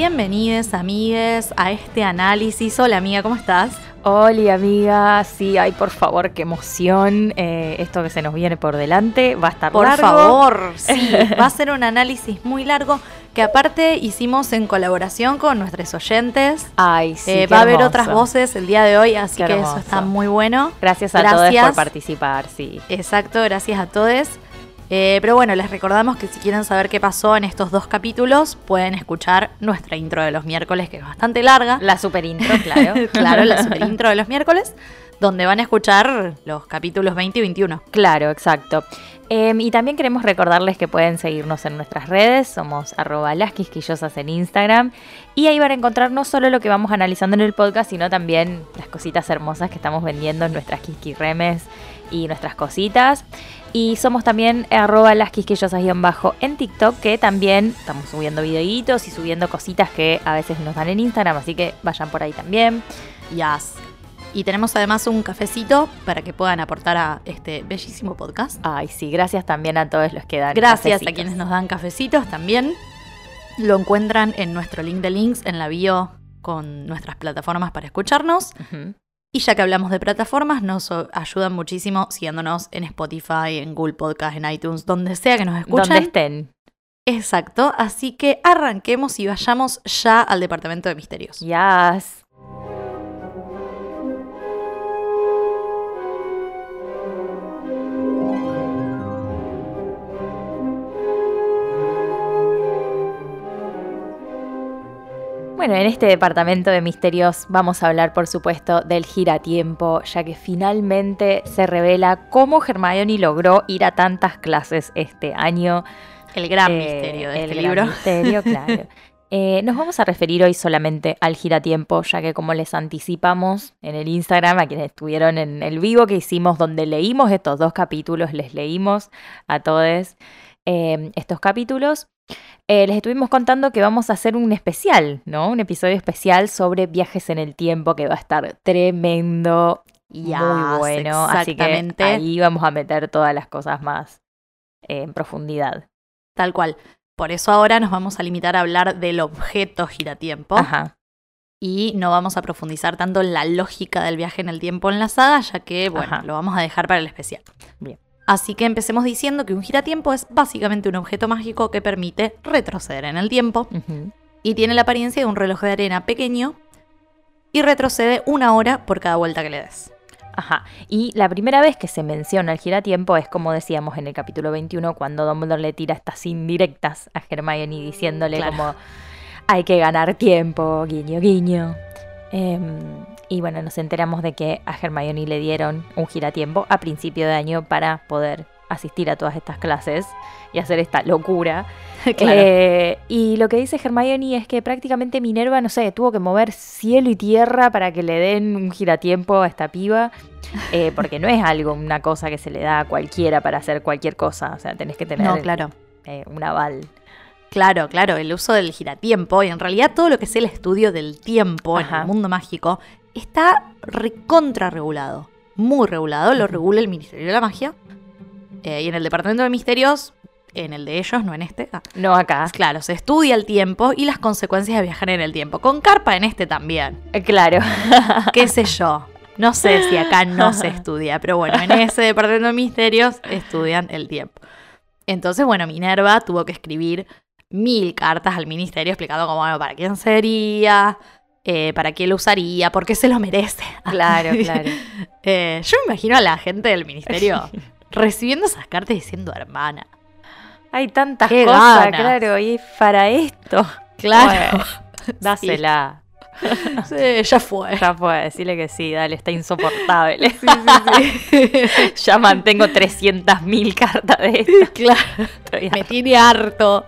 Bienvenidos, amigues, a este análisis. Hola, amiga, ¿cómo estás? Hola amiga, sí, ay por favor, qué emoción, eh, esto que se nos viene por delante, va a estar Por largo. favor, sí, va a ser un análisis muy largo que aparte hicimos en colaboración con nuestros oyentes. Ay, sí, Eh, va a haber otras voces el día de hoy, así Qué que eso está muy bueno. Gracias a todos por participar, sí. Exacto, gracias a todos. Eh, pero bueno, les recordamos que si quieren saber qué pasó en estos dos capítulos, pueden escuchar nuestra intro de los miércoles, que es bastante larga. La super intro, claro. claro, la super intro de los miércoles, donde van a escuchar los capítulos 20 y 21. Claro, exacto. Eh, y también queremos recordarles que pueden seguirnos en nuestras redes, somos arroba las quisquillosas en Instagram, y ahí van a encontrar no solo lo que vamos analizando en el podcast, sino también las cositas hermosas que estamos vendiendo en nuestras quisquirremes y nuestras cositas. Y somos también arroba las quisquillosas bajo en TikTok, que también estamos subiendo videitos y subiendo cositas que a veces nos dan en Instagram, así que vayan por ahí también. Yes. Y tenemos además un cafecito para que puedan aportar a este bellísimo podcast. Ay, sí, gracias también a todos los que dan. Gracias a quienes nos dan cafecitos también. Lo encuentran en nuestro link de links en la bio con nuestras plataformas para escucharnos. Ujú. Y ya que hablamos de plataformas, nos ayudan muchísimo siguiéndonos en Spotify, en Google Podcast, en iTunes, donde sea que nos escuchen. Donde estén. Exacto. Así que arranquemos y vayamos ya al departamento de misterios. Yes. Bueno, en este departamento de misterios vamos a hablar, por supuesto, del giratiempo, ya que finalmente se revela cómo Hermione logró ir a tantas clases este año. El gran Eh, misterio de el este gran libro. misterio, claro. Eh, nos vamos a referir hoy solamente al giratiempo, ya que como les anticipamos en el Instagram, a quienes estuvieron en el vivo que hicimos, donde leímos estos dos capítulos, les leímos a todos eh, estos capítulos, eh, les estuvimos contando que vamos a hacer un especial, ¿no? Un episodio especial sobre viajes en el tiempo que va a estar tremendo y Yes, muy bueno. Así que exactamente. ahí vamos a meter todas las cosas más eh, en profundidad. Tal cual. Por eso ahora nos vamos a limitar a hablar del objeto giratiempo. Ajá. Y no vamos a profundizar tanto en la lógica del viaje en el tiempo en la saga, ya que, bueno, Ajá. lo vamos a dejar para el especial. Bien. Así que empecemos diciendo que un giratiempo es básicamente un objeto mágico que permite retroceder en el tiempo y tiene la apariencia de un reloj de arena pequeño y retrocede una hora por cada vuelta que le des. Ajá. Y la primera vez que se menciona el giratiempo es como decíamos en el capítulo 21, cuando Dumbledore le tira estas indirectas a Hermione diciéndole Claro. como hay que ganar tiempo, guiño, guiño. Em, y bueno, nos enteramos de que a Hermione le dieron un giratiempo a principio de año para poder asistir a todas estas clases y hacer esta locura. Claro. Eh, y lo que dice Hermione es que prácticamente Minerva, no sé, tuvo que mover cielo y tierra para que le den un giratiempo a esta piba. eh, porque no es algo, una cosa que se le da a cualquiera para hacer cualquier cosa. O sea, tenés que tener No, claro. eh, un aval. Claro, claro, el uso del giratiempo y en realidad todo lo que es el estudio del tiempo en el mundo mágico está recontra regulado, muy regulado, lo regula el Ministerio de la Magia Eh, y en el Departamento de Misterios, en el de ellos, no en este, ah, No acá. claro, se estudia el tiempo y las consecuencias de viajar en el tiempo, con carpa en este también, Eh, Claro. qué sé yo. No sé si acá no se estudia, pero bueno, en ese departamento de misterios estudian el tiempo. Entonces, bueno, Minerva tuvo que escribir mil cartas al ministerio explicando cómo, bueno, para quién sería, eh, para qué lo usaría, por qué se lo merece. Claro, claro. Eh, yo me imagino a la gente del ministerio recibiendo esas cartas diciendo, hermana. Hay tantas Qué cosas, ganas. claro, y para esto. Claro. Bueno, dásela. Sí, ya fue. Ya fue, decirle que sí, dale, está insoportable. Sí, sí, sí. ya mantengo 300.000 cartas de esto. claro. Me tiene harto.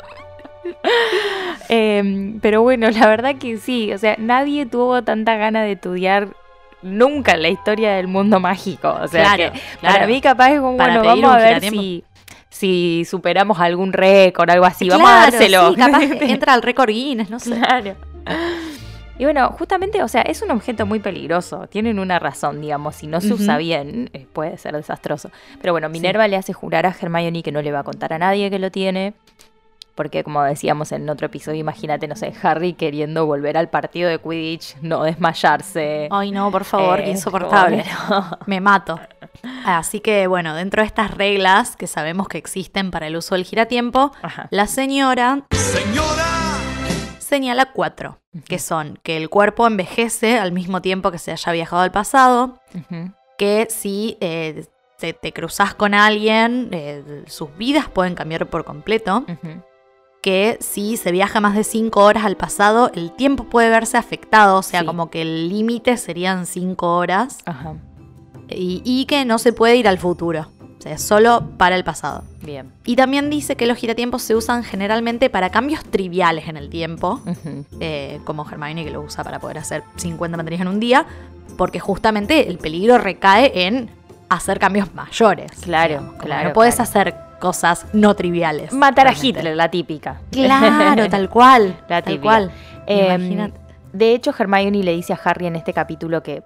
Em, pero bueno, la verdad que sí, o sea, nadie tuvo tanta gana de estudiar nunca en la historia del mundo mágico. O sea, Claro, que claro. para mí capaz es como, bueno, vamos a ver si, si superamos algún récord, algo así, vamos a dárselo. sí, capaz entra al récord Guinness, no sé. Claro. Y bueno, justamente, o sea, es un objeto muy peligroso. Tienen una razón, digamos. Si no se usa bien, eh, puede ser desastroso. Pero bueno, Minerva le hace jurar a Hermione que no le va a contar a nadie que lo tiene. Porque, como decíamos en otro episodio, imagínate, no sé, Harry queriendo volver al partido de Quidditch, no desmayarse. Ay, no, por favor, qué Eh, insoportable. Me mato. Así que, bueno, dentro de estas reglas que sabemos que existen para el uso del giratiempo, Ajá. la señora señala cuatro, que son que el cuerpo envejece al mismo tiempo que se haya viajado al pasado, que si eh, te, te cruzas con alguien, eh, sus vidas pueden cambiar por completo, Ujú. Que si se viaja más de cinco horas al pasado, el tiempo puede verse afectado, o sea, Sí. como que el límite serían cinco horas, Ajá. y, y que no se puede ir al futuro, o sea, solo para el pasado. Bien. Y también dice que los giratiempos se usan generalmente para cambios triviales en el tiempo, eh, como Hermione que lo usa para poder hacer 50 materias en un día, porque justamente el peligro recae en hacer cambios mayores. Claro, digamos, claro, No puedes claro. hacer cosas no triviales. Matar a. Hitler, la típica. Claro, tal cual. La tal típica. cual. Em, Imagínate. De hecho, Hermione le dice a Harry en este capítulo que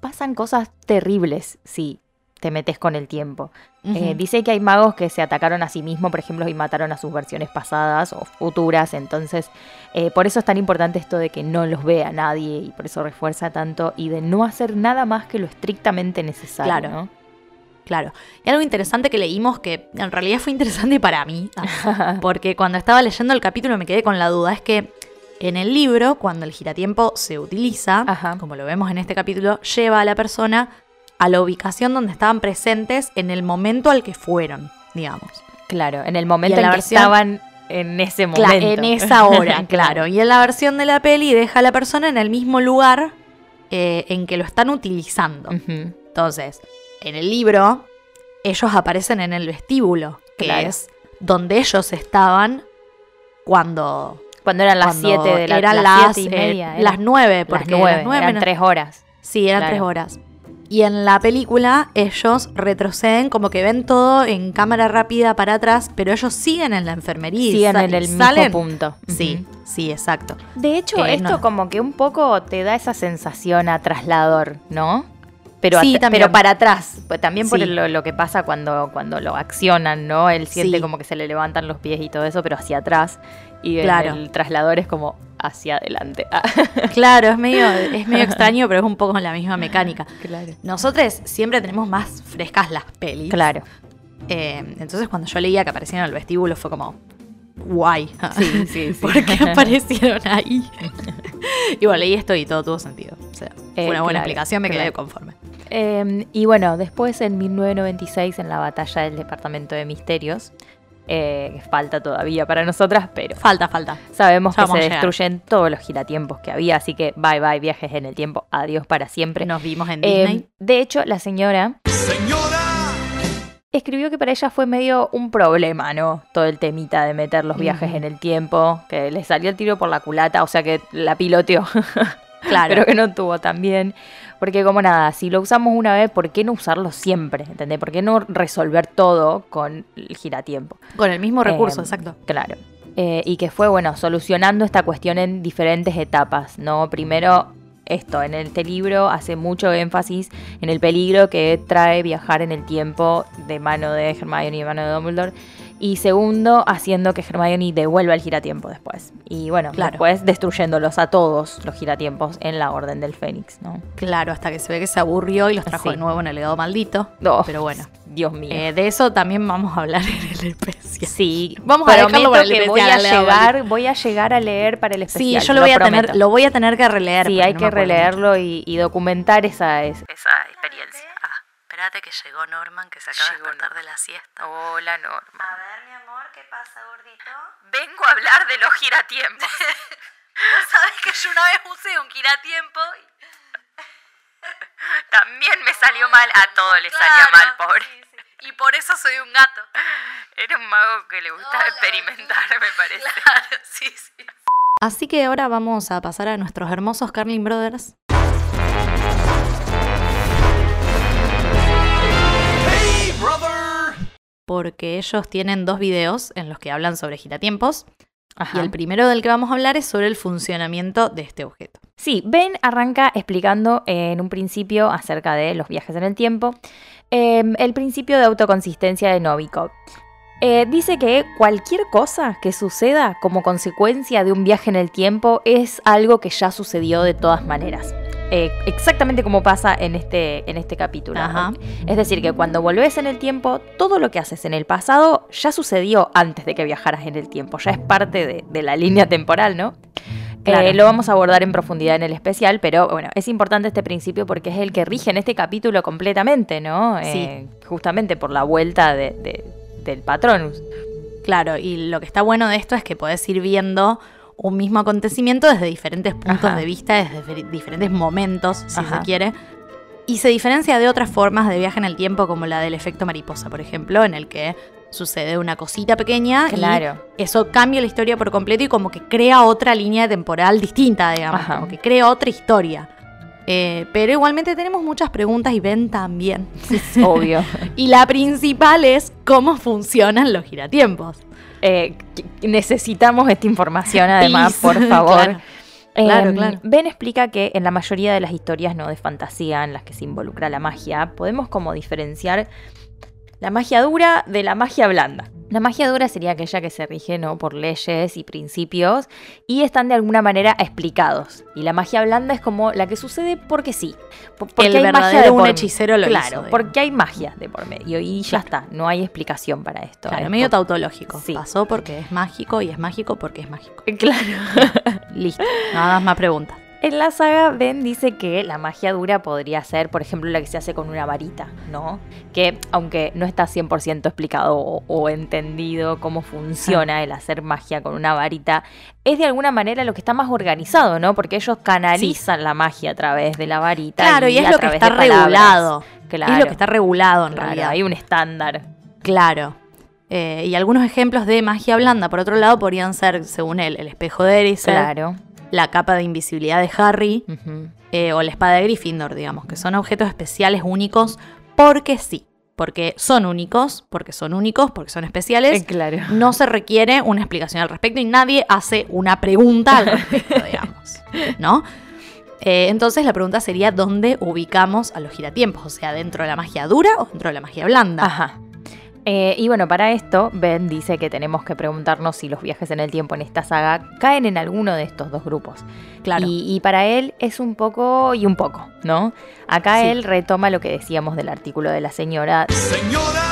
pasan cosas terribles si te metes con el tiempo. Eh, dice que hay magos que se atacaron a sí mismos, por ejemplo, y mataron a sus versiones pasadas o futuras. Entonces, eh, por eso es tan importante esto de que no los vea nadie y por eso refuerza tanto y de no hacer nada más que lo estrictamente necesario. Claro. ¿no? Claro. Y algo interesante que leímos que en realidad fue interesante para mí, porque cuando estaba leyendo el capítulo me quedé con la duda, es que en el libro, cuando el giratiempo se utiliza, Ajá. como lo vemos en este capítulo, lleva a la persona a la ubicación donde estaban presentes en el momento al que fueron, digamos. Claro, en el momento en en, la que versión- estaban en ese momento. en esa hora, claro. Y en la versión de la peli deja a la persona en el mismo lugar eh, en que lo están utilizando. Entonces, en el libro, ellos aparecen en el vestíbulo, que Claro. es donde ellos estaban cuando... Cuando eran las cuando 7 de la eran las siete y eh, media. eran. las 9, Las porque nueve, las nueve eran menos- tres horas. Sí, eran Claro. tres horas. Y en la película ellos retroceden como que ven todo en cámara rápida para atrás, pero ellos siguen en la enfermería. Siguen en el salen. mismo punto. Sí, sí, exacto. De hecho, Eh, esto no. como que un poco te da esa sensación a traslador, ¿no? Pero, Sí, pero para atrás, pues también por lo, lo que pasa cuando, cuando lo accionan, ¿no? Él siente Sí. como que se le levantan los pies y todo eso, pero hacia atrás. Y Claro. el traslador es como hacia adelante. Ah, Claro, es medio, es medio extraño, pero es un poco la misma mecánica. claro. Nosotros siempre tenemos más frescas las pelis. Claro. Eh, entonces cuando yo leía que aparecían en el vestíbulo fue como, guay. Sí, sí, sí. ¿Por qué aparecieron ahí? y bueno, leí esto y todo tuvo sentido. O sea, fue Eh, una buena claro, explicación, me quedé conforme. Eh, y bueno, después en 1996, en la batalla del Departamento de Misterios, eh, que falta todavía para nosotras, pero Falta, falta. sabemos Ya que se destruyen todos los giratiempos que había, así que bye bye viajes en el tiempo, adiós para siempre. Nos vimos en Eh, Disney. de hecho, la señora escribió que para ella fue medio un problema, ¿no? Todo el temita de meter los viajes en el tiempo, que le salió el tiro por la culata, o sea que la piloteó. Claro. pero que no tuvo tan bien. Porque como nada, si lo usamos una vez, ¿por qué no usarlo siempre? ¿Entendés? ¿Por qué no resolver todo con el giratiempo? Con el mismo recurso, Eh, exacto. Claro. Eh, y que fue, bueno, solucionando esta cuestión en diferentes etapas, ¿no? Primero, esto, en este libro hace mucho énfasis en el peligro que trae viajar en el tiempo de mano de Hermione y de mano de Dumbledore. Y segundo, haciendo que Hermione devuelva el giratiempo después. Y bueno, Claro. después destruyéndolos a todos los giratiempos en la Orden del Fénix, ¿no? Claro, hasta que se ve que se aburrió y los trajo Sí. de nuevo en el legado maldito. Pero bueno, Dios mío. eh, de eso también vamos a hablar en el especial. sí, vamos a dejarlo para el que voy a especial, llegar, voy a llegar a leer para el Sí, especial. yo lo voy a tener, lo voy a tener que releer. Sí, hay no que releerlo y, y documentar esa, es- esa experiencia. Espérate que llegó Norman, que se acaba de despertar de la siesta. Hola, Norma. A ver, mi amor, ¿qué pasa, gordito? Vengo a hablar de los giratiempos. Sabes que yo una vez usé un giratiempo y... También me salió mal, a todo le salía mal, pobre. Y por eso soy un gato. Era un mago que le gustaba experimentar, me parece. Claro, sí, sí. Así que ahora vamos a pasar a nuestros hermosos Carlin Brothers. Brother! Porque ellos tienen dos videos en los que hablan sobre giratiempos. Ajá. Y el primero del que vamos a hablar es sobre el funcionamiento de este objeto. Sí, Ben arranca explicando en un principio acerca de los viajes en el tiempo, eh, el principio de autoconsistencia de Novikov. Eh, dice que cualquier cosa que suceda como consecuencia de un viaje en el tiempo es algo que ya sucedió de todas maneras. Eh, exactamente como pasa en este, en este capítulo. Ajá. Es decir, que cuando volvés en el tiempo, todo lo que haces en el pasado ya sucedió antes de que viajaras en el tiempo, ya es parte de, de la línea temporal, ¿no? Claro. Eh, lo vamos a abordar en profundidad en el especial, pero bueno, es importante este principio porque es el que rige en este capítulo completamente, ¿no? Eh, justamente por la vuelta de- de- del Patronus. Claro, y lo que está bueno de esto es que podés ir viendo un mismo acontecimiento desde diferentes puntos Ajá. de vista, desde fer- diferentes momentos, si Ajá. se quiere. Y se diferencia de otras formas de viaje en el tiempo, como la del efecto mariposa, por ejemplo, en el que sucede una cosita pequeña Claro. y eso cambia la historia por completo y como que crea otra línea temporal distinta, digamos, Ajá. como que crea otra historia. Eh, pero igualmente tenemos muchas preguntas y ven también. Obvio. Y la principal es cómo funcionan los giratiempos. Eh, necesitamos esta información además, Please. por favor. Claro. Claro, claro. Ben explica que en la mayoría de las historias no de fantasía en las que se involucra la magia, podemos como diferenciar la magia dura de la magia blanda. La magia dura sería aquella que se rige ¿no? por leyes y principios y están de alguna manera explicados. Y la magia blanda es como la que sucede porque sí. po- Porque El hay magia de un por- hechicero lo Claro, hizo, porque hay magia de por medio y ya está, no hay explicación para esto. Claro, Es medio por- tautológico. Sí. Pasó porque es mágico y es mágico porque es mágico. Claro. Listo. Nada más preguntas. En la saga, Ben dice que la magia dura podría ser, por ejemplo, la que se hace con una varita, ¿no? Que aunque no está 100% explicado o, o entendido cómo funciona el hacer magia con una varita, es de alguna manera lo que está más organizado, ¿no? Porque ellos canalizan la magia a través de la varita. Claro, y es a lo que está regulado. Claro, Es lo que está regulado en claro, realidad. hay un estándar. Claro. Eh, y algunos ejemplos de magia blanda, por otro lado, podrían ser, según él, el espejo de Erised, Claro. La capa de invisibilidad de Harry eh, o la espada de Gryffindor, digamos, que son objetos especiales únicos porque sí. Porque son únicos, porque son únicos, porque son especiales. Eh, claro. no se requiere una explicación al respecto y nadie hace una pregunta al respecto, digamos. ¿No? Eh, entonces la pregunta sería dónde ubicamos a los giratiempos, o sea, dentro de la magia dura o dentro de la magia blanda. Ajá. Eh, y bueno, para esto, Ben dice que tenemos que preguntarnos si los viajes en el tiempo en esta saga caen en alguno de estos dos grupos. Claro. Y, y para él es un poco y un poco, ¿no? Acá Sí. él retoma lo que decíamos del artículo de la señora, Señora!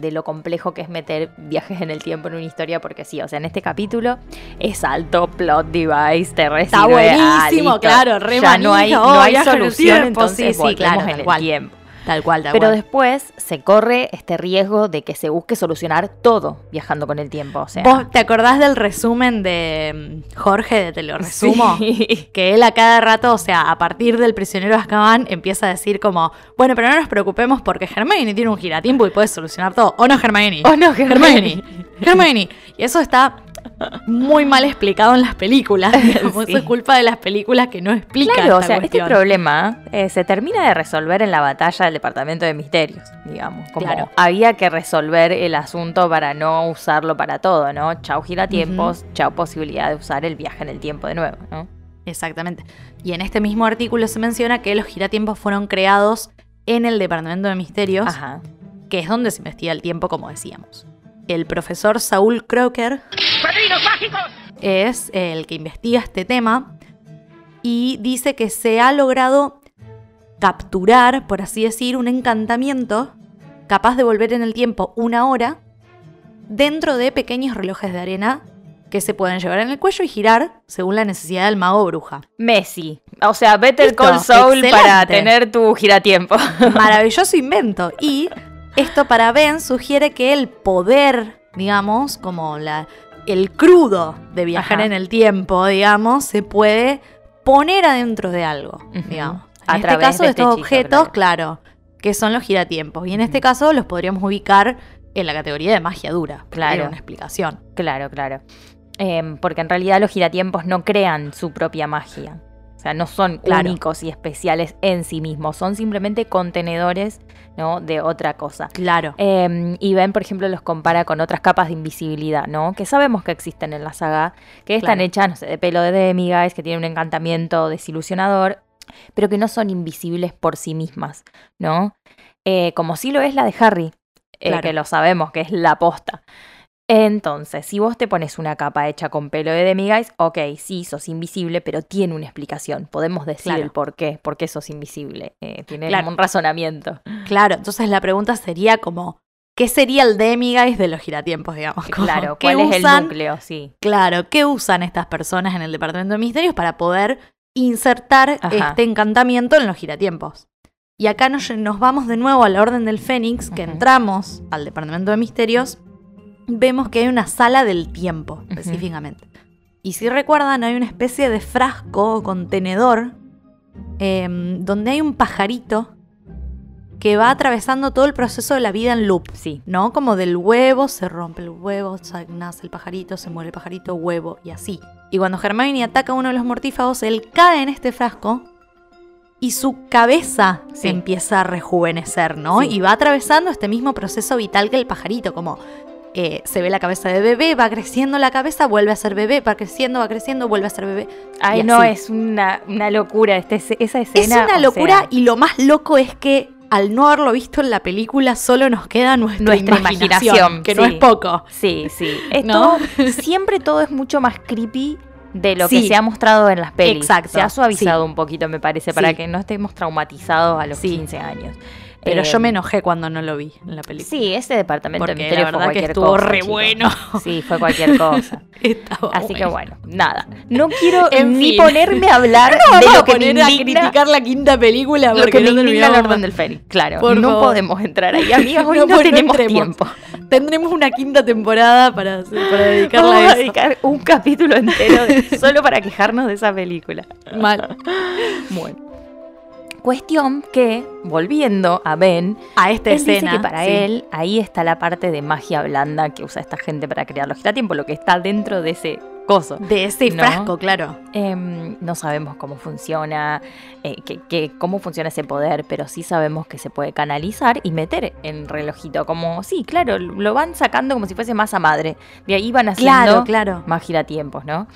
de lo complejo que es meter viajes en el tiempo en una historia, porque sí, o sea, en este capítulo es alto plot device, te recibe, Está buenísimo, ah, claro, re Ya no hay, no hay en solución, entonces sí, sí, volvemos claro, en el cual. tiempo. Tal cual, tal Pero cual. después se corre este riesgo de que se busque solucionar todo viajando con el tiempo. O sea, ¿Vos te acordás del resumen de mm, Jorge de Te lo resumo? Sí. Que él a cada rato, o sea, a partir del prisionero de Azkaban, empieza a decir como, bueno, pero no nos preocupemos porque Hermione tiene un giratiempo y puede solucionar todo. ¿O no, Hermione? Oh, no, Hermione. Hermione. Y eso está muy mal explicado en las películas. digamos. Sí. Eso es culpa de las películas que no explican Claro, o sea, este problema eh, se termina de resolver en la batalla del Departamento de Misterios, digamos. Como Claro. había que resolver el asunto para no usarlo para todo, ¿no? Chau giratiempos, chau posibilidad de usar el viaje en el tiempo de nuevo, ¿no? Exactamente. Y en este mismo artículo se menciona que los giratiempos fueron creados en el Departamento de Misterios, Ajá. que es donde se investiga el tiempo, como decíamos. El profesor Saúl Crocker es el que investiga este tema y dice que se ha logrado capturar, por así decir, un encantamiento capaz de volver en el tiempo una hora dentro de pequeños relojes de arena que se pueden llevar en el cuello y girar según la necesidad del mago o bruja. Messi. O sea, Better Listo, Call Saul excelente. para tener tu giratiempo. Maravilloso invento. Y esto para Ben sugiere que el poder, digamos, como la, el crudo de viajar Ajá. en el tiempo, digamos, se puede poner adentro de algo, digamos. A En este caso, de este estos objetos, claro. que son los giratiempos. Y en este caso los podríamos ubicar en la categoría de magia dura. Claro. Una explicación. Claro, claro. Em, porque en realidad los giratiempos no crean su propia magia. O sea, no son Claro. únicos y especiales en sí mismos. Son simplemente contenedores ¿no? de otra cosa. Claro. Em, y Ben, por ejemplo, los compara con otras capas de invisibilidad, ¿no? Que sabemos que existen en la saga, que están Claro. hechas, no sé, de pelo de demiguys, que tienen un encantamiento desilusionador, pero que no son invisibles por sí mismas, ¿no? Eh, como sí lo es la de Harry, eh, Claro. que lo sabemos, que es la posta. Entonces, si vos te pones una capa hecha con pelo de demiguys, ok, sí, sos invisible, pero tiene una explicación. Podemos decir Claro. el por qué, por qué sos invisible. Eh, tiene Claro. un razonamiento. Claro, entonces la pregunta sería como, ¿qué sería el demiguise de los giratiempos, digamos? Como, Claro, ¿qué ¿cuál es el núcleo? Sí. Claro, ¿qué usan estas personas en el Departamento de Misterios para poder insertar Ajá. este encantamiento en los giratiempos? Y acá nos, nos vamos de nuevo a la Orden del Fénix, que entramos al Departamento de Misterios, vemos que hay una sala del tiempo, específicamente. Y si recuerdan, hay una especie de frasco o contenedor em, donde hay un pajarito que va atravesando todo el proceso de la vida en loop. Sí. ¿no? Como del huevo, se rompe el huevo, nace el pajarito, se muere el pajarito, huevo y así. Y cuando Hermione ataca a uno de los mortífagos, él cae en este frasco y su cabeza se empieza a rejuvenecer, ¿no? Sí. Y va atravesando este mismo proceso vital que el pajarito, como eh, se ve la cabeza de bebé, va creciendo la cabeza, vuelve a ser bebé, va creciendo, va creciendo, vuelve a ser bebé. Ay, no, es una, una locura este, esa Es escena. una o locura sea, y lo más loco es que al no haberlo visto en la película solo nos queda nuestra, Nuestra imaginación, imaginación, que no es poco. Sí, sí. Es ¿No? todo- siempre todo es mucho más creepy de lo que se ha mostrado en las pelis. Exacto, Se ha suavizado sí. un poquito, me parece, para que no estemos traumatizados a los Sí. 15 años. Pero Eh, yo me enojé cuando no lo vi en la película. Sí, ese departamento Porque de misterio la fue verdad que estuvo cosa, re bueno. Sí, fue cualquier cosa. Estaba Así que bueno. nada. No quiero En ni fin. ponerme a hablar No de lo a que me poner a indigna, criticar la quinta película lo porque que me no indigna terminamos orden del Fénix. Claro, Por no favor. podemos entrar ahí. Amigas, hoy No, no, tenemos entremos. tiempo. Tendremos una quinta temporada para, para dedicarla Vamos a a eso. dedicar un capítulo entero de- solo para quejarnos de esa película. Mal. Bueno. Cuestión que, volviendo a Ben, A esta él escena. dice que para sí. él ahí está la parte de magia blanda que usa esta gente para crear los giratiempos, lo que está dentro de ese coso. De ese ¿No? frasco, claro. Em, no sabemos cómo funciona, eh, que- que- cómo funciona ese poder, pero sí sabemos que se puede canalizar y meter en relojito. Como, sí, claro, lo van sacando como si fuese masa madre. De ahí van haciendo Claro, claro. más giratiempos, ¿no?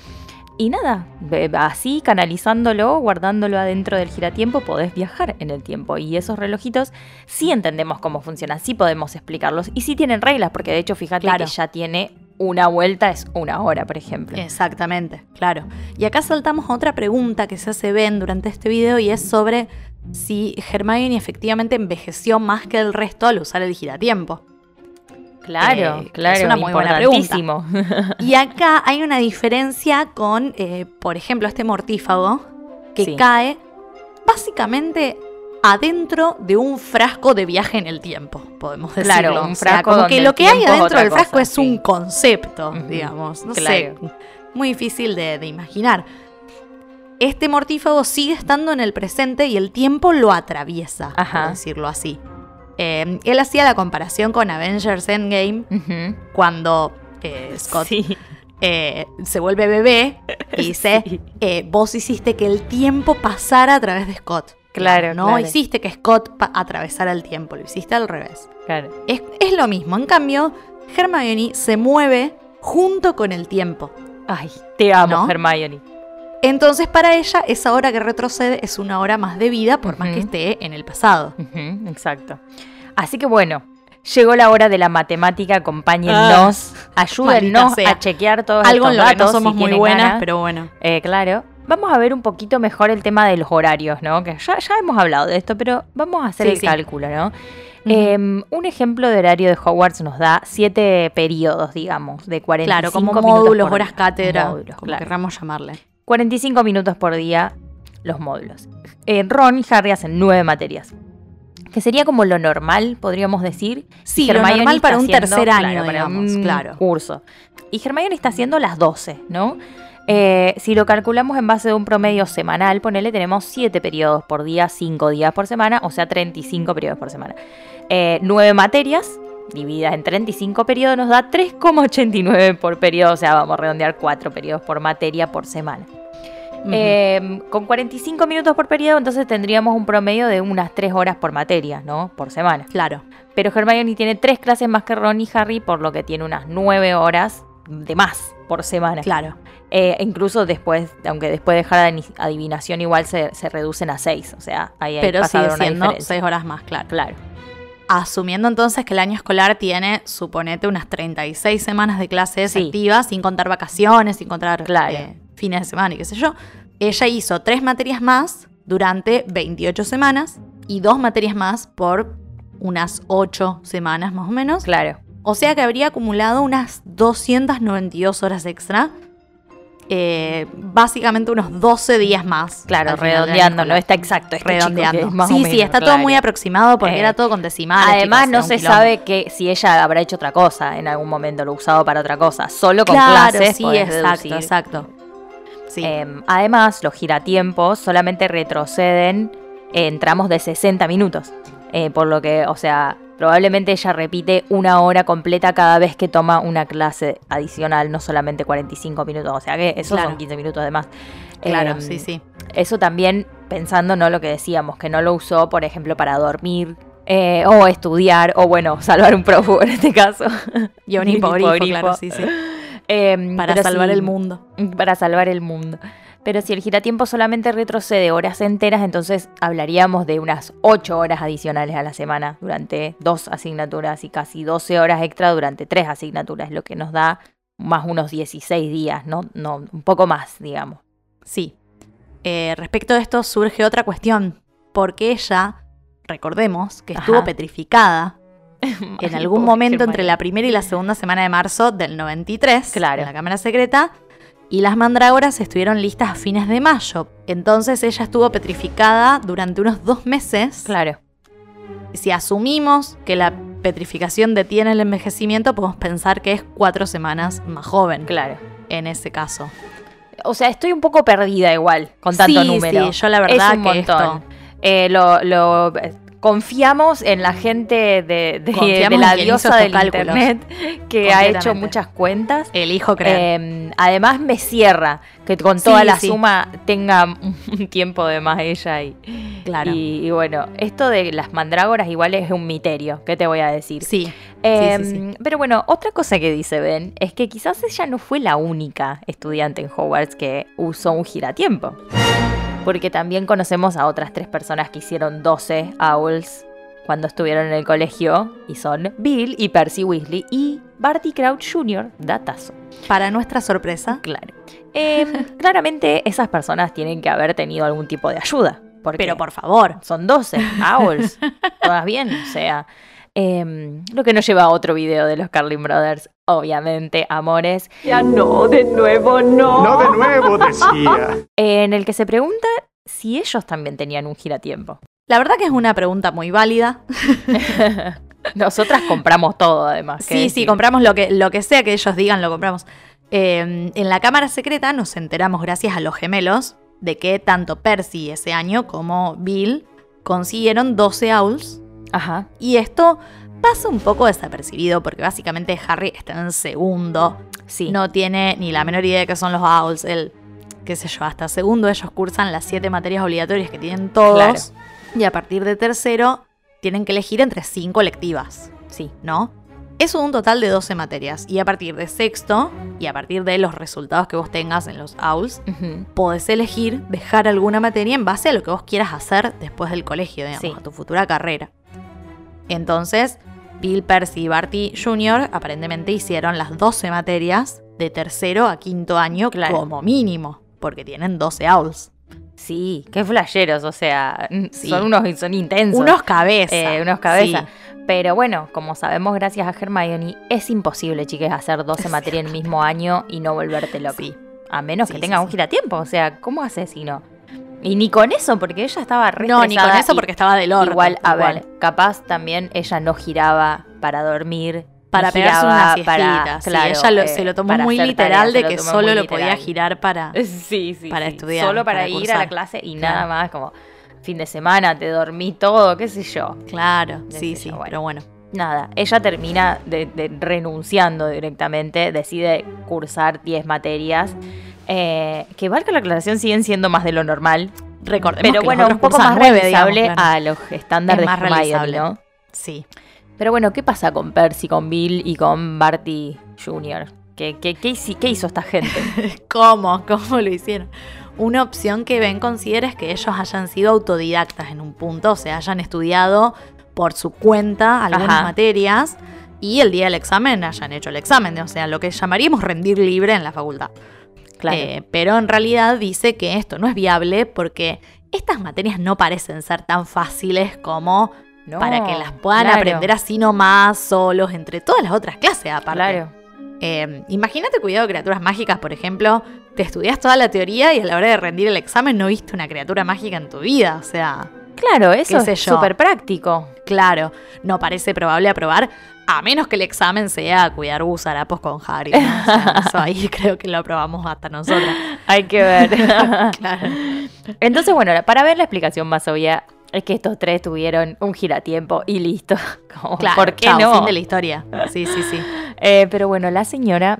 Y nada, así canalizándolo, guardándolo adentro del giratiempo, podés viajar en el tiempo. Y esos relojitos sí entendemos cómo funcionan, sí podemos explicarlos. Y sí tienen reglas, porque de hecho, fíjate Claro. que ya tiene una vuelta, es una hora, por ejemplo. Exactamente, claro. Y acá saltamos a otra pregunta que se hace Ben durante este video y es sobre si Hermione efectivamente envejeció más que el resto al usar el giratiempo. Claro, Eh, claro, es una muy buena pregunta. Y acá hay una diferencia con, eh, por ejemplo, este mortífago que Sí. cae básicamente adentro de un frasco de viaje en el tiempo, podemos decirlo. Claro, un O sea, frasco como donde que lo que hay adentro del frasco cosa, es sí. un concepto, digamos. No claro. sé, muy difícil de, de imaginar. Este mortífago sigue estando en el presente y el tiempo lo atraviesa, Ajá. por decirlo así. Eh, él hacía la comparación con Avengers Endgame cuando eh, Scott Sí. eh, se vuelve bebé y dice, Sí. eh, vos hiciste que el tiempo pasara a través de Scott. Claro, No claro. hiciste que Scott atravesara el tiempo, lo hiciste al revés. Claro. Es, es lo mismo, en cambio, Hermione se mueve junto con el tiempo. Ay, te amo, ¿No? Hermione. Entonces para ella esa hora que retrocede es una hora más de vida por más que esté en el pasado. Exacto. Así que bueno, llegó la hora de la matemática, acompáñennos, ayúdennos Ah, sea. a chequear todos Algo en estos lo que no datos, si somos muy buenas, ganas. pero bueno. Eh, claro. Vamos a ver un poquito mejor el tema de los horarios, ¿no? Que ya, ya hemos hablado de esto, pero vamos a hacer Sí, el sí. cálculo, ¿no? Em, un ejemplo de horario de Hogwarts nos da siete periodos, digamos, de 45 Claro, como minutos módulos, por horas cátedra, Módulos, como claro. querramos llamarle. 45 minutos por día los módulos. Eh, Ron y Harry hacen nueve materias. Que sería como lo normal, podríamos decir. Sí, lo normal para un haciendo, tercer año, claro, para digamos, un claro. curso. y Hermione está haciendo las 12, ¿no? Eh, si lo calculamos en base de un promedio semanal, ponele, tenemos 7 periodos por día, 5 días por semana, o sea, 35 periodos por semana. Eh, 9 materias, divididas en 35 periodos, nos da 3,89 por periodo, o sea, vamos a redondear 4 periodos por materia por semana. Ujú. Eh, con 45 minutos por periodo, entonces tendríamos un promedio de unas 3 horas por materia, ¿no? Por semana. claro. Pero Hermione tiene 3 clases más que Ron y Harry, por lo que tiene unas 9 horas de más por semana. Claro. Eh, incluso después, aunque después de dejar adivinación, igual se, se reducen a 6. O sea, ahí hay Pero pasado sigue una siendo diferencia. 6 horas más, claro. Claro. Asumiendo entonces que el año escolar tiene, suponete, unas 36 semanas de clases Sí. activas, sin contar vacaciones, sin contar Claro. eh, fines de semana y qué sé yo. Ella hizo tres materias más durante 28 semanas y dos materias más por unas 8 semanas más o menos. Claro. O sea que habría acumulado unas 292 horas extra. Eh, básicamente unos 12 días más. Claro, redondeando, no está exacto. que redondeando. más sí, sí, está todo muy aproximado porque Eh, era todo con decimales. Además, chicos, no se sabe que si ella habrá hecho otra cosa en algún momento, lo ha usado para otra cosa. Solo con claro, clases. sí, exacto, deducir. exacto. Sí, Em, además, los giratiempos solamente retroceden en tramos de 60 minutos. Eh, por lo que, o sea, probablemente ella repite una hora completa cada vez que toma una clase adicional, no solamente 45 minutos. O sea que esos Claro. son 15 minutos de más. claro, Em, sí, sí. Eso también pensando, ¿no? Lo que decíamos, que no lo usó, por ejemplo, para dormir. eh, o estudiar, o bueno, salvar un prófugo en este caso. Y un hipogrifo, claro, sí, sí. Em, Para salvar sí, el mundo. para salvar el mundo. Pero si el giratiempo solamente retrocede horas enteras, entonces hablaríamos de unas 8 horas adicionales a la semana durante dos asignaturas y casi 12 horas extra durante tres asignaturas, lo que nos da más unos 16 días, ¿no? no un poco más, digamos. Sí. Eh, respecto a esto surge otra cuestión. Porque ella, recordemos, que estuvo Ajá. petrificada en algún momento entre la primera y la segunda semana de marzo del 93, Claro. en la Cámara Secreta, y las mandrágoras estuvieron listas a fines de mayo. Entonces ella estuvo petrificada durante unos dos meses. Claro, Si asumimos que la petrificación detiene el envejecimiento, podemos pensar que es cuatro semanas más joven claro. en ese caso. O sea, estoy un poco perdida igual con tanto Sí, número. sí, yo la verdad es un que montón. esto- Eh, lo, lo- confiamos en la gente de, de- Confiamos de la diosa del cálculos. internet que ha hecho muchas cuentas. Elijo creer. Eh, además me cierra que con Sí, toda la sí. suma tenga un tiempo de más ella y, Claro. y, y bueno, esto de las mandrágoras igual es un misterio, ¿qué te voy a decir? sí, Eh, sí, sí. Pero bueno, otra cosa que dice Ben es que quizás ella no fue la única estudiante en Hogwarts que usó un giratiempo. Porque también conocemos a otras tres personas que hicieron 12 owls cuando estuvieron en el colegio y son Bill y Percy Weasley y Barty Crouch Jr. Datazo. para nuestra sorpresa. Claro. Em, claramente esas personas tienen que haber tenido algún tipo de ayuda. Pero por favor. son 12 owls. Todas bien, o sea. Em, lo que nos lleva a otro video de los Carlin Brothers, obviamente, amores, Ya no, de nuevo no. No de nuevo, decía. en el que se pregunta si ellos también tenían un giratiempo. La verdad que es una pregunta muy válida. Nosotras compramos todo, además. ¿qué Sí, sí, compramos lo que, lo que sea que ellos digan, lo compramos. Eh, en la cámara secreta nos enteramos, gracias a los gemelos, de que tanto Percy ese año como Bill consiguieron 12 owls. Ajá. Y esto pasa un poco desapercibido porque básicamente Harry está en segundo. Sí. No tiene ni la menor idea de qué son los owls. Él, qué sé yo, hasta segundo ellos cursan las siete materias obligatorias que tienen todos. Claro. Y a partir de tercero tienen que elegir entre cinco electivas. Sí. ¿no? Eso un total de 12 materias. Y a partir de sexto, y a partir de los resultados que vos tengas en los AULs, podés elegir dejar alguna materia en base a lo que vos quieras hacer después del colegio, digamos, Sí. a tu futura carrera. Entonces, Bill, Percy y Barty Jr. aparentemente hicieron las 12 materias de tercero a quinto año Claro. como mínimo, porque tienen 12 AULs. Sí, qué flasheros, o sea, Sí. son unos son intensos. Unos cabezas. Eh, unos cabezas. Sí. Pero bueno, como sabemos gracias a Hermione, es imposible, chicas, hacer 12 Es materias en el mismo año y no volverte loca. Sí. A menos que tenga un giratiempo. O sea, ¿cómo haces si no? Y ni con eso, porque ella estaba re No, ni con eso porque estaba del orto. Igual, a ver, capaz también ella no giraba para dormir Para pegarse una siestita. para- sí, claro, ella lo- eh, se lo tomó muy literal tareas, de que solo lo podía girar para... Sí, sí, para estudiar, Solo para, para ir a la clase y Claro. nada más, como fin de semana, te dormí todo, qué sé yo. Claro, sí, sí, yo, bueno. pero bueno. Nada, ella termina de- de- renunciando directamente, decide cursar 10 materias, eh, que valga la aclaración, siguen siendo más de lo normal, Recordemos pero que bueno, un poco más claro. a los estándares Es de. Sí. Pero bueno, ¿qué pasa con Percy, con Bill y con Barty Jr.? ¿Qué, qué, qué hici- qué hizo esta gente? ¿Cómo? ¿Cómo lo hicieron? Una opción que Ben considera es que ellos hayan sido autodidactas en un punto, o sea, hayan estudiado por su cuenta algunas Ajá. materias y el día del examen hayan hecho el examen, o sea, lo que llamaríamos rendir libre en la facultad. Claro. Eh, pero en realidad dice que esto no es viable porque estas materias no parecen ser tan fáciles como No, para que las puedan claro, aprender así nomás, solos, entre todas las otras clases aparte. Claro. Eh, imagínate cuidado de criaturas mágicas, por ejemplo, te estudias toda la teoría y a la hora de rendir el examen no viste una criatura mágica en tu vida. O sea, Claro, eso es súper práctico. claro, no parece probable aprobar, a menos que el examen sea cuidar gusarapos con Harry. ¿no? O sea, eso ahí creo que lo aprobamos hasta nosotras. Hay que ver. Claro. Entonces, bueno, para ver la explicación más obvia es que estos tres tuvieron un giratiempo y listo. Como, Claro, ¿Por qué chao, no? Fin de la historia. Sí, sí, sí. Eh, pero bueno, la señora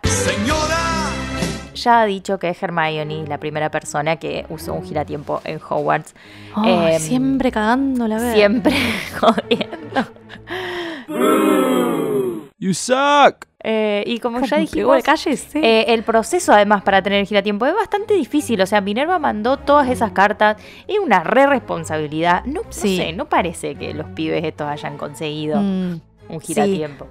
ya ha dicho que es Hermione la primera persona que usó un giratiempo en Hogwarts. Ay, Em, siempre cagando la ver. Siempre jodiendo. You suck. Eh, y como ya dijimos, de calle, sí. eh, el proceso además para tener el giratiempo es bastante difícil. O sea, Minerva mandó todas esas cartas. Es una re responsabilidad. No, no Sí. sé, no parece que los pibes estos hayan conseguido Mm, un giratiempo.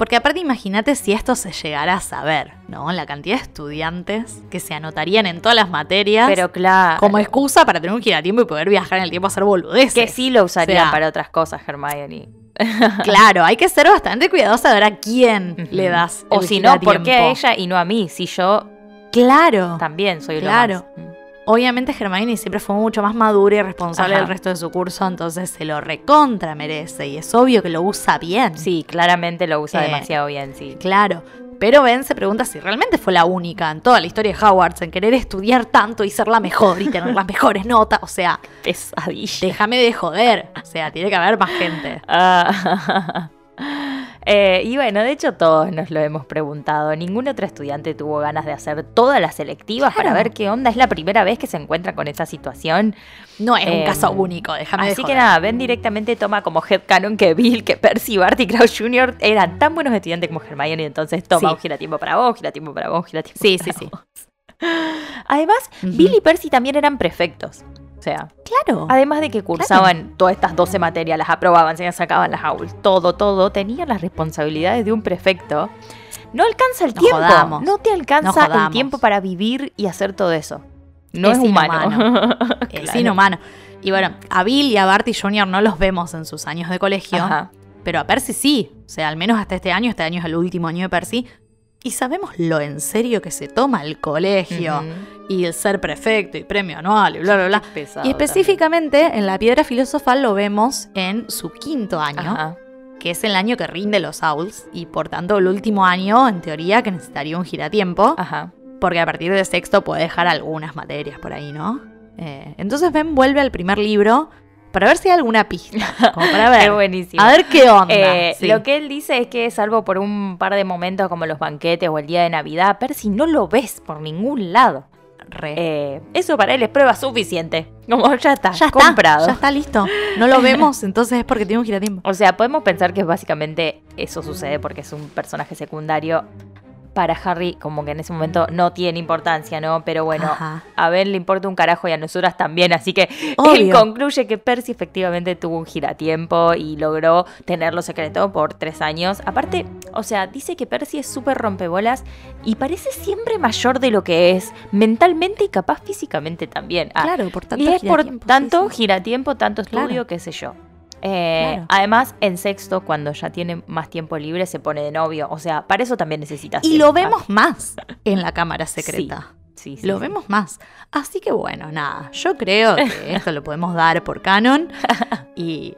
Porque aparte imagínate si esto se llegara a saber, ¿no? La cantidad de estudiantes que se anotarían en todas las materias Pero claro. como excusa para tener un giratiempo y poder viajar en el tiempo a hacer boludeces. que sí lo usarían O sea, para otras cosas, Hermione. Claro, hay que ser bastante cuidadosa de ver a quién le das. O el si no, ¿por qué a ella y no a mí? Si yo Claro. también soy Claro. lo más. Obviamente Hermione siempre fue mucho más madura y responsable Ajá. del resto de su curso, entonces se lo recontra merece y es obvio que lo usa bien. Sí, claramente lo usa Eh, demasiado bien, sí. Claro. Pero Ben se pregunta si realmente fue la única en toda la historia de Hogwarts en querer estudiar tanto y ser la mejor y tener las mejores notas. O sea, Pesadilla. déjame de joder. O sea, tiene que haber más gente. Ah. Eh, y bueno, de hecho todos nos lo hemos preguntado. Ningún otro estudiante tuvo ganas de hacer todas las selectivas para ver qué onda. Es la primera vez que se encuentra con esta situación. No es un Em, caso único, déjame de Así que nada, Ben directamente toma como headcanon que Bill, que Percy, Barty y Crouch Jr. eran tan buenos estudiantes como Hermione, y entonces toma Sí. un giratiempo para vos, giratiempo para vos, giratiempo Sí, para sí, sí. vos. Además, Ujú. Bill y Percy también eran prefectos. O sea, Claro. además de que cursaban todas estas 12 materias, las aprobaban, se las sacaban las aulas, todo, todo, tenían las responsabilidades de un prefecto. No alcanza el tiempo. jodamos. No te alcanza el tiempo para vivir y hacer todo eso. No es, Es humano. Es Claro. inhumano. Y bueno, a Bill y a Barty Jr. no los vemos en sus años de colegio. Ajá. Pero a Percy sí. O sea, al menos hasta este año. Este año es el último año de Percy. Y sabemos lo en serio que se toma el colegio. Y el ser prefecto y premio anual y bla, bla, bla. Pesado Y específicamente en la piedra filosofal lo vemos en su quinto año. Ajá. que es el año que rinde los Owls. Y por tanto, el último año, en teoría, que necesitaría un giratiempo. Ajá. Porque a partir de sexto puede dejar algunas materias por ahí, ¿no? Eh, entonces Ben vuelve al primer libro para ver si hay alguna pista. Como para ver. Es buenísimo. A ver qué onda. Eh, sí. Lo que él dice es que, salvo por un par de momentos como los banquetes o el día de Navidad, Percy no lo ves por ningún lado. Re. Eh, eso para él es prueba suficiente. Como ya está, ya está, comprado. ya está listo. No lo vemos, entonces es porque tiene un giratiempo. O sea, podemos pensar que básicamente eso sucede porque es un personaje secundario. Para Harry, como que en ese momento no tiene importancia, ¿no? Pero bueno, Ajá. a Ben le importa un carajo y a nosotras también. Así que él concluye que Percy efectivamente tuvo un giratiempo y logró tenerlo secreto por tres años. Aparte, o sea, dice que Percy es súper rompebolas y parece siempre mayor de lo que es, mentalmente y capaz físicamente también. Ah, claro, por tanto y es por tanto giratiempo, tanto estudio, Claro. qué sé yo. Eh, Claro. Además, en sexto, cuando ya tiene más tiempo libre, se pone de novio. O sea, para eso también necesitas. Y lo vemos más en la cámara secreta. Sí, sí, Lo sí. vemos más. Así que bueno, nada. Yo creo que esto lo podemos dar por canon y,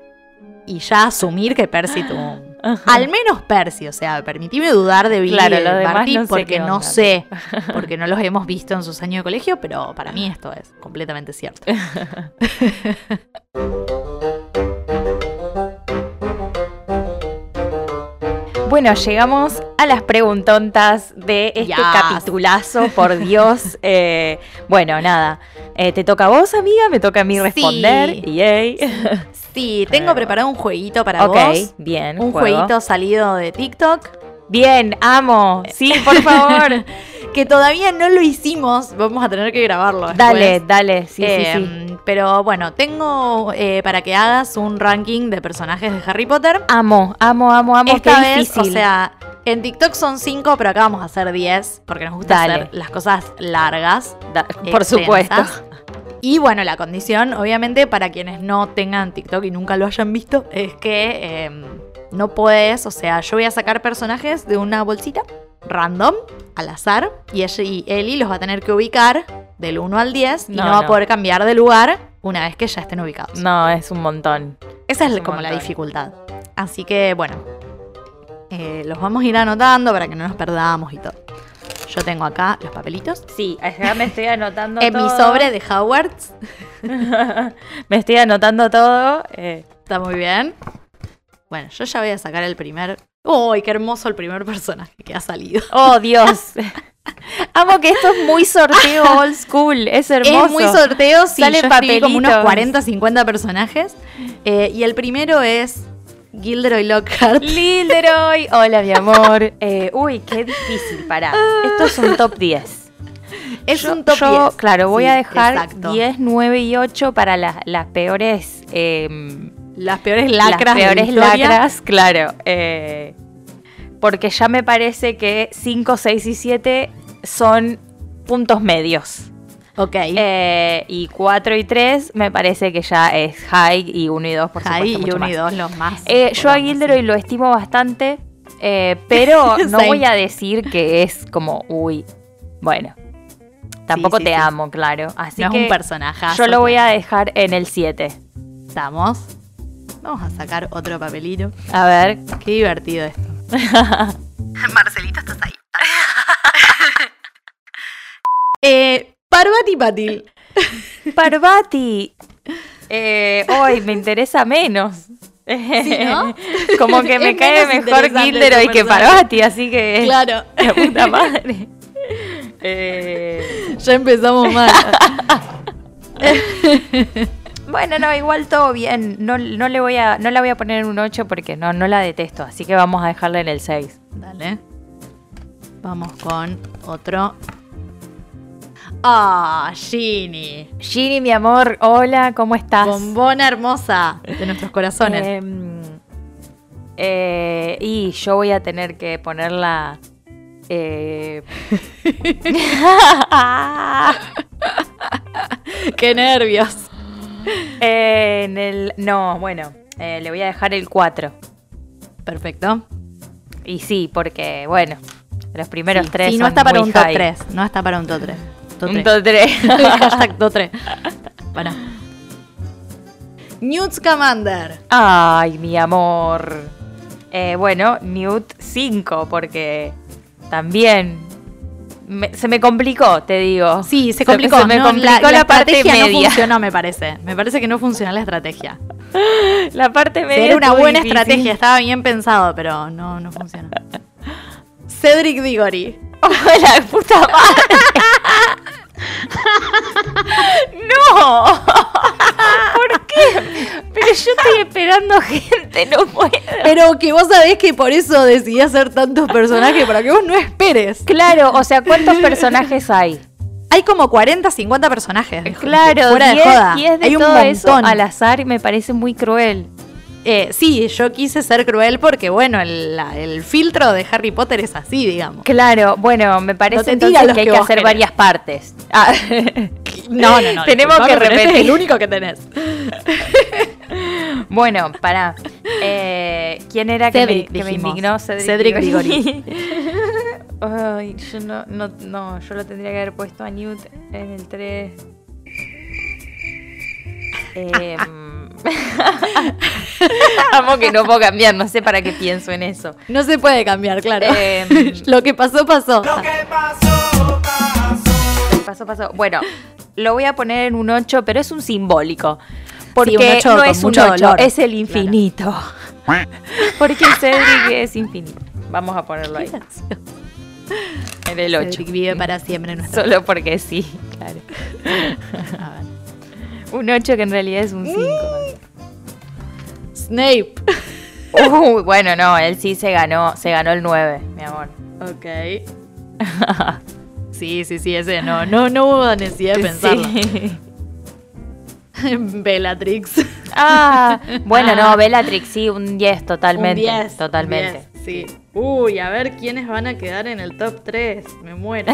y ya asumir que Percy tuvo un, Al menos Percy, o sea, permitime dudar de Billy Claro, Barty no sé porque no sé, porque no los hemos visto en sus años de colegio, pero para mí esto es completamente cierto. Bueno, llegamos a las preguntontas de este Yes. capitulazo, por Dios. Eh, bueno, nada. Eh, ¿Te toca a vos, amiga? ¿Me toca a mí responder? Sí. Yay. Sí, tengo preparado un jueguito para ok, vos. bien. Un juego. jueguito salido de TikTok. Bien, amo. Sí, por favor. que todavía no lo hicimos. Vamos a tener que grabarlo. después. dale, dale. Sí, sí, sí. Eh, Pero bueno, tengo eh, para que hagas un ranking de personajes de Harry Potter. Amo, amo, amo, amo. Esta Qué vez, difícil. o sea, en TikTok son 5, pero acá vamos a hacer 10, porque nos gusta Dale. hacer las cosas largas. Da- por extensas. supuesto. Y bueno, la condición, obviamente, para quienes no tengan TikTok y nunca lo hayan visto, es que eh, no puedes, o sea, yo voy a sacar personajes de una bolsita random, al azar, y ella y Eli los va a tener que ubicar del 1 al 10 y No, no, va no. a poder cambiar de lugar una vez que ya estén ubicados. No, es un montón. Esa es como la dificultad. Así que, bueno, eh, los vamos a ir anotando para que no nos perdamos y todo. Yo tengo acá los papelitos. Sí, acá me estoy anotando En mi sobre de Hogwarts. me estoy anotando todo. eh, Está muy bien. Bueno, yo ya voy a sacar el primer. ¡Uy, qué hermoso el primer personaje que ha salido! Oh, Dios. Amo que esto es muy sorteo old school. Es hermoso. Es muy sorteo, sí, Salen yo como unos papelitos. 40, 50 personajes. Eh, y el primero es Gilderoy Lockhart. Linderoy. Hola, mi amor. Eh, uy, qué difícil. Pará. Esto es un top 10. Es Yo- un top yo, 10. Claro, voy Sí, a dejar exacto. 10, 9 y 8 para las, las peores. eh, Las peores lacras. Las de la peores historia. lacras, claro. eh, porque ya me parece que 5, 6 y 7 son puntos medios. Ok. Eh, y 4 y 3 me parece que ya es high y 1 y 2 por Ahí supuesto. y mucho uno y más. dos los más. Eh, yo a Gilderoy sí. lo estimo bastante, eh, pero no Same. voy a decir que es como, uy, bueno. Tampoco sí, te sí. amo, claro. Así no que es un personaje. yo lo voy a dejar en el 7. Estamos. Vamos a sacar otro papelito. A ver. Qué divertido esto. Marcelito, estás ahí. eh, Parvati Patil. Parvati. Eh, hoy me interesa menos. ¿no? Como que me Es cae mejor Gilderoy tu que. Parvati, así que. Claro. La puta madre. Eh, Ya empezamos mal. Bueno, no, igual todo bien. No, no le voy a, no la voy a poner en un 8 porque no, no la detesto. Así que vamos a dejarla en el 6. Dale. Vamos con otro. Ah, Ginny. Ginny, mi amor, hola, ¿cómo estás? Bombona hermosa de nuestros corazones. Em, eh, y yo voy a tener que ponerla. eh, Qué nervios. En el. No, bueno, eh, le voy a dejar el 4. Perfecto. Y sí, porque, bueno, los primeros Sí, tres. sí, no son está para muy un top high. 3. No está para un top 3. Top Un 3. top 3. Hashtag top 3. Para. Newt Commander. Ay, mi amor. Eh, bueno, Newt 5, porque también me- se me complicó, te digo. Sí, se complicó. Se, me no, complicó la, la, la parte estrategia no media. funcionó, me parece. Me parece que no funcionó la estrategia. la parte media. Era una buena difícil. estrategia, estaba bien pensado, pero no, no funcionó. Cedric Diggory. ¡Hola, de puta madre! ¡No! ¿Por qué? Pero yo estoy esperando gente, no puedo. Pero que vos sabés que por eso decidí hacer tantos personajes, para que vos no esperes. Claro, o sea, ¿cuántos personajes hay? Hay como 40, 50 personajes. Claro, fuera de 10, joda. 10 de Hay un todo montón. eso al azar y me parece muy cruel. Eh, sí, yo quise ser cruel porque, bueno, el, la- el filtro de Harry Potter es así, digamos. Claro, bueno, me No parece tira entonces los que hay que que hacer querés. varias partes. Ah, No, no, no. Tenemos que este repetir. es el único que tenés. bueno, para. ¿Quién era que, Cedric, me, que me dijimos. indignó? Cedric, Cedric Diggory. Ay, yo no, no, no, yo lo tendría que haber puesto a Newt en el 3. Em, Amo que no puedo cambiar, no sé para qué pienso en eso. No se puede cambiar, claro. Em. Lo que pasó, pasó. Pasó, pasó. Bueno, lo voy a poner en un 8, pero es un simbólico. Porque Sí, un ocho no es un mucho 8, dolor. es el infinito. Porque Cedric es infinito. Vamos a ponerlo ahí. En el 8. Cedric vive para siempre en nuestra Solo porque sí, claro. A ver. Un 8 que en realidad es un 5. Snape. Uy, bueno, no, él sí se ganó, se ganó el 9, mi amor. Ok. Sí, sí, sí, ese no. No, no hubo necesidad de pensarlo. Sí. Bellatrix. Ah, bueno, no, Bellatrix, sí, un 10 totalmente. Un 10, totalmente. un 10, sí. Uy, a ver quiénes van a quedar en el top 3. Me muero.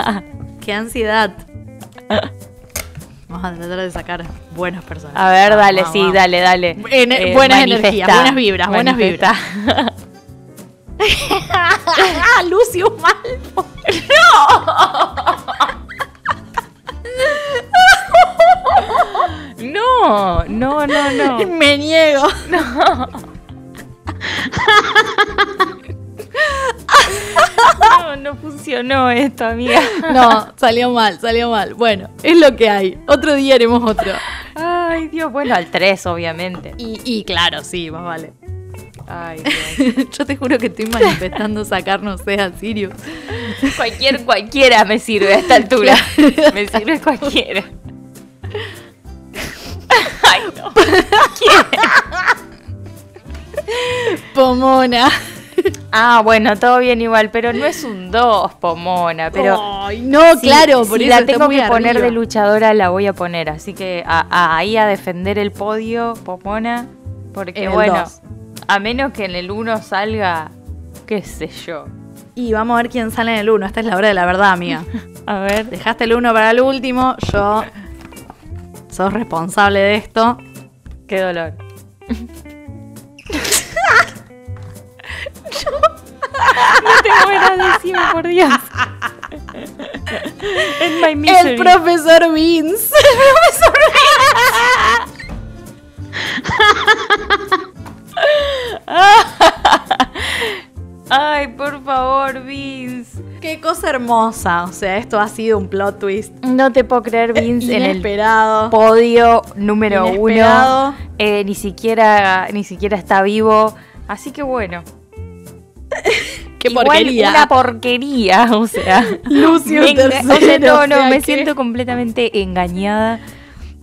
Qué ansiedad. Vamos a tratar de sacar buenos personajes. A ver, dale, vamos, sí, vamos. dale, dale. En- Eh, buenas energías, buenas vibras, buenas manifestá. Ah, Lucius Malfoy. No, no, no, no. Me niego. No, no funcionó esto, amiga. No, salió mal, salió mal. Bueno, es lo que hay. Otro día haremos otro. Ay, Dios, bueno, al 3, obviamente. Y, y claro, sí, más vale. Ay, Dios. Yo te juro que estoy manifestando sacarnos a Sirius. Cualquier, cualquiera me sirve a esta altura. Me sirve cualquiera. Ay, no. Pomona. Ah, bueno, todo bien igual, pero no es un 2, Pomona, pero... Ay, no, si- claro, si por eso la tengo que poner de luchadora, la voy a poner. Así que a- a- ahí a defender el podio, Pomona. Porque En bueno, a menos que en el 1 salga, qué sé yo. Y vamos a ver quién sale en el 1. Esta es la hora de la verdad, amiga. A ver. Dejaste el 1 para el último. Yo. Sos responsable de esto. Qué dolor. no tengo ganas de por Dios. En my misery. El profesor Vince. Ay, por favor, Vince. Qué cosa hermosa. O sea, esto ha sido un plot twist. No te puedo creer, Vince, en el Inesperado. podio número Inesperado. uno. Eh, ni siquiera, ni siquiera está vivo. Así que bueno. Qué Igual porquería. Una porquería, o sea. Lucio me enga- o sea, tercero, no, o no, sea me que- siento completamente engañada.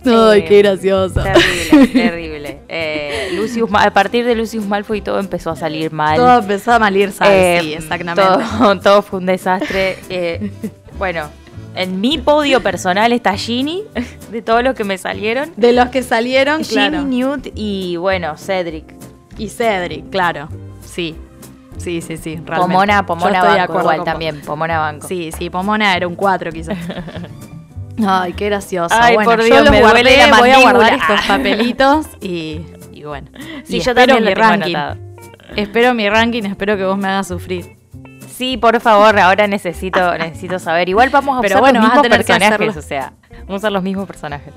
Ay, Eh, qué gracioso. Terrible, terrible. Eh, Lucius, a partir de Lucius Malfoy todo empezó a salir mal. Todo empezó a malir Eh, sí, exactamente. Todo, todo fue un desastre. Eh, bueno, en mi podio personal está Ginny, de todos los que me salieron. De los que salieron, Ginny, claro. Newt y bueno, Cedric. Y Cedric, claro. Sí. Sí, sí, sí. realmente. Pomona, Yo Pomona Banco igual también, Pomona Banco. Sí, sí, Pomona era un 4 quizás. Ay, qué gracioso. Ay, bueno, por yo Dios, los me guardé, duele la voy a guardar estos papelitos y, y bueno. Sí, Y yo espero también mi ranking. anotado. Espero mi ranking, espero que vos me hagas sufrir. Sí, por favor, ahora necesito, necesito saber. Igual vamos a Pero usar bueno, los mismos personajes, o sea, vamos a usar los mismos personajes.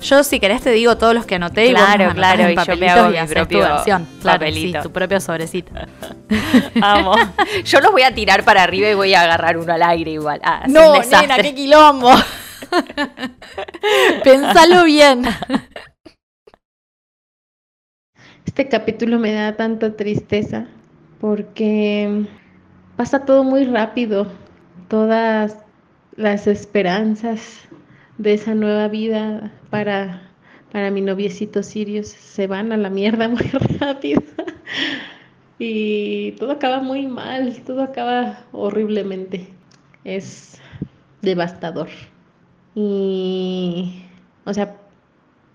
Yo, si querés, te digo todos los que anoté y Claro, anotás claro, en y yo me hago y mi propio tu versión. Claro, papelito. sí, tu propio sobrecito. Vamos. Yo los voy a tirar para arriba y voy a agarrar uno al aire igual. Ah, No, nena, qué quilombo. Pensalo bien. Este capítulo me da tanta tristeza porque pasa todo muy rápido. Todas las esperanzas de esa nueva vida para, para mi noviecito Sirius se van a la mierda muy rápido. Y todo acaba muy mal, todo acaba horriblemente. Es devastador. Y, o sea,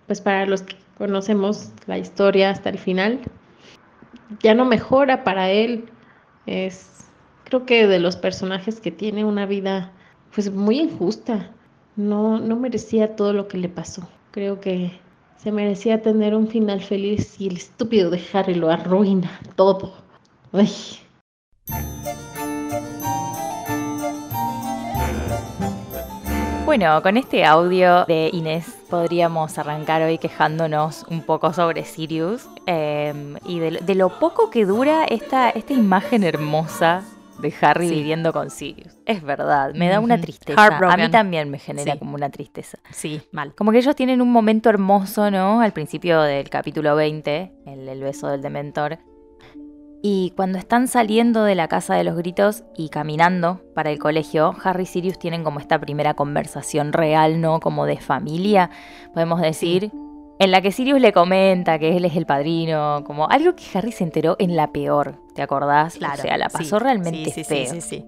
pues para los que conocemos la historia hasta el final, ya no mejora para él. Es, creo que de los personajes que tiene una vida, pues muy injusta. No, no merecía todo lo que le pasó. Creo que se merecía tener un final feliz y el estúpido de Harry lo arruina todo. Ay. Bueno, con este audio de Inés podríamos arrancar hoy quejándonos un poco sobre Sirius eh, y de, de lo poco que dura esta, esta imagen hermosa de Harry Sí. viviendo con Sirius. Es verdad, me da una tristeza. A mí también me genera Sí. como una tristeza. Sí, mal. Como que ellos tienen un momento hermoso, ¿no? Al principio del capítulo 20, el, el beso del dementor. Y cuando están saliendo de la casa de los gritos y caminando para el colegio, Harry y Sirius tienen como esta primera conversación real, ¿no? Como de familia, podemos decir. En la que Sirius le comenta que él es el padrino, como algo que Harry se enteró en la peor, ¿te acordás? Claro. O sea, la sí. pasó realmente sí, feo. Sí, sí, sí.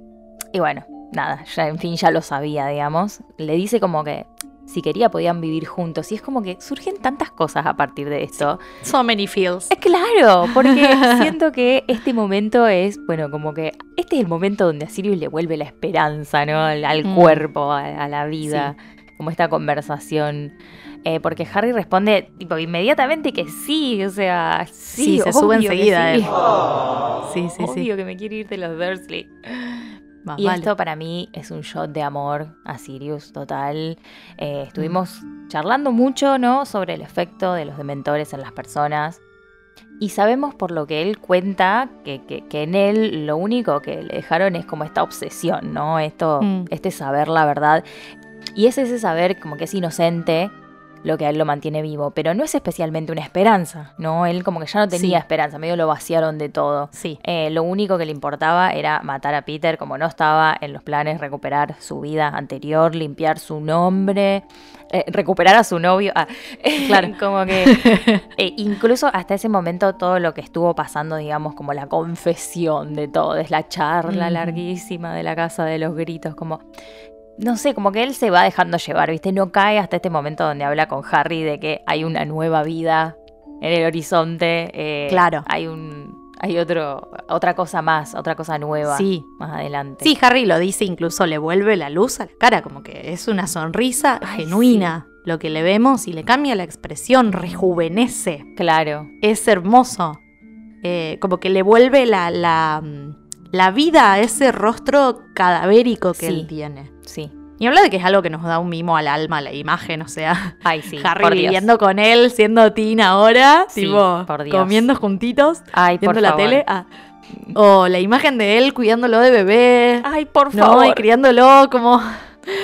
Y bueno, nada, ya en fin ya lo sabía, digamos. Le dice como que si quería podían vivir juntos. Y es como que surgen tantas cosas a partir de esto. So many feels. Es claro, porque siento que este momento es, bueno, como que este es el momento donde a Sirius le vuelve la esperanza, ¿no? Al, al Mm. cuerpo, a, a la vida, como esta conversación. Eh, porque Harry responde tipo inmediatamente que sí, o sea, sí, Sí, se sube enseguida sí. él. Sí, sí, sí. Obvio que me quiere ir de los Dursley. Más Y vale. esto para mí es un shot de amor a Sirius total. Eh, estuvimos charlando mucho, ¿no? Sobre el efecto de los dementores en las personas. Y sabemos por lo que él cuenta que, que- que en él lo único que le dejaron es como esta obsesión, ¿no? Esto, Mm. este saber la verdad. Y es ese saber como que es inocente lo que a él lo mantiene vivo, pero no es especialmente una esperanza, ¿no? Él como que ya no tenía Sí. esperanza, medio lo vaciaron de todo. Sí. Eh, lo único que le importaba era matar a Peter, como no estaba en los planes recuperar su vida anterior, limpiar su nombre, eh, recuperar a su novio. Ah, Claro. como que eh, incluso hasta ese momento todo lo que estuvo pasando, digamos, como la confesión de todo, es la charla larguísima de la casa de los gritos, como no sé, como que él se va dejando llevar, ¿viste? No cae hasta este momento donde habla con Harry de que hay una nueva vida en el horizonte. eh, Claro. Hay un. Hay otro, otra cosa más, otra cosa nueva Sí. más adelante. Sí, Harry lo dice, incluso le vuelve la luz a la cara, como que es una sonrisa Ay, genuina. Lo que le vemos y le cambia la expresión, rejuvenece. Claro. Es hermoso. Eh, como que le vuelve la, la, mm, la vida a ese rostro cadavérico que Sí. él tiene. Sí. Y habla de que es algo que nos da un mimo al alma, la imagen, o sea, Ay, sí. Harry por Dios. viviendo con él, siendo teen ahora, Sí, tipo, por Dios. comiendo juntitos, Ay, por viendo la favor. tele. ah. O la imagen de él cuidándolo de bebé. Ay, por No, favor. y criándolo como...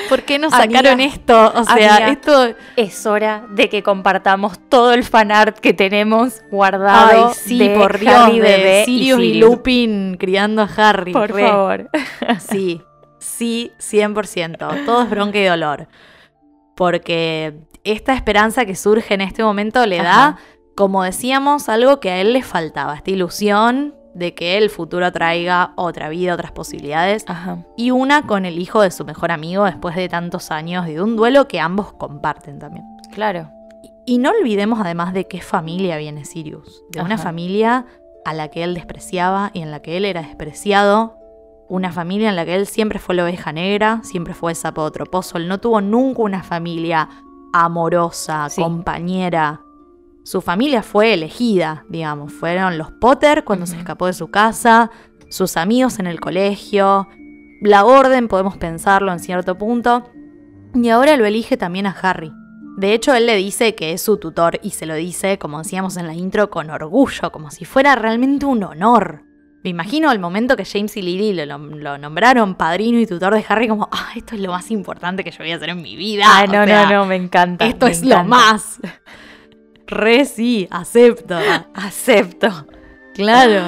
¿Por qué no Amiga, sacaron esto? O sea, amiga. esto... Es hora de que compartamos todo el fanart que tenemos guardado. Ay, sí, de por Dios, Harry de bebé Sirius y, Sirius. Lupin criando a Harry. Por Re. favor. Sí, sí, 100%. Todo es bronca y dolor. Porque esta esperanza que surge en este momento le da, Ajá. como decíamos, algo que a él le faltaba. Esta ilusión de que el futuro traiga otra vida, otras posibilidades. Ajá. Y una con el hijo de su mejor amigo después de tantos años y de un duelo que ambos comparten también. Claro. Y no olvidemos además de qué familia viene Sirius. De una familia a la que él despreciaba y en la que él era despreciado. Una familia en la que él siempre fue la oveja negra, siempre fue el sapo de troposo. Él no tuvo nunca una familia amorosa, Sí. compañera. Su familia fue elegida, digamos. Fueron los Potter cuando se escapó de su casa, sus amigos en el colegio, la orden, podemos pensarlo en cierto punto. Y ahora lo elige también a Harry. De hecho, él le dice que es su tutor y se lo dice, como decíamos en la intro, con orgullo, como si fuera realmente un honor. Me imagino el momento que James y Lily lo, lo nombraron padrino y tutor de Harry como, ah, esto es lo más importante que yo voy a hacer en mi vida. Ah, O no, sea, no, no, me encanta. Esto me es lo más. Re sí, acepto. Acepto. Claro.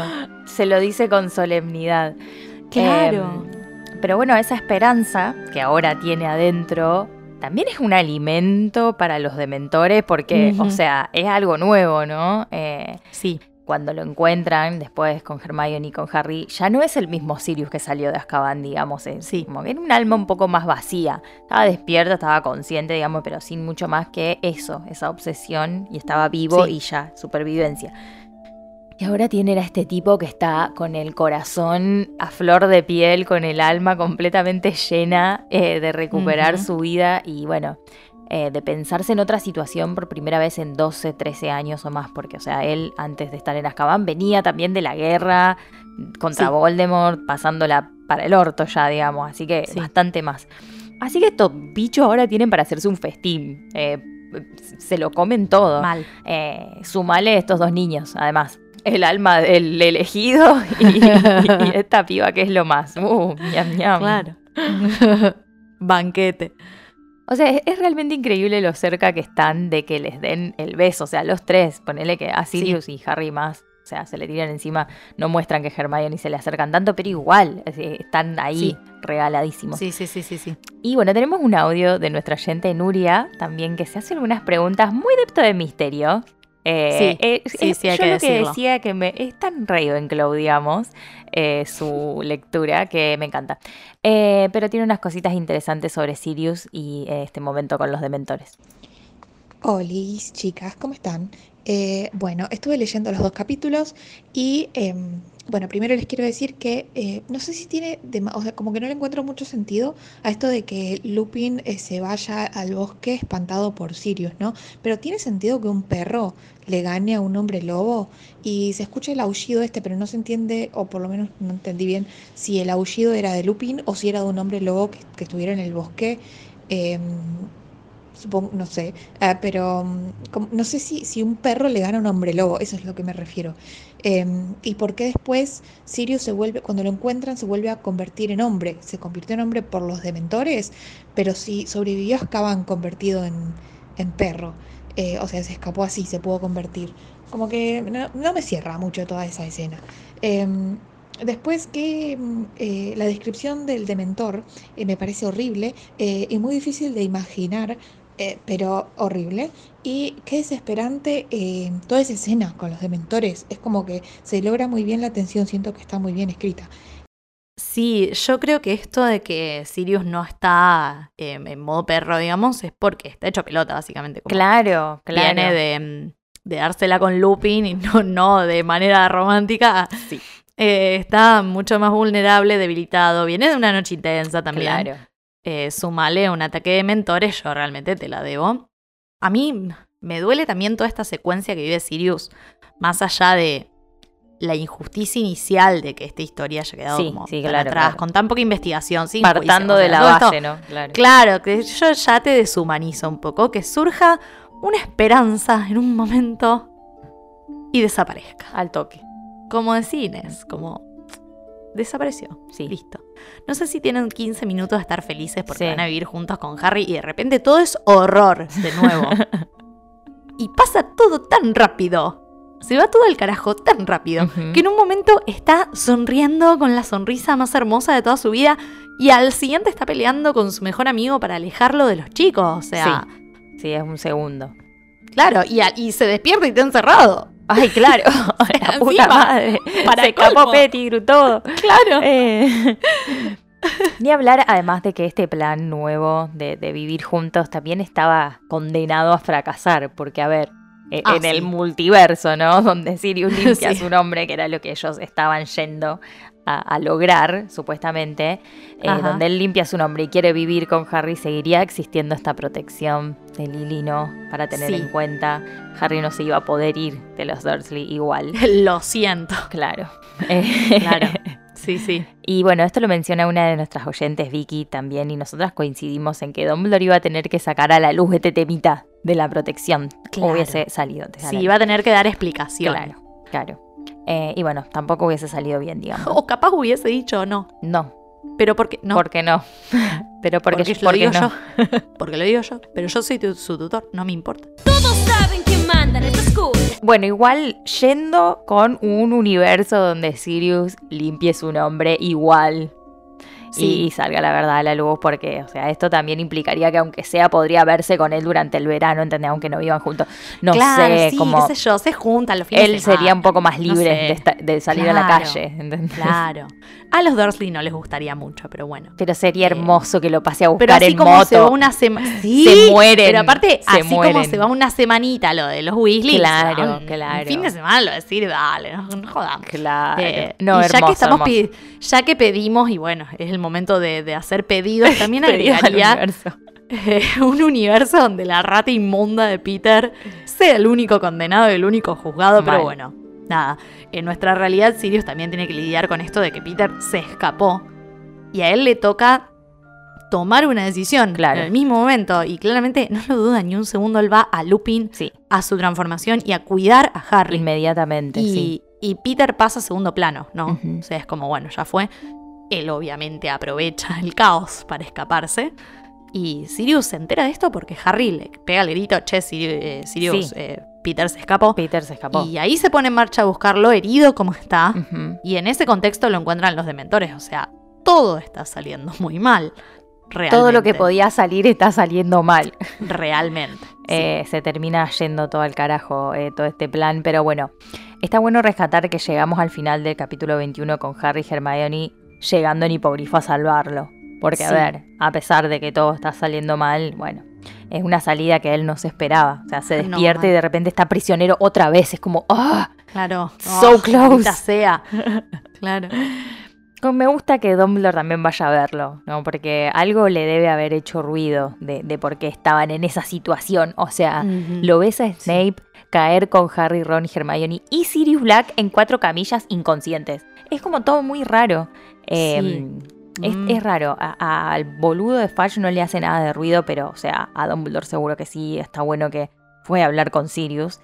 Se lo dice con solemnidad. Claro. Em, pero bueno, esa esperanza que ahora tiene adentro también es un alimento para los dementores porque, o sea, es algo nuevo, ¿no? Eh, Sí, cuando lo encuentran después con Hermione y con Harry, ya no es el mismo Sirius que salió de Azkaban, digamos. Es Sí. como que era un alma un poco más vacía. Estaba despierta, estaba consciente, digamos, pero sin mucho más que eso, esa obsesión. Y estaba vivo Sí. y ya, supervivencia. Y ahora tienen a este tipo que está con el corazón a flor de piel, con el alma completamente llena eh, de recuperar su vida y bueno, eh, de pensarse en otra situación por primera vez en 12, 13 años o más, porque o sea, él antes de estar en Azkaban venía también de la guerra contra Sí. Voldemort, pasándola para el orto ya, digamos, así que Sí. bastante más. Así que estos bichos ahora tienen para hacerse un festín. Eh, se lo comen todo. Mal. Eh, sumale estos dos niños, además. El alma del elegido y, y esta piba que es lo más. Uh, ñam, ñam. Claro. Banquete. O sea, es, es realmente increíble lo cerca que están de que les den el beso. O sea, los tres, ponele que a Sirius y Harry más. O sea, se le tiran encima, no muestran que Hermione se le acercan tanto, pero igual están ahí Sí. regaladísimos. Sí, sí, sí, sí, sí. Y bueno, tenemos un audio de nuestra oyente Nuria también que se hace algunas preguntas muy depto de misterio. Eh, Sí, eh, sí, sí, hay yo que lo que decirlo. decía que me es tan Ravenclaw, digamos, eh, su lectura que me encanta. Eh, pero tiene unas cositas interesantes sobre Sirius y eh, este momento con los dementores. Olis, chicas, ¿cómo están? Eh, bueno, estuve leyendo los dos capítulos y, em, bueno, primero les quiero decir que eh, no sé si tiene, dema- o sea, como que no le encuentro mucho sentido a esto de que Lupin eh, se vaya al bosque espantado por Sirius, ¿no? Pero tiene sentido que un perro le gane a un hombre lobo y se escucha el aullido este, pero no se entiende, o por lo menos no entendí bien, si el aullido era de Lupin o si era de un hombre lobo que, estuviera en el bosque. Em, supongo, no sé, ah, pero mm, no sé si, si un perro le gana a un hombre lobo, eso es lo que me refiero. Em, y por qué después Sirius se vuelve, cuando lo encuentran, se vuelve a convertir en hombre. Se convirtió en hombre por los dementores, pero si sobrevivió, acaban convertido en, en perro. Eh, o sea, se escapó así, se pudo convertir. Como que no, me cierra mucho toda esa escena. Em, Después que mm, eh, la descripción del dementor eh, me parece horrible y muy difícil de imaginar, eh, pero horrible. Y qué desesperante eh, toda esa escena con los dementores. Es como que se logra muy bien la tensión, siento que está muy bien escrita. Sí, yo creo que esto de que Sirius no está eh, en modo perro, digamos, es porque está hecho pelota, básicamente. como Claro, claro. Viene de, mm, de dársela con Lupin y no, no de manera romántica. Sí. Eh, está mucho más vulnerable, debilitado. Viene de una noche intensa también. Claro. Eh, sumale un ataque de mentores, yo realmente te la debo. A mí me duele también toda esta secuencia que vive Sirius, más allá de la injusticia inicial de que esta historia haya quedado Sí, como sí, claro, atrás, claro. con tan poca investigación, sin Partando juicio, o de sea, la esto- base, ¿no? Claro. Claro, que yo ya te deshumanizo un poco, que surja una esperanza en un momento y desaparezca. Al toque. Como de cines, como desapareció. Sí. Listo. No sé si tienen 15 minutos de estar felices porque Sí. van a vivir juntos con Harry y de repente todo es horror de nuevo. y pasa todo tan rápido. Se va todo al carajo tan rápido que en un momento está sonriendo con la sonrisa más hermosa de toda su vida y al siguiente está peleando con su mejor amigo para alejarlo de los chicos. O sea, Sí, es un segundo. claro, y, a- y se despierta y está encerrado. Ay, claro. la puta madre. para Se escapó colmo. Pettigrew todo. Claro. Eh, Ni hablar, además de que este plan nuevo de, de vivir juntos también estaba condenado a fracasar, porque a ver, e- Ah, en el multiverso, ¿no? Donde Sirius limpia a Sí. su nombre, que era lo que ellos estaban yendo a, a lograr, supuestamente, eh, donde él limpia su nombre y quiere vivir con Harry, seguiría existiendo esta protección de Lily, ¿no? Para tener Sí. en cuenta, Harry no se iba a poder ir de los Dursley igual. Lo siento. Claro. Claro. Sí, sí. y bueno, esto lo menciona una de nuestras oyentes, Vicky, también, y nosotras coincidimos en que Dumbledore iba a tener que sacar a la luz este temita de la protección. Claro. Hubiese salido. Sí, va a tener que dar explicación. Claro, claro. Eh, y bueno, tampoco hubiese salido bien, digamos. O capaz hubiese dicho no. No, Pero porque no. ¿por qué no? Pero porque, porque, lo porque digo no. yo. Porque lo digo yo. Pero yo soy tu- su tutor, no me importa. Todos saben quién manda en esta school. Bueno, igual yendo con un universo donde Sirius limpie su nombre igual. Sí. Y salga la verdad a la luz, porque, o sea, esto también implicaría que aunque sea podría verse con él durante el verano, ¿entendés? Aunque no vivan juntos. No claro, sé, sí, como qué sé yo, se juntan los fines de él semana, sería un poco más no libre sé. de, esta- de salir a la calle, ¿entendés? Claro. A los Dursley no les gustaría mucho, pero bueno. Pero sería Eh, hermoso que lo pase a buscar Pero así en como moto. se va una semana. Sí, Se mueren, Pero aparte, así como se va una semanita lo de los Weasley. Claro, un- claro. Un fin de semana lo decir, dale, no, no jodamos. Claro. Eh, no, y ya que estamos ya que pedimos, y bueno, es el momento de, de hacer pedidos, también agregaría universo. eh, un universo donde la rata inmunda de Peter sea el único condenado y el único juzgado, pero bueno, nada. En nuestra realidad, Sirius también tiene que lidiar con esto de que Peter se escapó y a él le toca tomar una decisión Claro. en el mismo momento. Y claramente no lo duda ni un segundo, él va a Lupin, Sí, a su transformación y a cuidar a Harry. inmediatamente, y, sí. y Peter pasa a segundo plano, ¿no? O sea, es como, bueno, ya fue. Él obviamente aprovecha el caos para escaparse. Y Sirius se entera de esto porque Harry le pega el grito, che, Sirius, eh, Sirius, Sí. eh, Peter se escapó. Peter se escapó. Y ahí se pone en marcha a buscarlo, herido como está. Y en ese contexto lo encuentran los dementores. O sea, todo está saliendo muy mal. Realmente. Todo lo que podía salir está saliendo mal. Realmente. sí. Eh, se termina yendo todo al carajo todo este plan, pero bueno, está bueno rescatar que llegamos al final del capítulo 21 con Harry Hermione llegando en hipogrifo a salvarlo. Porque, a ver, a pesar de que todo está saliendo mal, bueno, es una salida que él no se esperaba. O sea, se No, despierta y de repente está prisionero otra vez. Es como, ¡ah! Claro. So Oh, close. sea. claro. Me gusta que Dumbledore también vaya a verlo, ¿no? Porque algo le debe haber hecho ruido de, de por qué estaban en esa situación. O sea, lo ves a Snape caer con Harry, Ron y Hermione y Sirius Black en cuatro camillas inconscientes. Es como todo muy raro. Eh, es, Mm. es raro. A- a- al boludo de Fudge no le hace nada de ruido, pero, o sea, a Dumbledore seguro que sí. Está bueno que fue a hablar con Sirius.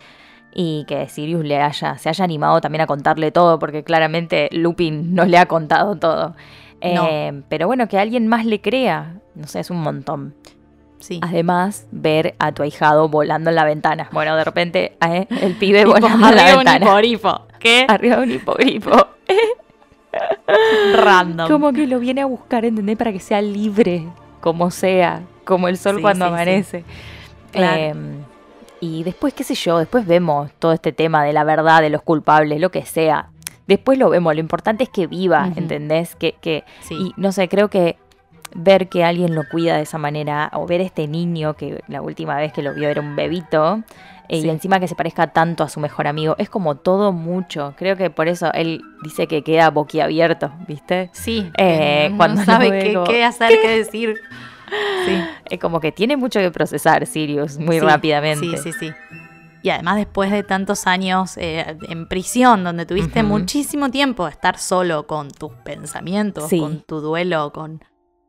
Y que Sirius le haya, se haya animado también a contarle todo, porque claramente Lupin no le ha contado todo. Eh, Pero bueno, que alguien más le crea, no sé, es un montón. Sí. Además, ver a tu ahijado volando en la ventana. Bueno, de repente, eh, el pibe volando en la arriba un ventana. hipogrifo. ¿Qué? Arriba de un hipogrifo. Random. Como que lo viene a buscar, ¿entendés? Para que sea libre, como sea, como el sol Sí, cuando sí. amanece. Claro. Eh, y después, qué sé yo, después vemos todo este tema de la verdad, de los culpables, lo que sea. Después lo vemos, lo importante es que viva. ¿entendés? Que, que, Sí. Y no sé, creo que ver que alguien lo cuida de esa manera, o ver este niño que la última vez que lo vio era un bebito, eh, Sí. y encima que se parezca tanto a su mejor amigo, es como todo mucho. Creo que por eso él dice que queda boquiabierto, ¿viste? Sí. Eh, no cuando sabe qué hacer, qué decir. Sí. Es como que tiene mucho que procesar Sirius muy Sí, rápidamente. Sí, sí, sí. Y además después de tantos años eh, en prisión, donde tuviste muchísimo tiempo de estar solo con tus pensamientos, Sí. con tu duelo, con,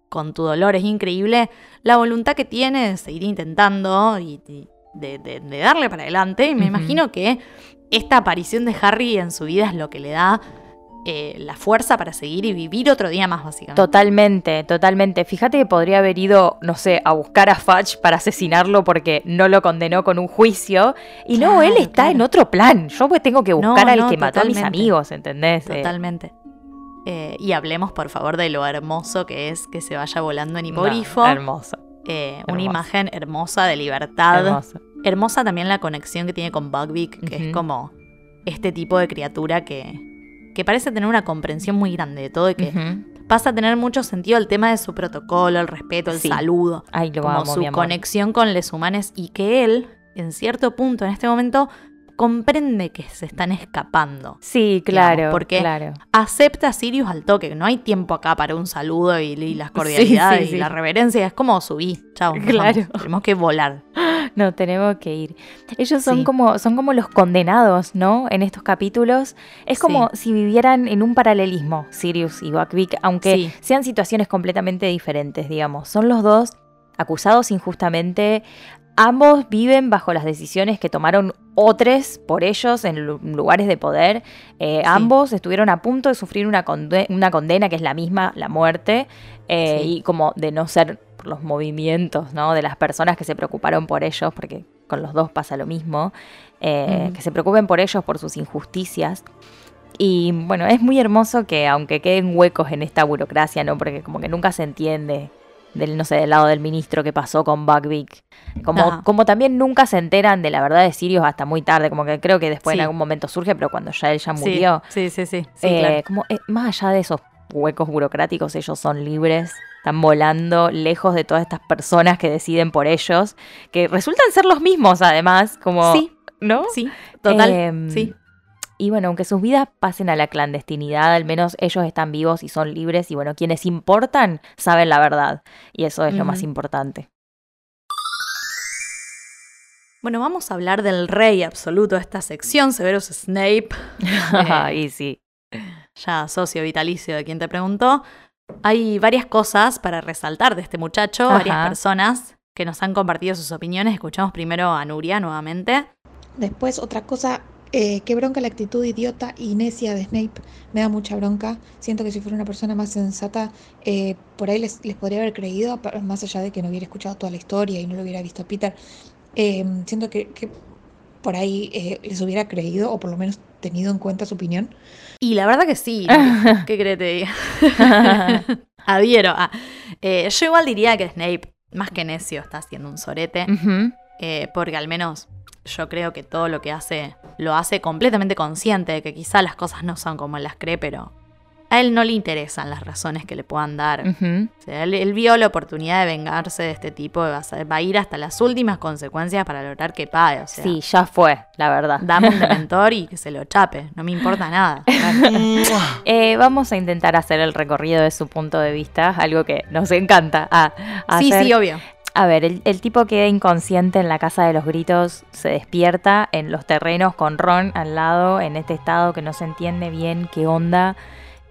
con tu dolor, es increíble la voluntad que tiene de seguir intentando y, y de, de- de darle para adelante. Y me imagino que esta aparición de Harry en su vida es lo que le da eh, la fuerza para seguir y vivir otro día más, básicamente. Totalmente, totalmente. Fíjate que podría haber ido, no sé, a buscar a Fudge para asesinarlo porque no lo condenó con un juicio. Y no, Claro, él está claro. en otro plan. Yo pues tengo que No, buscar al no, que mató a mis amigos, ¿entendés? Eh, Totalmente. Eh, y hablemos, por favor, de lo hermoso que es que se vaya volando en no, hipogrifo. hermoso, Eh, una imagen hermosa de libertad. hermoso. Hermosa también la conexión que tiene con Buckbeak, que es como este tipo de criatura que, que parece tener una comprensión muy grande de todo y que pasa a tener mucho sentido el tema de su protocolo, el respeto, el Sí. saludo, Ay, lo como amo, su conexión con los humanos y que él, en cierto punto, en este momento, comprende que se están escapando. Sí, claro, porque- claro. acepta a Sirius al toque. No hay tiempo acá para un saludo y, y las cordialidades Sí, sí, y la reverencia. Es como subí, chao. Claro. vamos. Tenemos que volar. No, tenemos que ir. Ellos son como son como los condenados, ¿no? En estos capítulos. Es como si vivieran en un paralelismo, Sirius y Buckbeak, aunque sean situaciones completamente diferentes, digamos. Son los dos acusados injustamente. Ambos viven bajo las decisiones que tomaron otros por ellos en lu- lugares de poder. Eh, Sí. Ambos estuvieron a punto de sufrir una, conde- una condena que es la misma, la muerte, eh, Sí. y como de no ser por los movimientos ¿no? de las personas que se preocuparon por ellos, porque con los dos pasa lo mismo, eh, que se preocupen por ellos, por sus injusticias. Y bueno, es muy hermoso que aunque queden huecos en esta burocracia, ¿no? Porque como que nunca se entiende del, no sé, del lado del ministro que pasó con Buckbeak. Como, Ajá. como también nunca se enteran de la verdad de Sirius hasta muy tarde, como que creo que después Sí. en algún momento surge, pero cuando ya él ya murió. Sí, sí, sí. sí, eh, claro. como, eh, más allá de esos huecos burocráticos, ellos son libres, están volando lejos de todas estas personas que deciden por ellos, que resultan ser los mismos además, como... Sí, ¿No? sí, total. Em, sí. Y bueno, aunque sus vidas pasen a la clandestinidad, al menos ellos están vivos y son libres y bueno, quienes importan saben la verdad y eso es lo más importante. Bueno, vamos a hablar del rey absoluto de esta sección, Severus Snape. Eh, y sí. ya socio vitalicio de quien te preguntó. Hay varias cosas para resaltar de este muchacho, varias personas que nos han compartido sus opiniones. Escuchamos primero a Nuria nuevamente. Después, otra cosa, eh, qué bronca la actitud idiota y necia de Snape. Me da mucha bronca. Siento que si fuera una persona más sensata, eh, por ahí les, les podría haber creído, más allá de que no hubiera escuchado toda la historia y no lo hubiera visto a Peter. Eh, siento que, que por ahí eh, les hubiera creído, o por lo menos tenido en cuenta su opinión. Y la verdad que sí. ¿Qué crees te diga? Adhiero. Ah, eh, yo igual diría que Snape, más que necio, está haciendo un sorete. Eh, porque al menos yo creo que todo lo que hace lo hace completamente consciente de que quizá las cosas no son como él las cree, pero a él no le interesan las razones que le puedan dar. O sea, él, él vio la oportunidad de vengarse de este tipo va a, va a ir hasta las últimas consecuencias para lograr que pague. O sea, Sí, ya fue, la verdad. dame un dementor y que se lo chape. No me importa nada. Eh, vamos a intentar hacer el recorrido de su punto de vista, algo que nos encanta. Ah, sí, sí, obvio. A ver, el, el tipo queda inconsciente en la casa de los gritos, se despierta en los terrenos con Ron al lado, en este estado que no se entiende bien qué onda.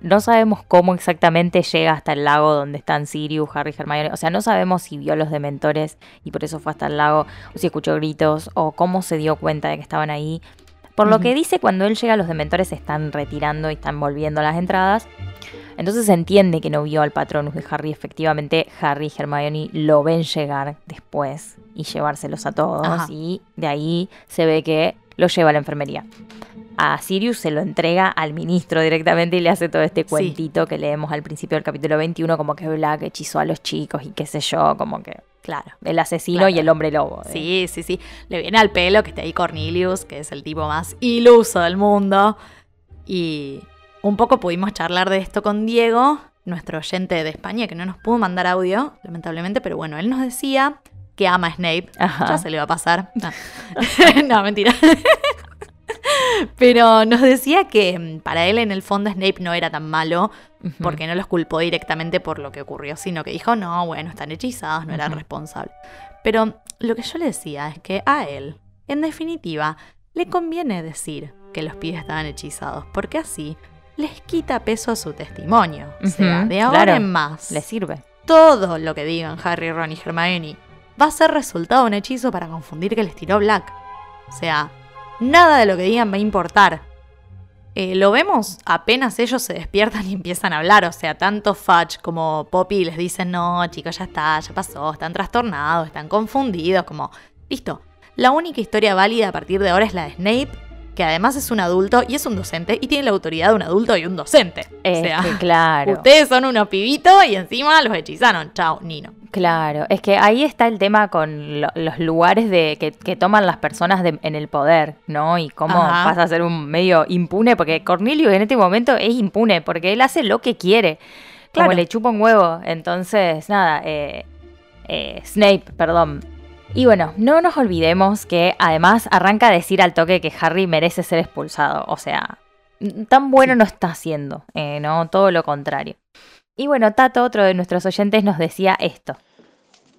No sabemos cómo exactamente llega hasta el lago donde están Sirius, Harry, Hermione. O sea, no sabemos si vio a los dementores y por eso fue hasta el lago, o si escuchó gritos, o cómo se dio cuenta de que estaban ahí. Por lo que dice, cuando él llega, los dementores se están retirando y están volviendo las entradas. Entonces se entiende que no vio al patronus de Harry. Efectivamente, Harry y Hermione lo ven llegar después y llevárselos a todos. Ajá. Y de ahí se ve que lo lleva a la enfermería. A Sirius se lo entrega al ministro directamente y le hace todo este Sí. cuentito que leemos al principio del capítulo 21, como que Black hechizó a los chicos y qué sé yo, como que Claro. el asesino Claro. y el hombre lobo. ¿eh? Sí, sí, sí. Le viene al pelo que esté ahí Cornelius, que es el tipo más iluso del mundo. Y un poco pudimos charlar de esto con Diego, nuestro oyente de España, que no nos pudo mandar audio, lamentablemente, pero bueno, él nos decía que ama a Snape. Ajá. Ya se le va a pasar. No, No, mentira. Pero nos decía que mm, para él en el fondo Snape no era tan malo porque no los culpó directamente por lo que ocurrió, sino que dijo, no, bueno, están hechizados, no eran Ujú. responsables. Pero lo que yo le decía es que a él, en definitiva, le conviene decir que los pibes estaban hechizados, porque así les quita peso a su testimonio. O sea, de ahora claro. en más, Le sirve. todo lo que digan Harry, Ron y Hermione va a ser resultado de un hechizo para confundir que les tiró Black. O sea, nada de lo que digan va a importar. Eh, lo vemos apenas ellos se despiertan y empiezan a hablar. O sea, tanto Fudge como Poppy les dicen, no, chicos, ya está, ya pasó, están trastornados, están confundidos, como, listo. La única historia válida a partir de ahora es la de Snape, que además es un adulto y es un docente y tiene la autoridad de un adulto y un docente. Es o sea, que claro. ustedes son unos pibitos y encima los hechizaron. Chao, Nino. Claro, es que ahí está el tema con lo- los lugares de que, que toman las personas de- en el poder, ¿no? Y cómo Ajá. pasa a ser un medio impune, porque Cornelio en este momento es impune, porque él hace lo que quiere, como Claro. le chupa un huevo. Entonces, nada, eh, eh, Snape, perdón. Y bueno, no nos olvidemos que además arranca a decir al toque que Harry merece ser expulsado. O sea, tan bueno no está haciendo, eh, ¿no? Todo lo contrario. Y bueno, Tato, otro de nuestros oyentes, nos decía esto.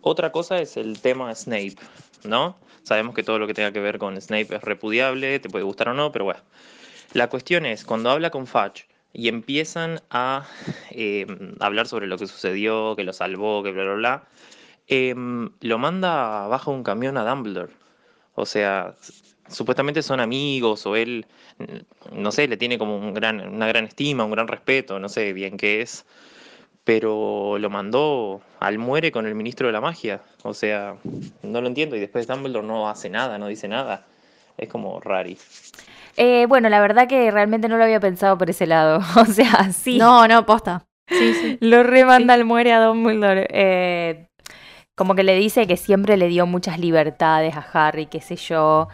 Otra cosa es el tema Snape, ¿no? Sabemos que todo lo que tenga que ver con Snape es repudiable, te puede gustar o no, pero bueno. La cuestión es, cuando habla con Fudge y empiezan a eh, hablar sobre lo que sucedió, que lo salvó, que bla, bla, bla, em, lo manda bajo un camión a Dumbledore. O sea, supuestamente son amigos o él, no sé, le tiene como una gran estima, un gran respeto, no sé bien qué es pero lo mandó al muere con el ministro de la magia. O sea, no lo entiendo. Y después Dumbledore no hace nada, no dice nada. Es como rari. Eh, bueno, la verdad que realmente no lo había pensado por ese lado. O sea, sí. No, no, posta. Sí, sí. Lo remanda al muere a Dumbledore. Eh, como que le dice que siempre le dio muchas libertades a Harry, qué sé yo.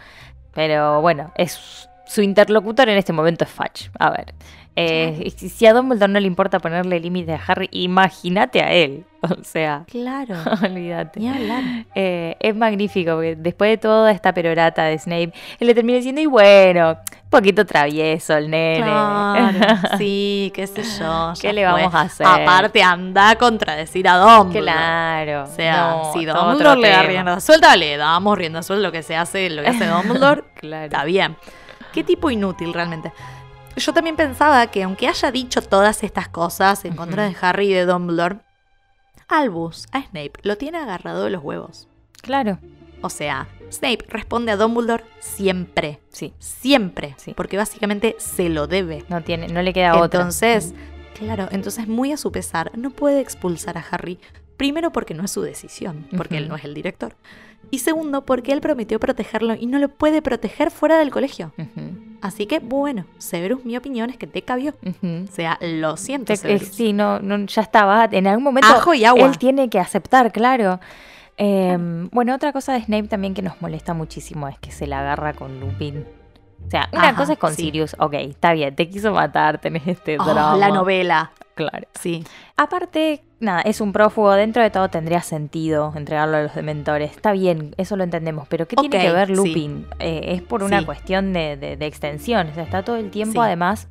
Pero bueno, es su interlocutor en este momento es Fudge. A ver. Eh, si a Dumbledore no le importa ponerle límites a Harry, imagínate a él. O sea, Claro. olvídate. Ni hablar. Eh, es magnífico, porque después de toda esta perorata de Snape, él le termina diciendo, y bueno, un poquito travieso el nene. Claro. Sí, qué sé yo. ¿Qué le fue. vamos a hacer? Aparte, anda a contradecir a Dumbledore. Claro. O sea, No, si Dumbledore le da rienda suelta, le damos rienda suelta lo que se hace, lo que hace Dumbledore. Claro. Está bien. Qué tipo inútil realmente. Yo también pensaba que aunque haya dicho todas estas cosas en contra Ujú. de Harry y de Dumbledore, Albus a Snape lo tiene agarrado de los huevos. Claro. O sea, Snape responde a Dumbledore siempre. Sí. Siempre. Sí. Porque básicamente se lo debe. No tiene, no le queda otra. Entonces, claro, entonces muy a su pesar, no puede expulsar a Harry. Primero porque no es su decisión, porque él no es el director. Y segundo porque él prometió protegerlo y no lo puede proteger fuera del colegio. Así que, bueno, Severus, mi opinión es que te cabió. O sea, lo siento, Te- eh, Severus. sí, no, no, ya estaba. En algún momento Ajo y agua. él tiene que aceptar, claro. Eh, Bueno, otra cosa de Snape también que nos molesta muchísimo es que se la agarra con Lupin. O sea, una Ajá, cosa es con sí. Sirius, ok, está bien, te quiso matar, tenés este Oh, drama. la novela. Claro. Sí. Aparte, nada, es un prófugo, dentro de todo tendría sentido entregarlo a los dementores. Está bien, eso lo entendemos, pero ¿qué tiene que ver sí. Lupin? Eh, es por una Sí. cuestión de, de- de extensión. O sea, está todo el tiempo Sí. además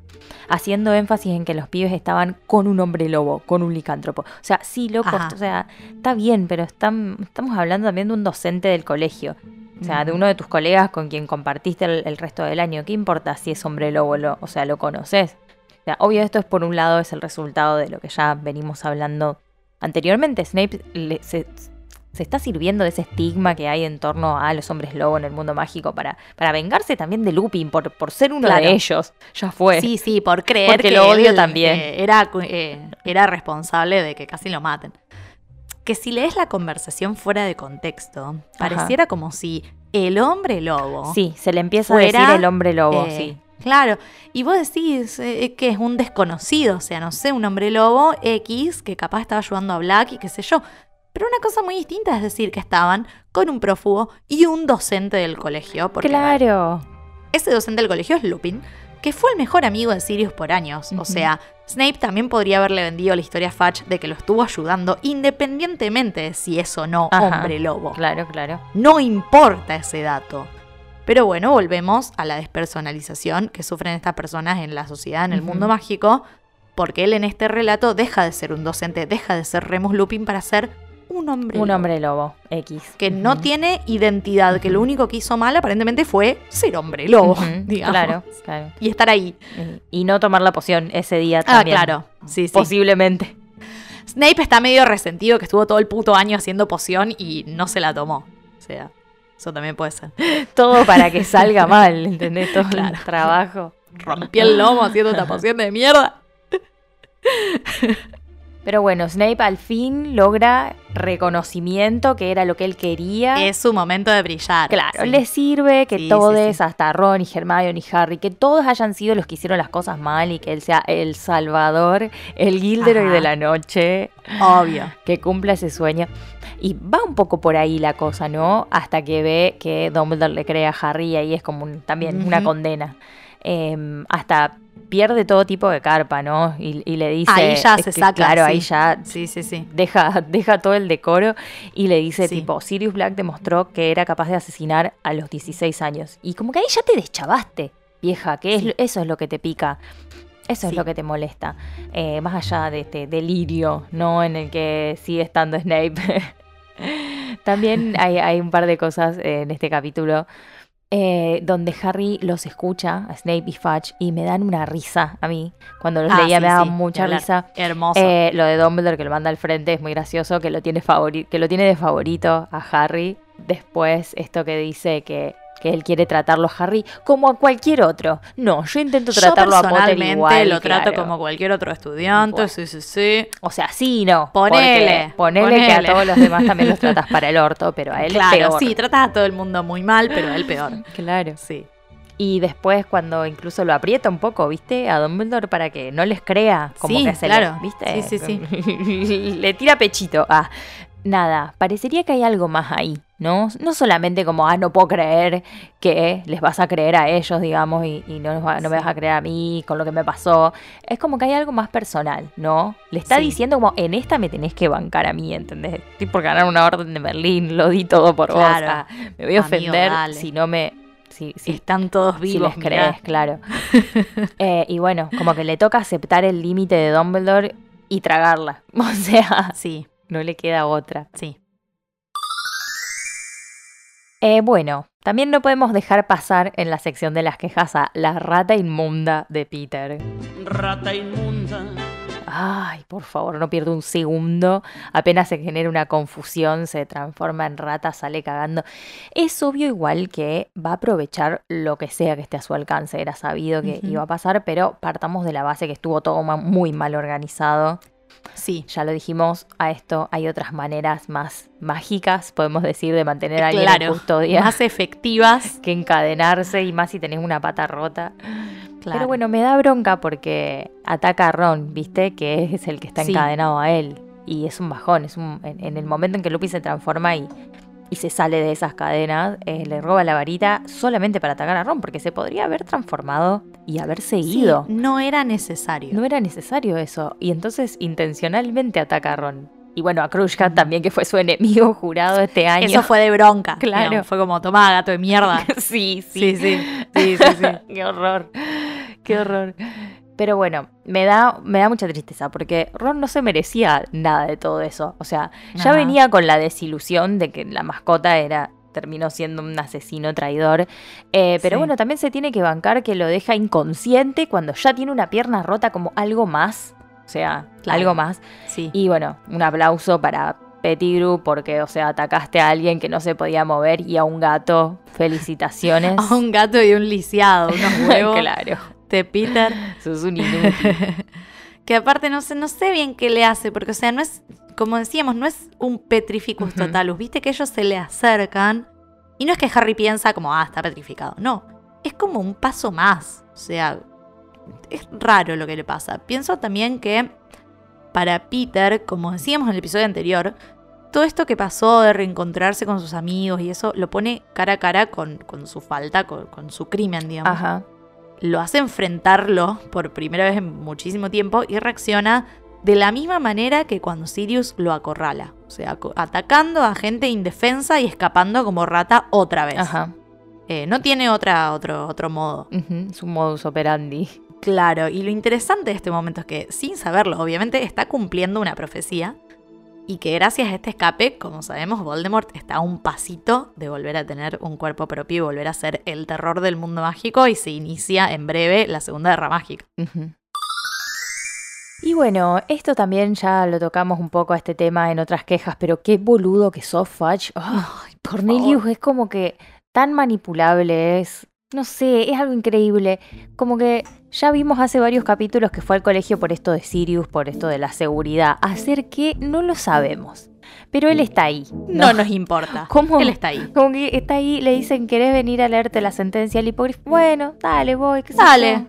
haciendo énfasis en que los pibes estaban con un hombre lobo, con un licántropo. O sea, sí, loco, o sea, está bien, pero están, estamos hablando también de un docente del colegio. O sea, de Ujú. uno de tus colegas con quien compartiste el, el resto del año. ¿Qué importa si es hombre lobo? Lo, o sea, lo conoces. O sea, obvio esto es por un lado, es el resultado de lo que ya venimos hablando anteriormente. Snape le- se, se está sirviendo de ese estigma que hay en torno a los hombres lobo en el mundo mágico para, para vengarse también de Lupin por, por ser uno Claro. de ellos. Ya fue. Sí, sí, por creer Porque que lo odio él, también. eh, era, eh, era responsable de que casi lo maten. Que si lees la conversación fuera de contexto, pareciera como si el hombre lobo. Sí, se le empieza a decir el hombre lobo, eh, sí. Claro, y vos decís eh, que es un desconocido, o sea, no sé, un hombre lobo X que capaz estaba ayudando a Black y qué sé yo. Pero una cosa muy distinta es decir que estaban con un prófugo y un docente del colegio. Porque Claro. ese docente del colegio es Lupin, que fue el mejor amigo de Sirius por años. O sea, Snape también podría haberle vendido la historia a Fudge de que lo estuvo ayudando independientemente de si es o no Ajá, hombre lobo. Claro, claro. No importa ese dato. Pero bueno, volvemos a la despersonalización que sufren estas personas en la sociedad, en el mundo mágico, porque él en este relato deja de ser un docente, deja de ser Remus Lupin para ser un hombre. Un lobo, hombre lobo, X. Que no tiene identidad, que lo único que hizo mal aparentemente fue ser hombre lobo, digamos. Claro, claro. Y estar ahí. Y, no tomar la poción ese día Ah, también. claro. Sí, sí. Posiblemente. Snape está medio resentido que estuvo todo el puto año haciendo poción y no se la tomó. O sea, eso también puede ser. Todo para que salga mal, ¿entendés? Todo Claro. el trabajo. Rompí el lomo haciendo esta poción de mierda. Pero bueno, Snape al fin logra reconocimiento, que era lo que él quería. Es su momento de brillar. Claro, sí. le sirve que Sí, todos, sí. hasta Ron y Hermione y Harry, que todos hayan sido los que hicieron las cosas mal y que él sea el salvador, el Gilderoy de la noche, Obvio. que cumpla ese sueño. Y va un poco por ahí la cosa, ¿no? Hasta que ve que Dumbledore le cree a Harry y ahí es como un- también una condena. Em, hasta pierde todo tipo de carpa, ¿no? Y, y le dice... Ahí ya se que, saca, Claro, sí. ahí ya Sí, sí, sí. deja, deja todo el decoro y le dice Sí. tipo, Sirius Black demostró que era capaz de asesinar a los 16 años. Y como que ahí ya te deschavaste, vieja, que es Sí. lo- eso es lo que te pica. Eso es lo que te molesta. Eh, más allá de este delirio, ¿no? En el que sigue estando Snape. También hay, hay un par de cosas en este capítulo eh, donde Harry los escucha, a Snape y Fudge, y me dan una risa a mí. Cuando los Ah, leía sí, me daban sí, mucha risa. Hermoso. Eh, lo de Dumbledore que lo manda al frente es muy gracioso, que lo tiene favori- que lo tiene de favorito a Harry. Después esto que dice que, que él quiere tratarlo a Harry como a cualquier otro. No, yo intento Yo tratarlo a Potter personalmente igual. lo trato claro. como cualquier otro estudiante. Sí, sí, sí. O sea, sí, no. Ponele, Ponele, que a todos los demás también los tratas para el orto, pero a él Claro, peor. sí, tratas a todo el mundo muy mal, pero a él peor. Claro. Sí. Y después cuando incluso lo aprieta un poco, ¿viste? A Dumbledore para que no les crea. Como Sí, que se claro. le, ¿viste? Sí, sí, sí. le tira pechito. Ah, nada, parecería que hay algo más ahí, ¿no? No solamente como, ah, no puedo creer que les vas a creer a ellos, digamos, y, y no, va- no me vas a creer a mí con lo que me pasó. Es como que hay algo más personal, ¿no? Le está Sí. diciendo como, en esta me tenés que bancar a mí, ¿entendés? Estoy por ganar una orden de Berlín, lo di todo por Claro. vos. ah, me voy a ofender si no me... Si, si, Están todos si vivos, les mirá. crees, claro. Eh, y bueno, como que le toca aceptar el límite de Dumbledore y tragarla. O sea, Sí, no le queda otra. sí. Eh, bueno, también no podemos dejar pasar en la sección de las quejas a la rata inmunda de Peter. Rata inmunda. Ay, por favor, no pierdo un segundo. Apenas se genera una confusión, se transforma en rata, sale cagando. Es obvio igual que va a aprovechar lo que sea que esté a su alcance. Era sabido que iba a pasar, pero partamos de la base que estuvo todo muy mal organizado. Sí. Ya lo dijimos, a esto hay otras maneras más mágicas, podemos decir, de mantener a alguien en custodia Más efectivas. que encadenarse y más si tenés una pata rota. Claro. Pero bueno, me da bronca porque ataca a Ron, ¿viste? Que es el que está Sí. encadenado a él. Y es un bajón, es un, en, en el momento en que Lupi se transforma y, y se sale de esas cadenas, eh, le roba la varita solamente para atacar a Ron, porque se podría haber transformado y haberse Sí, ido. no era necesario. No era necesario eso. Y entonces intencionalmente ataca a Ron. Y bueno, a Krushka también, que fue su enemigo jurado este año. Eso fue de bronca. Claro. Fue como, toma, gato de mierda. sí, Sí, sí, sí. Sí, sí, sí. Qué horror. Qué horror. Pero bueno, me da, me da mucha tristeza porque Ron no se merecía nada de todo eso. O sea, ya Ajá. venía con la desilusión de que la mascota era terminó siendo un asesino traidor. Eh, pero Sí. bueno, también se tiene que bancar que lo deja inconsciente cuando ya tiene una pierna rota como algo más. O sea, Claro. algo más. Sí. Y bueno, un aplauso para Pettigrew porque, o sea, atacaste a alguien que no se podía mover y a un gato. Felicitaciones. A un gato y un lisiado, unos huevos claro. De Peter. Sos un inútil. que aparte no sé, no sé bien qué le hace, porque o sea, no es, como decíamos, no es un petrificus totalus. Viste que ellos se le acercan y no es que Harry piensa como, ah, está petrificado. No, es como un paso más. O sea, es raro lo que le pasa. Pienso también que para Peter, como decíamos en el episodio anterior, todo esto que pasó de reencontrarse con sus amigos y eso lo pone cara a cara con, con su falta, con, con su crimen, digamos Ajá. Lo hace enfrentarlo por primera vez en muchísimo tiempo y reacciona de la misma manera que cuando Sirius lo acorrala. O sea, atacando a gente indefensa y escapando como rata otra vez. Ajá. Eh, no tiene otra, otro, otro modo. Es un modus operandi. Claro, y lo interesante de este momento es que, sin saberlo, obviamente está cumpliendo una profecía. Y que gracias a este escape, como sabemos, Voldemort está a un pasito de volver a tener un cuerpo propio y volver a ser el terror del mundo mágico. Y se inicia en breve la segunda guerra mágica. Y bueno, esto también ya lo tocamos un poco a este tema en otras quejas, pero qué boludo que sos, Fudge. Ah, Cornelius es como que tan manipulable es. No sé, es algo increíble. Como que ya vimos hace varios capítulos que fue al colegio por esto de Sirius, por esto de la seguridad. Hacer que no lo sabemos. Pero él está ahí. No, nos importa. ¿Cómo? Él está ahí. Como que está ahí, le dicen, ¿querés venir a leerte la sentencia al hipogrifo? Bueno, dale, voy. qué Dale.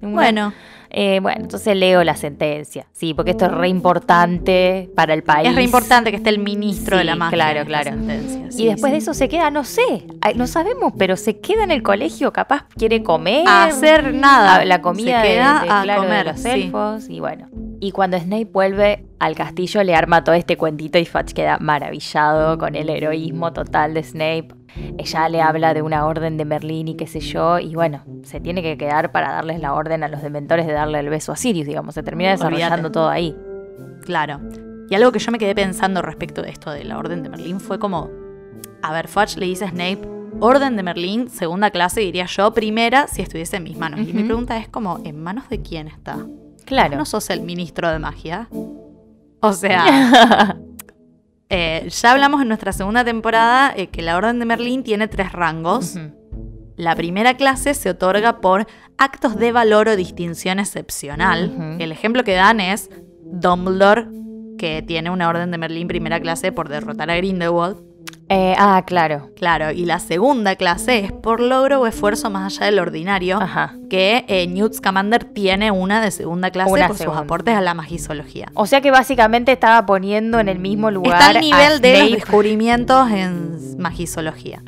Bueno, eh, bueno, entonces leo la sentencia. Sí, porque esto es re importante para el país. es re importante que esté el ministro de Sí, la magia. claro, claro. sentencia. Y Sí, después sí. de eso se queda, no sé, no sabemos, pero se queda en el colegio, capaz quiere comer. A hacer nada. la comida Se de- queda de, a claro, de comer, los sí. elfos y bueno. Y cuando Snape vuelve al castillo le arma todo este cuentito y Fudge queda maravillado con el heroísmo total de Snape. Ella le habla de una orden de Merlín y qué sé yo, y bueno, se tiene que quedar para darles la orden a los dementores de darle el beso a Sirius, digamos, se termina desarrollando Olvídate. todo ahí. Claro. Y algo que yo me quedé pensando respecto de esto de la Orden de Merlín fue como, a ver, Fudge le dice a Snape, Orden de Merlín, segunda clase, diría yo, primera, si estuviese en mis manos. Y mi pregunta es como, ¿en manos de quién está? Claro. ¿No sos el ministro de magia? O sea, eh, ya hablamos en nuestra segunda temporada eh, que la Orden de Merlín tiene tres rangos. La primera clase se otorga por actos de valor o distinción excepcional. El ejemplo que dan es Dumbledore, que tiene una orden de Merlín primera clase por derrotar a Grindelwald. Eh, ah, claro. Claro, y la segunda clase es por logro o esfuerzo más allá del ordinario, Ajá. que eh, Newt Scamander tiene una de segunda clase Una por segunda. sus aportes a la magisología. O sea que básicamente estaba poniendo en el mismo lugar. Está al a nivel de los descubrimientos en magisología.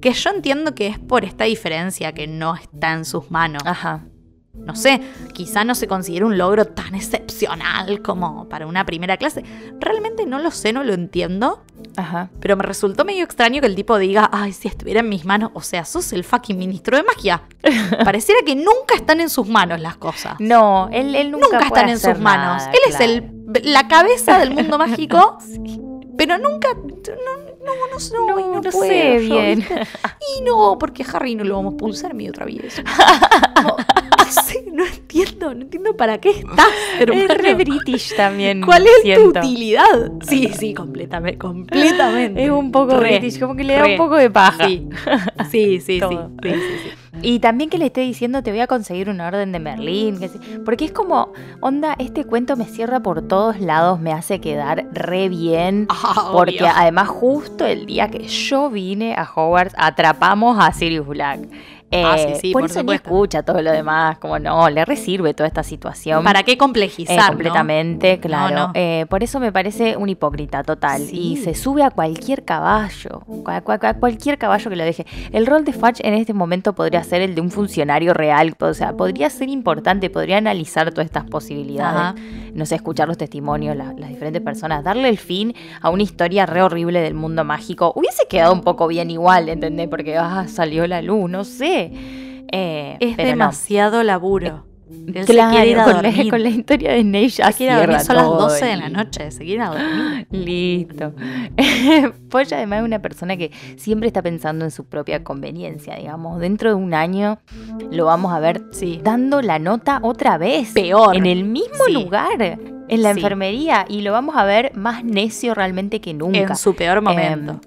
Que yo entiendo que es por esta diferencia que no está en sus manos. Ajá. No sé, quizá no se considera un logro tan excepcional como para una primera clase. Realmente no lo sé, no lo entiendo. Ajá. Pero me resultó medio extraño que el tipo diga, ay, si estuviera en mis manos. O sea, sos el fucking ministro de magia. Pareciera que nunca están en sus manos las cosas. No, él, él nunca, Nunca, puede están en sus manos. nada, Él es el, la cabeza del mundo mágico, pero nunca, no- no, no soy, no, sé bien. Y no, porque Harry no lo vamos a pulsar travieso. No, no sé, no entiendo, no entiendo para qué estás, hermano. Es re british también. ¿Cuál es siento. tu utilidad? Sí, sí, completamente, completamente. Es un poco Re, british, como que le da re. un poco de paja. Sí, sí, sí, sí, sí. Y también que le esté diciendo te voy a conseguir una orden de Merlín. que Porque es como, onda, este cuento me cierra por todos lados, me hace quedar re bien. Ah, Porque además justo el día que yo vine a Hogwarts atrapamos a Sirius Black. Eh, Ah, sí, sí, por, por eso supuesto. escucha todo lo demás, como no, le resirve toda esta situación. ¿Para qué Eh, complejizar? no? completamente, claro. no. Eh, por eso me parece un hipócrita total. Sí. Y se sube a cualquier caballo, a, cua- a cualquier caballo que lo deje. El rol de Fudge en este momento podría ser el de un funcionario real, o sea, podría ser importante, podría analizar todas estas posibilidades. Ajá. No sé, escuchar los testimonios, la- las diferentes personas, darle el fin a una historia re horrible del mundo mágico. Hubiese quedado un poco bien igual, ¿entendés? Porque ah, salió la luz, no sé. Eh, Es no. demasiado laburo. Él se Claro, quiere ir a con, la, dormir. con la historia de Snape ya Se quiere dormir, son las todo 12 de la noche, se quiere dormir. Listo. Polla además es una persona que siempre está pensando en su propia conveniencia, digamos. Dentro de un año lo vamos a ver Sí. dando la nota otra vez. Peor. En el mismo Sí. lugar, en la Sí. enfermería. Y lo vamos a ver más necio realmente que nunca. En su peor momento. Em,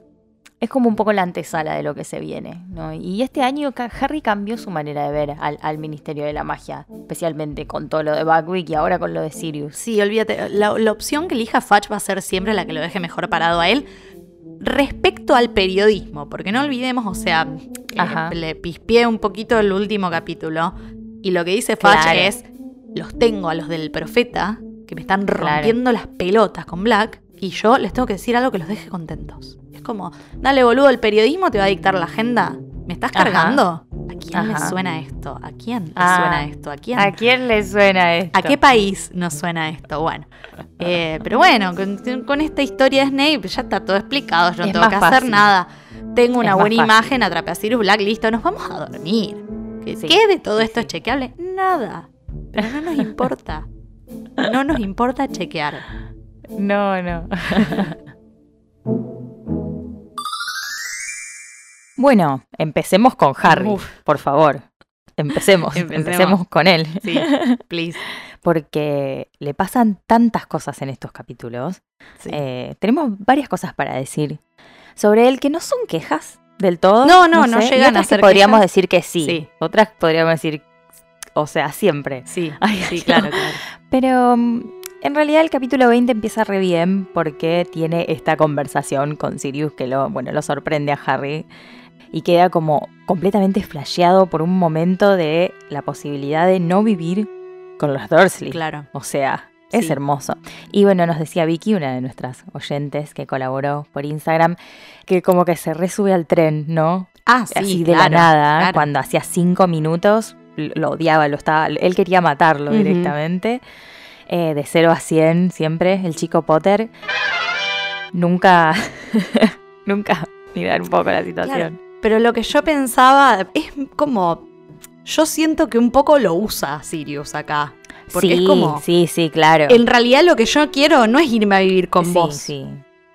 es como un poco la antesala de lo que se viene. ¿no? Y este año Harry cambió su manera de ver al, al Ministerio de la Magia, especialmente con todo lo de Buckwick y ahora con lo de Sirius. Sí, olvídate. La, la opción que elija Fudge va a ser siempre la que lo deje mejor parado a él. Respecto al periodismo, porque no olvidemos, o sea, eh, le pispié un poquito el último capítulo. Y lo que dice Claro. es: Los tengo a los del profeta, que me están Claro. rompiendo las pelotas con Black, y yo les tengo que decir algo que los deje contentos. Como, dale boludo, el periodismo te va a dictar la agenda. ¿Me estás Ajá. cargando? ¿A quién le suena esto? ¿A quién le Ah. suena esto? ¿A quién? ¿A quién le suena esto? ¿A qué país nos suena esto? Bueno, eh, pero bueno, con, con esta historia de Snape ya está todo explicado, yo no Es tengo que hacer nada. Tengo una Es buena imagen, atrapé a Sirius Black, listo, nos vamos a dormir. ¿Qué, Sí, qué de todo esto es chequeable? Nada. Pero no nos importa. No nos importa chequear. No, no. bueno, empecemos con Harry, Uf. por favor. Empecemos, Empecemos. empecemos, con él. Sí, please. Porque le pasan tantas cosas en estos capítulos. Sí. Eh, tenemos varias cosas para decir sobre él que no son quejas del todo. No, no, no sé, y llegan a otras que ser podríamos quejas. decir que sí. Sí. Otras podríamos decir, o sea, siempre. Sí, Ay, sí, no. claro, claro. Pero mm, en realidad el capítulo 20 empieza re bien porque tiene esta conversación con Sirius que lo, bueno, lo sorprende a Harry y queda como completamente flasheado por un momento de la posibilidad de no vivir con los Dursley. Claro. O sea, es Sí. hermoso. Y bueno, nos decía Vicky, una de nuestras oyentes que colaboró por Instagram, que como que se resube al tren, ¿no? Ah, sí, Así de claro, la nada, claro. cuando hacía cinco minutos, lo odiaba, lo estaba, él quería matarlo directamente. Eh, de 0 a 100 siempre, el chico Potter. Nunca, nunca mirar un poco la situación. Pero lo que yo pensaba es como. Yo siento que un poco lo usa Sirius acá. Porque sí, es como. sí, sí, claro. En realidad lo que yo quiero no es irme a vivir con sí, vos. sí.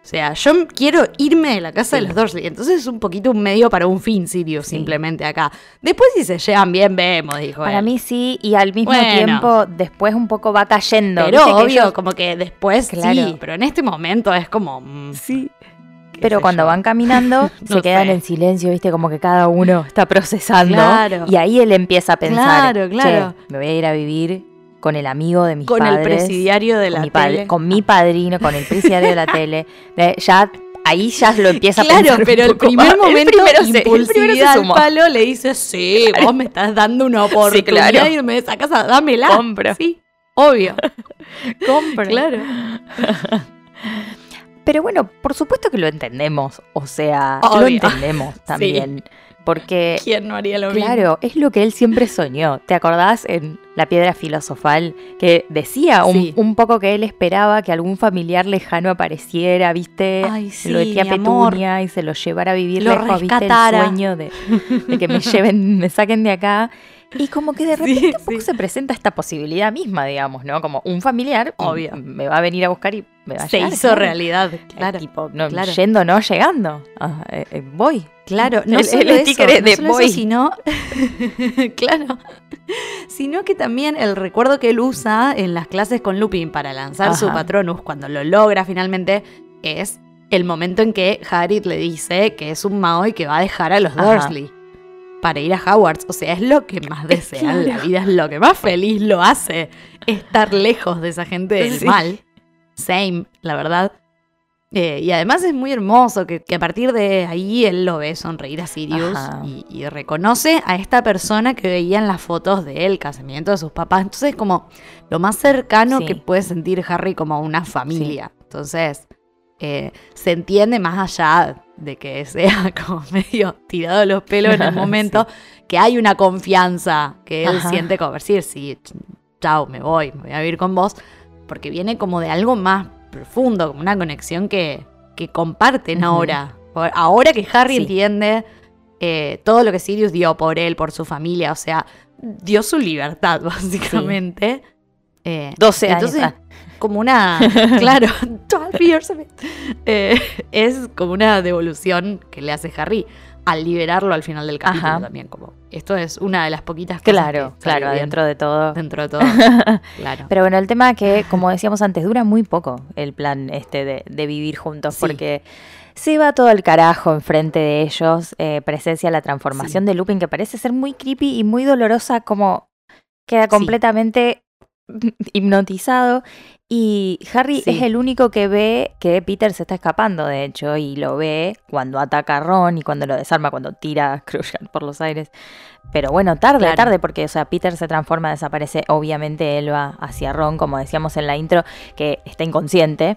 O sea, yo quiero irme de la casa de los Dursley. Entonces es un poquito un medio para un fin, Sirius, simplemente acá. Después si se llevan bien, vemos, dijo Para él. mí sí, y al mismo Bueno. tiempo después un poco va cayendo. Pero que obvio, ellos- como que después Claro. sí. Pero en este momento es como. mm, Sí. Pero cuando yo. van caminando, No se quedan sé. en silencio, viste, como que cada uno está procesando. Claro. Y ahí él empieza a pensar, Claro, claro. "Che, me voy a ir a vivir con el amigo de mis Con padres. el presidiario de con la mi tele. con mi padrino, con el presidiario de la tele. De- ya ahí ya lo empieza a Claro, pensar un pero el primer más. momento, el primero se, el primero se impulsividad al sumó. palo, le dice, sí, vos me estás dando una oportunidad claro. irme de esa casa, dámela. Compro. Sí, obvio. Compro. claro. Pero bueno, por supuesto que lo entendemos. O sea, lo Obvio. entendemos también. Porque ¿Quién no haría lo mismo? Claro, es lo que él siempre soñó. ¿Te acordás en La Piedra Filosofal que decía un, Sí. un poco que él esperaba que algún familiar lejano apareciera, viste? Ay, sí, lo de tía mi amor. Petunia y se lo llevara a vivir Lo lejos, viste? El rescatara. sueño de, de que me lleven, me saquen de acá. Y como que de Sí, repente un poco sí. se presenta esta posibilidad misma, digamos, ¿no? Como un familiar Obvio. me va a venir a buscar y me va a Se llegar, hizo claro. realidad, claro. tipo, no, claro. yendo, no llegando. Ah, eh, eh, voy. Claro, no El- solo el eso, no sino, claro, sino que también el recuerdo que él usa en las clases con Lupin para lanzar su. Patronus cuando lo logra finalmente es el momento en que Hagrid le dice que es un mago y que va a dejar a los Ajá. Para ir a Hogwarts. O sea, es lo que más desea en la vida, es lo que más feliz lo hace estar lejos de esa gente del Sí. mal. Same, la verdad. Eh, y además es muy hermoso que, que a partir de ahí él lo ve sonreír a Sirius y, y reconoce a esta persona que veía en las fotos del casamiento de sus papás. Entonces, como lo más cercano Sí. que puede sentir Harry como una familia. Entonces, eh, se entiende más allá de que sea como medio tirado los pelos en el momento, que hay una confianza que él Ajá. siente como decir, sí, chao, me voy, me voy a vivir con vos, porque viene como de algo más profundo, como una conexión que, que comparten ahora. Ahora que Harry Sí. entiende eh, todo lo que Sirius dio por él, por su familia, o sea, dio su libertad, básicamente. Eh, 12 años. entonces. Como una, claro, 12 years of it. Eh, es como una devolución que le hace Harry al liberarlo al final del capítulo Ajá. también. Como, esto es una de las poquitas cosas Claro, que claro, dentro de todo. dentro de todo. claro. Pero bueno, el tema que, como decíamos antes, dura muy poco el plan este de, de vivir juntos, Sí. porque se va todo el carajo enfrente de ellos, eh, presencia la transformación de Lupin, que parece ser muy creepy y muy dolorosa, como queda Sí. completamente hipnotizado. Y Harry Sí. es el único que ve que Peter se está escapando, de hecho, y lo ve cuando ataca a Ron y cuando lo desarma, cuando tira a Crucial por los aires. Pero bueno, tarde, Claro. tarde, porque, o sea, Peter se transforma, desaparece. Obviamente él va hacia Ron, como decíamos en la intro, que está inconsciente.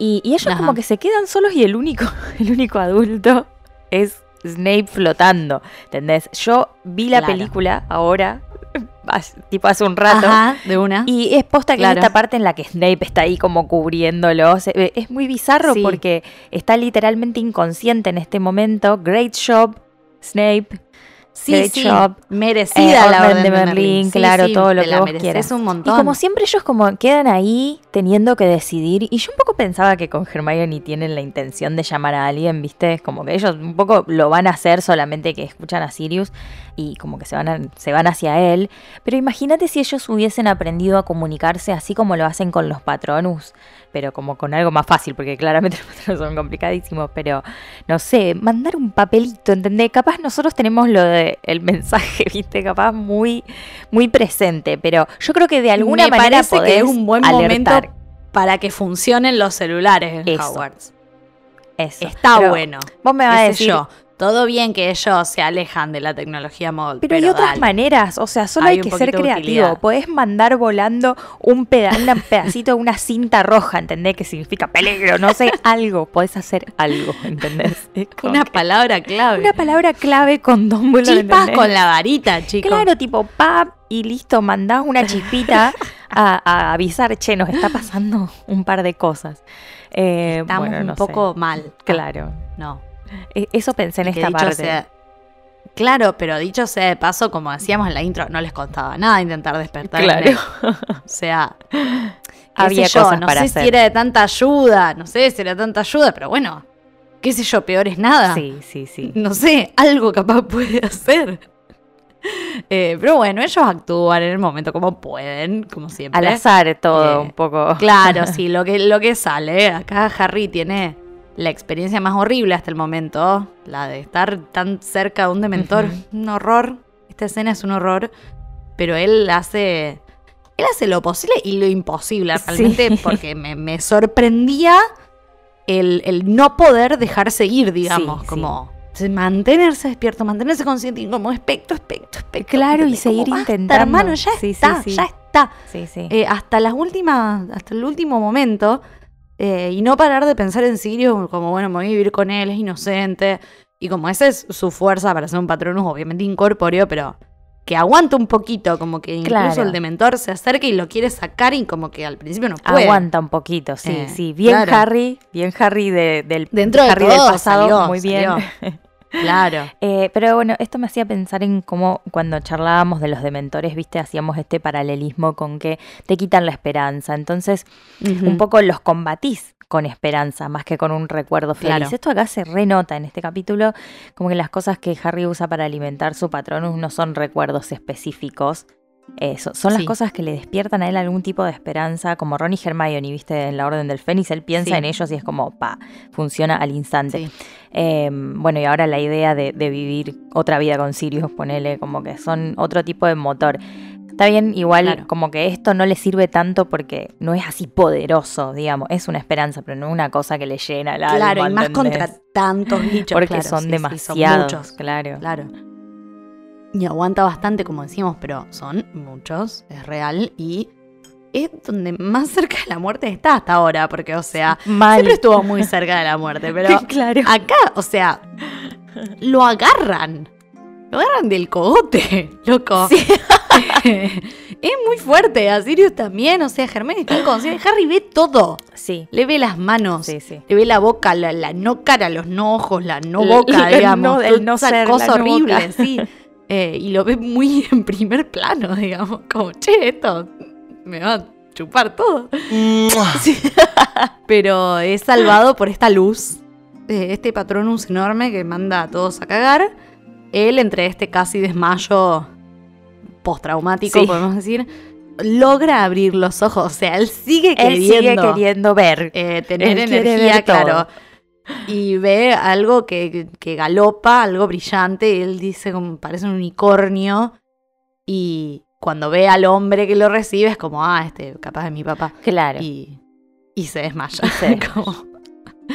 Y, y ellos Ajá. como que se quedan solos y el único, el único adulto es Snape flotando. ¿Entendés? Yo vi la Claro. película ahora, tipo hace un rato. Ajá, de una. Y es posta que Claro. esta parte en la que Snape está ahí como cubriéndolo. se ve- es muy bizarro Sí. porque está literalmente inconsciente en este momento. Great job, Snape. Sí, Great sí, merecida Eh, la Orden de de Berlín, Sí, claro, sí, todo lo que vos quieras. un montón. Y como siempre ellos como quedan ahí teniendo que decidir, y yo un poco pensaba que con Hermione tienen la intención de llamar a alguien, ¿viste? Es como que ellos un poco lo van a hacer solamente que escuchan a Sirius y como que se van, a- se van hacia él. Pero imagínate si ellos hubiesen aprendido a comunicarse así como lo hacen con los patronus, pero como con algo más fácil, porque claramente los son complicadísimos, pero no sé, mandar un papelito, ¿entendés? Capaz nosotros tenemos lo de el mensaje, ¿viste? Capaz muy, muy presente, pero yo creo que de alguna Me manera parece que es un buen alertar. momento para que funcionen los celulares en Eso. Hogwarts. Eso. Está Pero bueno. Vos me vas a decir, yo. Todo bien que ellos se alejan de la tecnología móvil. Pero, hay otras dale. maneras, o sea, solo Hay hay, un que ser creativo. Podés mandar volando un, peda una pedacito de una cinta roja, ¿entendés? Que significa peligro, no sé, algo. Podés hacer algo, ¿entendés? Una que- palabra clave. una palabra clave con Dumbledore, Chispas con la varita, chicos. Claro, tipo, pap, y listo, mandás una chispita a, a avisar, che, nos está pasando un par de cosas. Eh, Estamos bueno, un sé. poco mal. Claro. No. E- Eso pensé en esta parte. sea- claro, pero dicho sea de paso, como decíamos en la intro, no les costaba nada intentar despertar. Claro. O sea, Había yo, cosas no para sé hacer. si era de tanta ayuda, no sé si era de tanta ayuda, pero bueno, qué sé yo, peor es nada. Sí, sí, sí. No sé, algo capaz puede hacer. Eh, pero bueno, ellos actúan en el momento como pueden, como siempre. Al azar todo, Eh, un poco. Claro, sí, lo que, lo que sale. Acá Harry tiene la experiencia más horrible hasta el momento, la de estar tan cerca de un dementor. Un horror. Esta escena es un horror, pero él hace... Él hace lo posible y lo imposible Sí. realmente porque me, me sorprendía el, el no poder dejarse ir, digamos, Sí, como se- mantenerse despierto, mantenerse consciente y como espectro, espectro, espectro. Claro, y seguir Como, intentando. hermano, ya está, ya está. Sí, sí. Eh, hasta las últimas, hasta el último momento, eh, y no parar de pensar en Sirius como, bueno, me voy a vivir con él, es inocente, y como esa es su fuerza para ser un patronus, obviamente incorpóreo, pero que aguanta un poquito, como que incluso Claro. el dementor se acerca y lo quiere sacar y como que al principio no puede. Aguanta un poquito, sí, Eh, sí. Bien claro. Harry, bien Harry de- del Dentro de Harry todo, del pasado, salió, muy bien. Claro. Eh, pero bueno, esto me hacía pensar en cómo cuando charlábamos de los dementores, viste, hacíamos este paralelismo con que te quitan la esperanza. Entonces, un poco los combatís con esperanza, más que con un recuerdo feliz. Claro. Esto acá se renota en este capítulo, como que las cosas que Harry usa para alimentar su patronus no son recuerdos específicos. Eh, so- son las cosas que le despiertan a él algún tipo de esperanza, como Ron y Hermione, viste, en la Orden del Fénix, él piensa Sí. en ellos y es como, pa, funciona al instante. Sí. Eh, bueno, y ahora la idea de, de vivir otra vida con Sirius, ponele, como que son otro tipo de motor. Está bien, igual Claro. como que esto no le sirve tanto porque no es así poderoso, digamos, es una esperanza, pero no una cosa que le llena el alma. Claro, y más ¿entendés? contra tantos bichos. Porque claro, son demasiados, muchos, claro. claro. Y aguanta bastante, como decimos, pero son muchos, es real. Y es donde más cerca de la muerte está hasta ahora, porque, o sea, Mal. siempre estuvo muy cerca de la muerte, pero claro. acá, o sea, lo agarran. Lo agarran del cogote, loco. es muy fuerte. A Sirius también, o sea, Germán está inconsciente. Harry ve todo. Sí, Le ve las manos. sí, sí. Le ve la boca, la, la no cara, los no ojos, la no boca, el digamos. no- el no ser, cosa la no horrible, boca. sí. Eh, y lo ve muy en primer plano, digamos. Como, che, esto me va a chupar todo. Sí. Pero es salvado por esta luz. eh, este patronus enorme que manda a todos a cagar. Él, entre este casi desmayo postraumático, Sí. podemos decir, logra abrir los ojos. O sea, él sigue Él queriendo sigue queriendo ver. eh, tener Él energía, todo. Y ve algo que, que galopa, algo brillante, y él dice como parece un unicornio. Y cuando ve al hombre que lo recibe es como, ah, este capaz es mi papá. Claro. Y, y se desmaya. Y se desmaya. Como-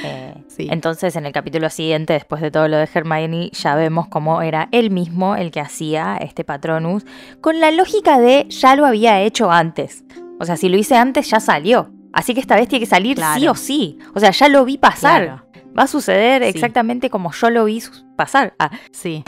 Eh, sí. Entonces, en el capítulo siguiente, después de todo lo de Hermione, ya vemos cómo era él mismo el que hacía este Patronus, con la lógica de ya lo había hecho antes. O sea, si lo hice antes, ya salió. Así que esta vez tiene que salir Claro. sí o sí. O sea, ya lo vi pasar. Claro, Va a suceder Sí. exactamente como yo lo vi pasar. Ah, sí.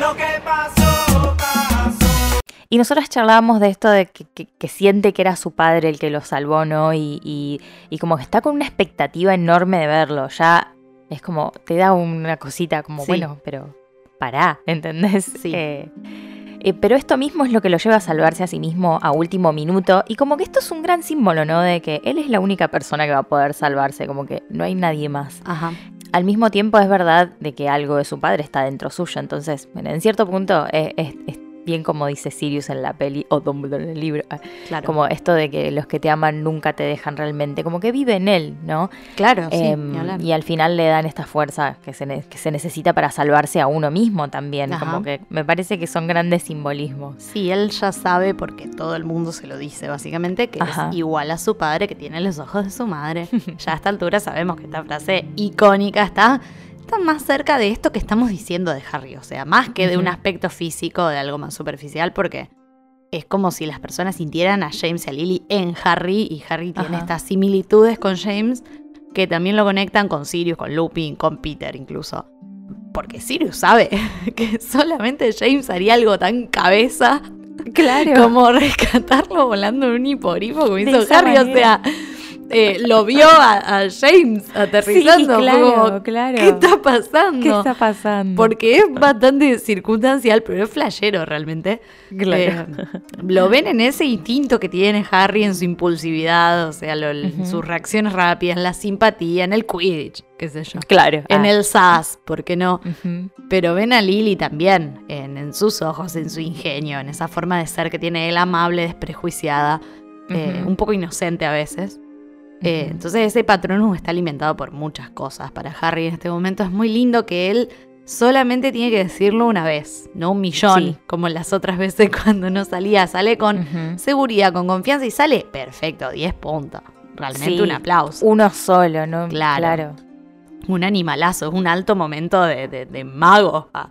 Y nosotras charlábamos de esto de que, que- que siente que era su padre el que lo salvó, ¿no? Y, y- y como que está con una expectativa enorme de verlo. Ya es como, te da una cosita como, Sí. bueno, pero pará, ¿entendés? Sí. Eh, eh, pero esto mismo es lo que lo lleva a salvarse a sí mismo a último minuto. Y como que esto es un gran símbolo, ¿no? De que él es la única persona que va a poder salvarse, como que no hay nadie más. Ajá. Al mismo tiempo es verdad de que algo de su padre está dentro suyo, entonces en cierto punto es, es- es bien como dice Sirius en la peli o Dumbledore en el libro, ah, Claro. como esto de que los que te aman nunca te dejan realmente, como que vive en él, ¿no? claro, sí, Em, y al final le dan esta fuerza que se, ne- que se necesita para salvarse a uno mismo también, Ajá. como que me parece que son grandes simbolismos. Sí, él ya sabe porque todo el mundo se lo dice, básicamente, que Ajá. es igual a su padre, que tiene los ojos de su madre. ya a esta altura sabemos que esta frase icónica está, está más cerca de esto que estamos diciendo de Harry. O sea, más que de un aspecto físico, de algo más superficial, porque es como si las personas sintieran a James y a Lily en Harry, y Harry tiene Ajá. estas similitudes con James que también lo conectan con Sirius, con Lupin, con Peter incluso. Porque Sirius sabe que solamente James haría algo tan cabeza Claro. como rescatarlo volando en un hipogrifo como hizo Harry. O sea, eh, lo vio a, a James aterrizando. fue claro, como, claro. ¿Qué está pasando? ¿Qué está pasando? Porque es bastante circunstancial, pero es flashero realmente. Claro. Eh, lo ven en ese instinto que tiene Harry en su impulsividad, o sea, lo- sus reacciones rápidas, la simpatía, en el Quidditch, qué sé yo. claro. En ah. el SAS, ¿por qué no? Pero ven a Lily también, en, en sus ojos, en su ingenio, en esa forma de ser que tiene él amable, desprejuiciada, eh, un poco inocente a veces. Eh, entonces ese patronus está alimentado por muchas cosas. Para Harry en este momento es muy lindo que él solamente tiene que decirlo una vez, no un millón, Sí. como las otras veces cuando no salía. Sale con seguridad, con confianza y sale perfecto, 10 puntos. Realmente Sí. un aplauso. Uno solo, ¿no? Claro. claro. Un animalazo, es un alto momento de, de- de mago. Ah,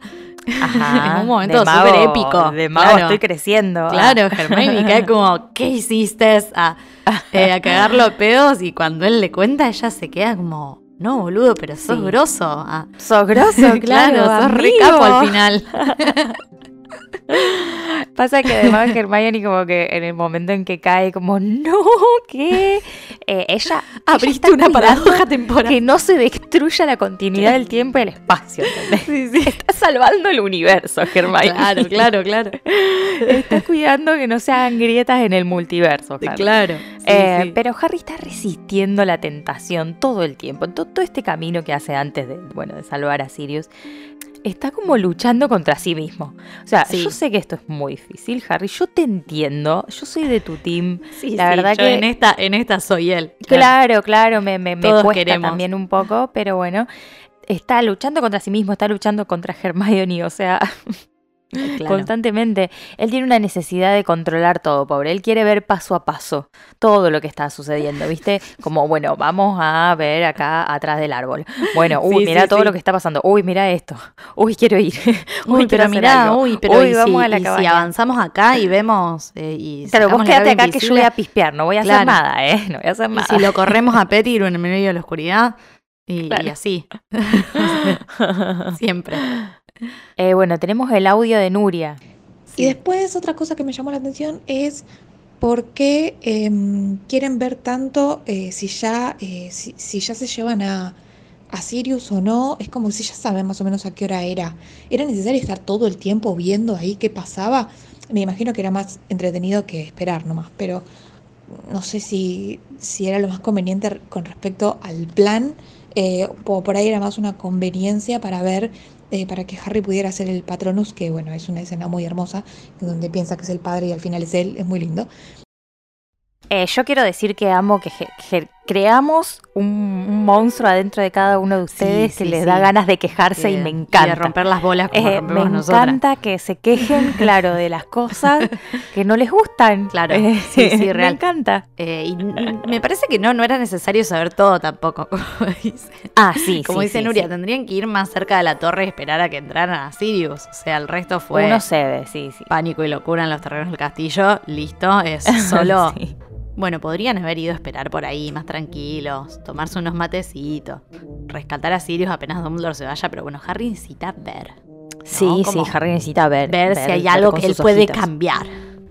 Ajá, Es un momento súper épico. De mago Claro. estoy creciendo. ah. Claro, Hermione cae como, ¿qué hiciste? A, eh, a cagarlo a pedos y cuando él le cuenta, ella se queda como, no, boludo, pero sos Sí. grosso. Ah, Sos grosso, claro, sos re amigo. capo al final. Pasa que además Hermione como que en el momento en que cae como, no, ¿qué? Eh, ella Abriste ella una paradoja temporal. Que no se destruya la continuidad del tiempo y el espacio, ¿entendés? Está salvando el universo, Hermione. Claro, claro, claro. Está cuidando que no se hagan grietas en el multiverso, Harry. Claro. sí, Eh, sí. Pero Harry está resistiendo la tentación todo el tiempo. To- Todo, este camino que hace antes de, bueno, de salvar a Sirius. Está como luchando contra sí mismo. O sea, Sí. yo sé que esto es muy difícil, Harry. Yo te entiendo. Yo soy de tu team. Sí, la sí, verdad yo que- en esta, en esta soy él. Claro, claro, me, me, me Todos cuesta queremos. también un poco, pero bueno. Está luchando contra sí mismo, está luchando contra Hermione, o sea, Claro. constantemente. Él tiene una necesidad de controlar todo, pobre. Él quiere ver paso a paso todo lo que está sucediendo, ¿viste? Como, bueno, vamos a ver acá atrás del árbol. Bueno, uy, Sí, mira sí, todo sí. lo que está pasando. Uy, mira esto. Uy, quiero ir. Uy, pero algo. uy, pero Uy, vamos si, a la y si avanzamos acá y vemos eh, y Claro, vos quédate acá que yo voy a pispear, no voy a hacer nada, ¿eh? No voy a hacer y nada. si lo corremos a Pettigrew en el medio de la oscuridad y, así. Siempre. Eh, bueno, tenemos el audio de Nuria. Y después otra cosa que me llamó la atención es por qué em, quieren ver tanto eh, si, ya, eh, si, ya se llevan a, a Sirius o no. Es como si ya saben más o menos a qué hora era. ¿Era necesario estar todo el tiempo viendo ahí qué pasaba? Me imagino que era más entretenido que esperar nomás, pero no sé si, si era lo más conveniente con respecto al plan. eh, por ahí era más una conveniencia para ver eh, para que Harry pudiera ser el Patronus, que bueno, es una escena muy hermosa, donde piensa que es el padre y al final es él, es muy lindo. Eh, yo quiero decir que amo que, que creamos un, un monstruo adentro de cada uno de ustedes Sí, que sí, les sí. da ganas de quejarse y de- me y de encanta. romper las bolas como Eh, me nosotras. encanta que se quejen, claro, de las cosas que no les gustan. Claro, Eh, sí, sí, Me real. encanta. Eh, y me parece que no, no era necesario saber todo tampoco, como dice, Ah, sí, como dice Nuria, tendrían que ir más cerca de la torre y esperar a que entraran a Sirius. O sea, el resto fue Uno se ve, sí, sí. pánico y locura en los terrenos del castillo. Listo, es solo... Bueno, podrían haber ido a esperar por ahí, más tranquilos, tomarse unos matecitos, rescatar a Sirius apenas Dumbledore se vaya, pero bueno, Harry necesita ver. Sí, sí, Como Harry necesita ver. Ver si hay algo que él puede ojitos. cambiar.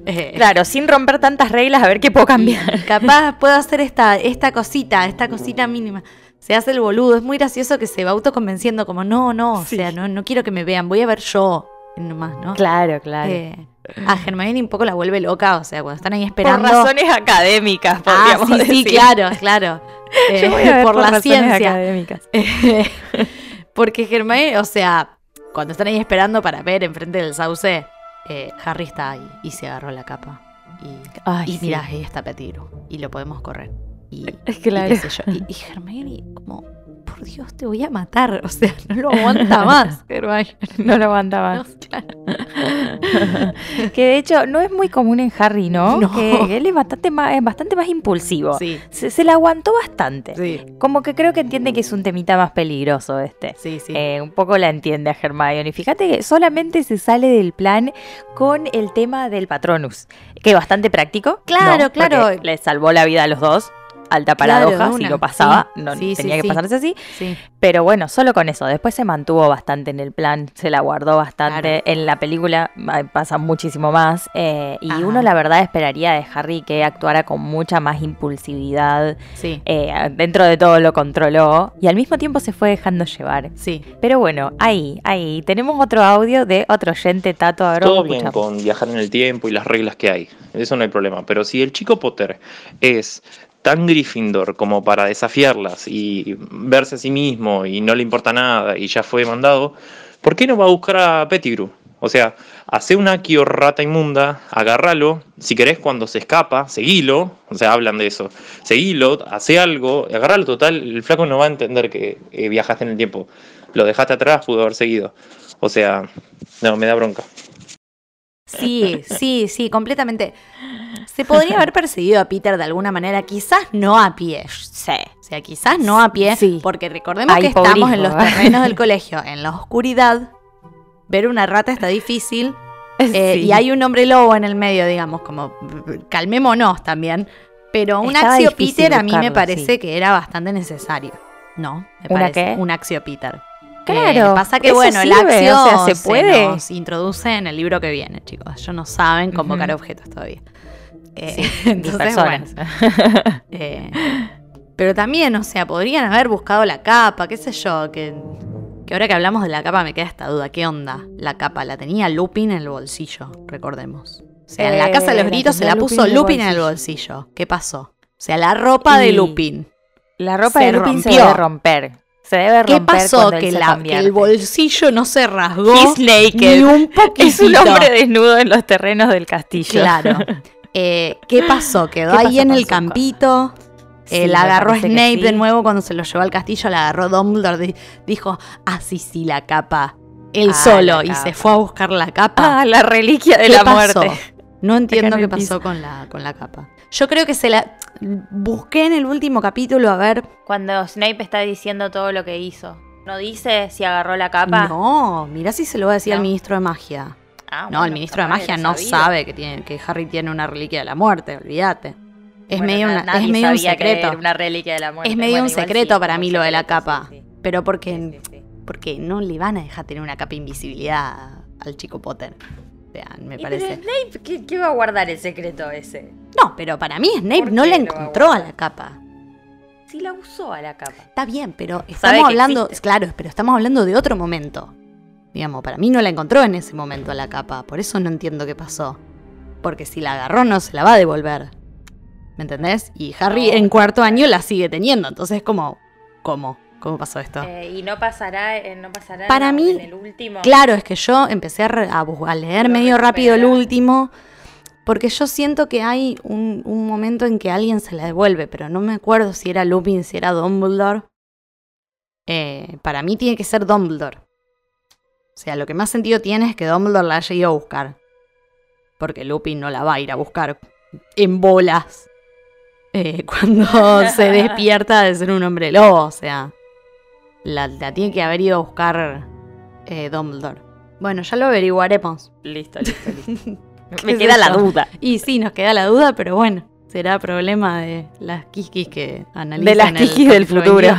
Eh, Claro, sin romper tantas reglas, a ver qué puedo cambiar. capaz puedo hacer esta, esta cosita, esta cosita mínima. Se hace el boludo. Es muy gracioso que se va autoconvenciendo como, no, no, o sea, no, no quiero que me vean, voy a ver yo. Nomás, ¿no? Claro, claro. Eh, a Hermione un poco la vuelve loca, o sea, cuando están ahí por esperando. razones académicas, ah, podríamos sí, sí, decir. claro, claro. Eh, Yo voy a ver por, la razones ciencia. académicas. Porque Hermione, o sea, cuando están ahí esperando para ver enfrente del sauce, eh, Harry está ahí y se agarró la capa. Y, Ay, y sí. mira, ahí está Pettigrew. Y lo podemos correr. Y, Claro. y qué sé yo. Y, y Hermione, como, por Dios, te voy a matar. O sea, no lo aguanta más. No lo aguantaba. No, claro. que de hecho no es muy común en Harry, ¿no? No. Que él es bastante más, es bastante más impulsivo. Sí, Se, se la aguantó bastante. sí, Como que creo que entiende que es un temita más peligroso este. sí, sí. Eh, un poco la entiende a Hermione. Fíjate que solamente se sale del plan con el tema del Patronus, que es bastante práctico. Claro, ¿no? claro. Le salvó la vida a los dos. Alta Claro, paradoja, de si lo pasaba, Sí, no sí, sí, tenía que sí. pasarse así. sí. Pero bueno, solo con eso. Después se mantuvo bastante en el plan, se la guardó bastante. En la película pasa muchísimo más. eh, y Ajá. uno, la verdad, esperaría de Harry que actuara con mucha más impulsividad. Sí, eh, dentro de todo lo controló y al mismo tiempo se fue dejando llevar. sí. Pero bueno, ahí, ahí. Tenemos otro audio de otro oyente, Tato. A ver, Todo bien con viajar en el tiempo y las reglas que hay. Eso no hay problema. Pero si el chico Potter es tan Gryffindor como para desafiarlas y verse a sí mismo y no le importa nada y ya fue mandado, ¿por qué no va a buscar a Pettigrew? O sea, hace una Akio rata inmunda, agárralo, si querés cuando se escapa, seguilo, o sea, hablan de eso, seguilo, hace algo, agárralo total, el flaco no va a entender que eh, viajaste en el tiempo, lo dejaste atrás, pudo haber seguido. O sea, no, me da bronca. Sí, sí, sí, completamente. Se podría haber perseguido a Peter de alguna manera, quizás no a pie. Sí. O sea, quizás no a pie, Sí. porque recordemos Ay, que estamos en los terrenos del colegio, en la oscuridad. Ver una rata está difícil. eh, Sí. Y hay un hombre lobo en el medio, digamos, como calmémonos también. Pero un Estaba Axio Peter a mí me parece sí. que era bastante necesario. ¿No? Me ¿Una parece. qué? Un Axio Peter. Claro, Eh, pasa que, bueno, la sirve, acción o sea, se puede. nos introduce en el libro que viene, chicos. Ellos no saben convocar Ujú. objetos todavía. Eh, entonces, bueno, eh, pero también, o sea, podrían haber buscado la capa, qué sé yo, que, que ahora que hablamos de la capa me queda esta duda. ¿Qué onda? La capa la tenía Lupin en el bolsillo, recordemos. O sea, en la Eh, casa de los gritos se la Lupin puso Lupin en el bolsillo. ¿Qué pasó? O sea, la ropa de Lupin. La ropa de Lupin se debe romper. Se debe ¿Qué romper pasó? cuando él Que, la- el bolsillo no se rasgó He's naked. ni un poquitito. Es un hombre desnudo en los terrenos del castillo. Claro. Eh, ¿Qué pasó? Quedó ¿Qué ahí pasó en el campito. Eh, Sí, la agarró Snape sí. de nuevo cuando se lo llevó al castillo. La agarró Dumbledore. di- Dijo, ah, sí, sí, la capa. Él Ah, solo. Y capa. se fue a buscar la capa. Ah, la reliquia de ¿Qué la pasó? muerte. No entiendo en qué pasó con la, con la capa. Yo creo que se la... Busqué en el último capítulo a ver... Cuando Snape está diciendo todo lo que hizo. ¿No dice si agarró la capa? No, mirá si se lo va a decir al ministro de magia. Ah, No, bueno, el ministro de magia no sabido. sabe que, tiene, que Harry tiene una reliquia de la muerte, olvídate. Es Bueno, medio, na- una- es medio un secreto. una reliquia de la muerte. Es medio Bueno, un secreto sí, para mí lo de la capa. sí, sí. Pero porque, Sí, sí, sí. porque no le van a dejar tener una capa de invisibilidad al chico Potter. O sea, me Y parece. pero Snape, ¿qué, qué va a guardar el secreto ese? No, pero para mí Snape ¿Por no la a encontró a guardar? la capa. Si la usó a la capa. Está bien, pero estamos hablando, claro, pero estamos hablando de otro momento. Digamos, para mí no la encontró en ese momento a la capa, por eso no entiendo qué pasó. Porque si la agarró no se la va a devolver. ¿Me entendés? Y Harry en cuarto año la sigue teniendo, entonces como ¿cómo? ¿Cómo pasó esto? Eh, y no pasará, eh, no pasará Para en, mí, en el último. Claro, es que yo empecé a, leer medio rápido el último, porque yo siento que hay un, un momento en que alguien se la devuelve, pero no me acuerdo si era Lupin, si era Dumbledore. Eh, para mí tiene que ser Dumbledore. O sea, lo que más sentido tiene es que Dumbledore la haya ido a buscar. Porque Lupin no la va a ir a buscar en bolas. eh, cuando se despierta de ser un hombre lobo, o sea. La, la tiene que haber ido a buscar eh, Dumbledore. Bueno, ya lo averiguaremos. Listo, listo, listo. ¿Qué Me queda la duda. Y sí, nos queda la duda, pero bueno, será problema de las kiskis que analizan De las el del futuro.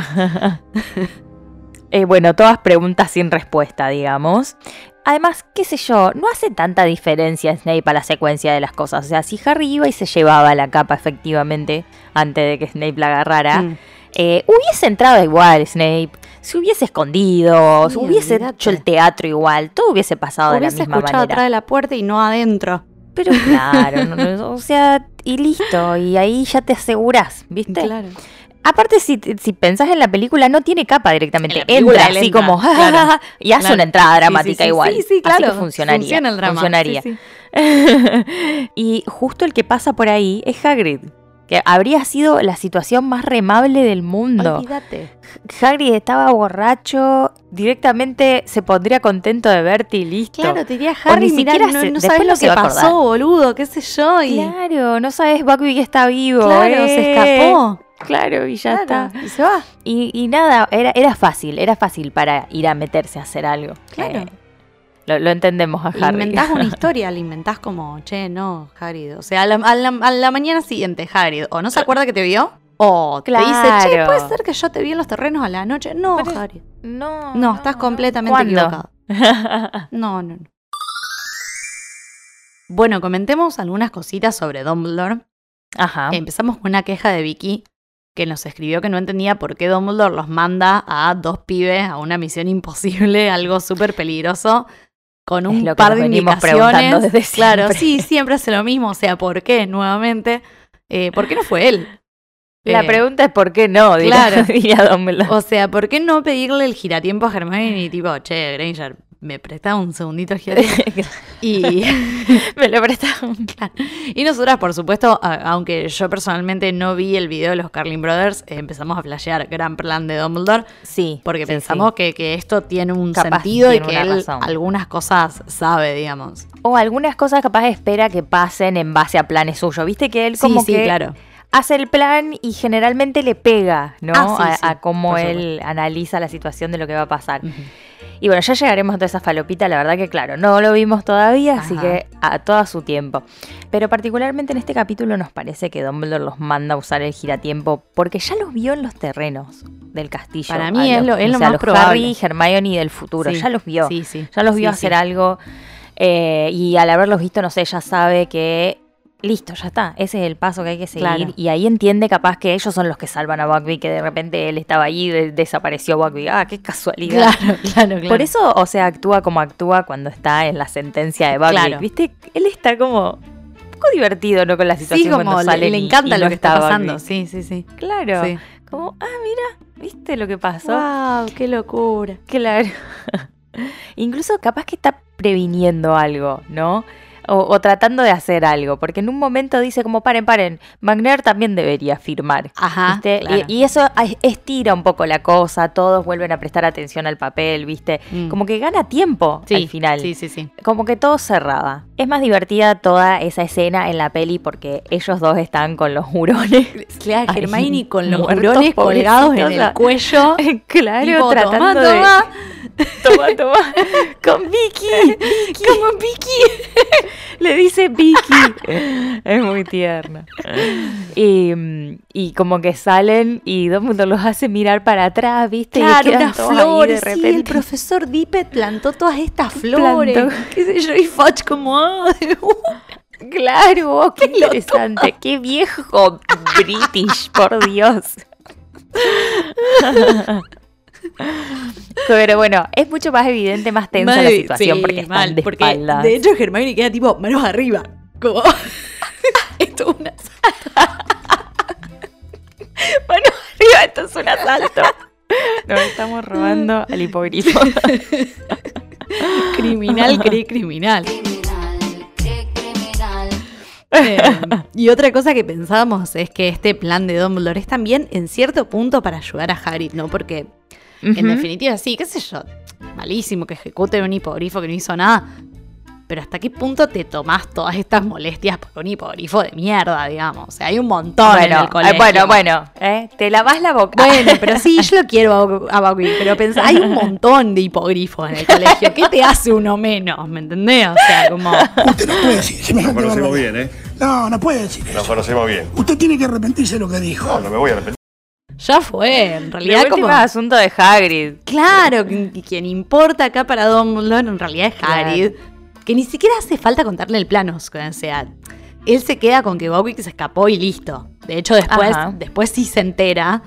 22. Eh, bueno, todas preguntas sin respuesta, digamos. Además, qué sé yo, no hace tanta diferencia Snape a la secuencia de las cosas. O sea, si Harry iba y se llevaba la capa efectivamente antes de que Snape la agarrara, Mm. eh, hubiese entrado igual Snape, se hubiese escondido, hubiese hecho el teatro igual, todo hubiese pasado Hubiese de la misma escuchado manera. atrás de la puerta y no adentro. Pero claro, no, no, o sea, y listo, y ahí ya te aseguras, ¿viste? Claro. Aparte, si, si pensás en la película, no tiene capa directamente. Película entra así entra, como, claro, y hace claro. una entrada dramática sí, sí, igual. Sí, sí, Así claro. que funcionaría. Funciona el drama. funcionaría. Y justo el que pasa por ahí es Hagrid. Que habría sido la situación más remable del mundo. Olvídate. Hagrid estaba borracho, directamente se pondría contento de verte y listo. Claro, te diría O Harry, ni mirá, siquiera no, se- no después sabes lo que pasó, boludo, qué sé yo. Y Claro, no sabes Buckbeak está vivo. claro, se eh. escapó. Claro, y ya Claro, está. Y se va. Y, y nada, era, era fácil, era fácil para ir a meterse a hacer algo. Claro. Eh, lo, lo entendemos a Le Harry. inventás una historia, le inventás como, che, no, Hagrid. O sea, a la, a la- a la mañana siguiente, Hagrid, o no se acuerda que te vio, o te dice, che, Claro. puede ser que yo te vi en los terrenos a la noche. No, Pero- Hagrid. No, No, estás completamente ¿Cuándo? equivocado. No, no, no. Bueno, comentemos algunas cositas sobre Dumbledore. Ajá. Empezamos con una queja de Vicky que nos escribió que no entendía por qué Dumbledore los manda a dos pibes a una misión imposible, algo súper peligroso, con un lo que par nos de indicaciones. desde Claro, sí, siempre hace lo mismo. O sea, ¿por qué? Nuevamente, eh, ¿por qué no fue él? La Eh, pregunta es por qué no, claro. diría Dumbledore. O sea, ¿por qué no pedirle el giratiempo a Hermione y tipo, che, Granger, me presta un segundito el y, Me lo prestaron. y nosotras, por supuesto, aunque yo personalmente no vi el video de los Carlin Brothers, eh, empezamos a flashear gran plan de Dumbledore, Sí. porque sí, pensamos sí. Que, que esto tiene un Capaz sentido y que él razón. algunas cosas sabe, digamos. O algunas cosas capaz espera que pasen en base a planes suyos. Viste que él como sí, que claro. hace el plan y generalmente le pega, ¿no? Ah, sí, a, sí, a cómo él analiza la situación de lo que va a pasar. Y bueno, ya llegaremos a toda esa falopita, la verdad que claro, no lo vimos todavía, así que a todo su tiempo. Pero particularmente en este capítulo nos parece que Dumbledore los manda a usar el giratiempo porque ya los vio en los terrenos del castillo. Para mí es los- lo- es o lo sea, más los probable. Harry, Hermione del futuro, Sí, ya los vio. Sí, sí. Ya los vio hacer algo eh, y al haberlos visto, no sé, ya sabe que listo, ya está, ese es el paso que hay que seguir. Claro. Y ahí entiende capaz que ellos son los que salvan a Buckbeak, que de repente él estaba allí y de- desapareció Buckbeak. Ah, qué casualidad. Claro, claro, claro. Por eso, o sea, actúa como actúa cuando está en la sentencia de Buckbeak. Claro. ¿Viste? Él está como un poco divertido, ¿no? Con la sí, situación como cuando le, sale le encanta lo que está pasando. Sí, sí, sí. Claro. Sí. Como, ah, mira, ¿viste lo que pasó? Wow, qué locura. Claro. Incluso capaz que está previniendo algo, ¿no? O, o tratando de hacer algo, porque en un momento dice como paren, paren, Magner también debería firmar. Ajá. Y, y eso estira un poco la cosa, todos vuelven a prestar atención al papel, ¿viste? Mm. Como que gana tiempo Sí, al final. Sí, sí, sí. Como que todo cerraba. Es más divertida toda esa escena en la peli porque ellos dos están con los hurones. Claro, Ay, Hermione con los hurones colgados en el cuello. claro, tipo, tratando toma, de... toma. Toma, toma. Con Vicky. Como Vicky. Le dice Vicky. Es muy tierno. Y, y como que salen y Dumbledore los hace mirar para atrás, ¿viste? Y Claro, quedan unas flores. de Sí, el profesor Dippet plantó todas estas flores. Plantó. Qué sé yo, y Fudge como... ah, Claro, oh, qué interesante. Qué viejo British, por Dios. Pero bueno, es mucho más evidente, más tensa la situación sí, porque están mal, de porque espaldas. de hecho Hermione queda tipo manos arriba. Como... Esto es una... Bueno, arriba, esto es un asalto. Nos estamos robando al hipogrifo. criminal cree criminal. Eh, y otra cosa que pensábamos es que este plan de Dumbledore es también en cierto punto para ayudar a Hagrid, ¿no? Porque en definitiva sí, qué sé yo, malísimo que ejecute un hipogrifo que no hizo nada. Pero hasta qué punto te tomás todas estas molestias por un hipogrifo de mierda, digamos. O sea, hay un montón en Bueno, el colegio. eh, bueno, bueno, ¿eh? te lavas la boca. Bueno, pero sí, yo lo quiero a pero pensá, hay un montón de hipogrifos en el colegio. ¿Qué te hace uno menos? ¿Me entendés? O sea, como... Usted no puede decir semejante Nos conocemos bien, ¿eh? No, no puede decir eso. Nos conocemos bien. Usted tiene que arrepentirse de lo que dijo. No, no me voy a arrepentir. Ya fue, en realidad como... última, asunto de Hagrid. Claro, que- que quien importa acá para Dumbledore en realidad es Hagrid. Que ni siquiera hace falta contarle el plano. O sea, él se queda con que Buckbeak se escapó y listo. De hecho, después, Ajá. después sí se entera.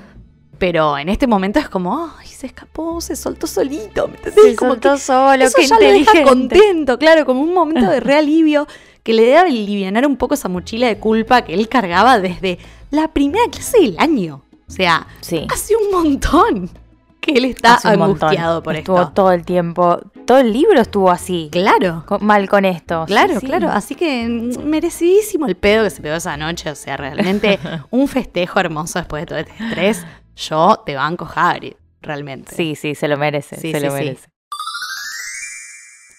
Pero en este momento es como, ay, se escapó, se soltó solito. ¿me? Se como soltó que solo, eso qué ya lo deja contento, claro, como un momento de realivio que le debe alivianar un poco esa mochila de culpa que él cargaba desde la primera clase del año. O sea, Sí. hace un montón que él está montón. angustiado por estuvo esto. todo el tiempo, todo el libro estuvo así. Claro. con- mal con esto. Claro, Sí, sí. claro. Así que mm, merecidísimo el pedo que se pegó esa noche. O sea, realmente un festejo hermoso después de todo este estrés. Yo te banco Hagrid, realmente. Sí, sí, se lo merece, Sí, se sí, lo sí. merece.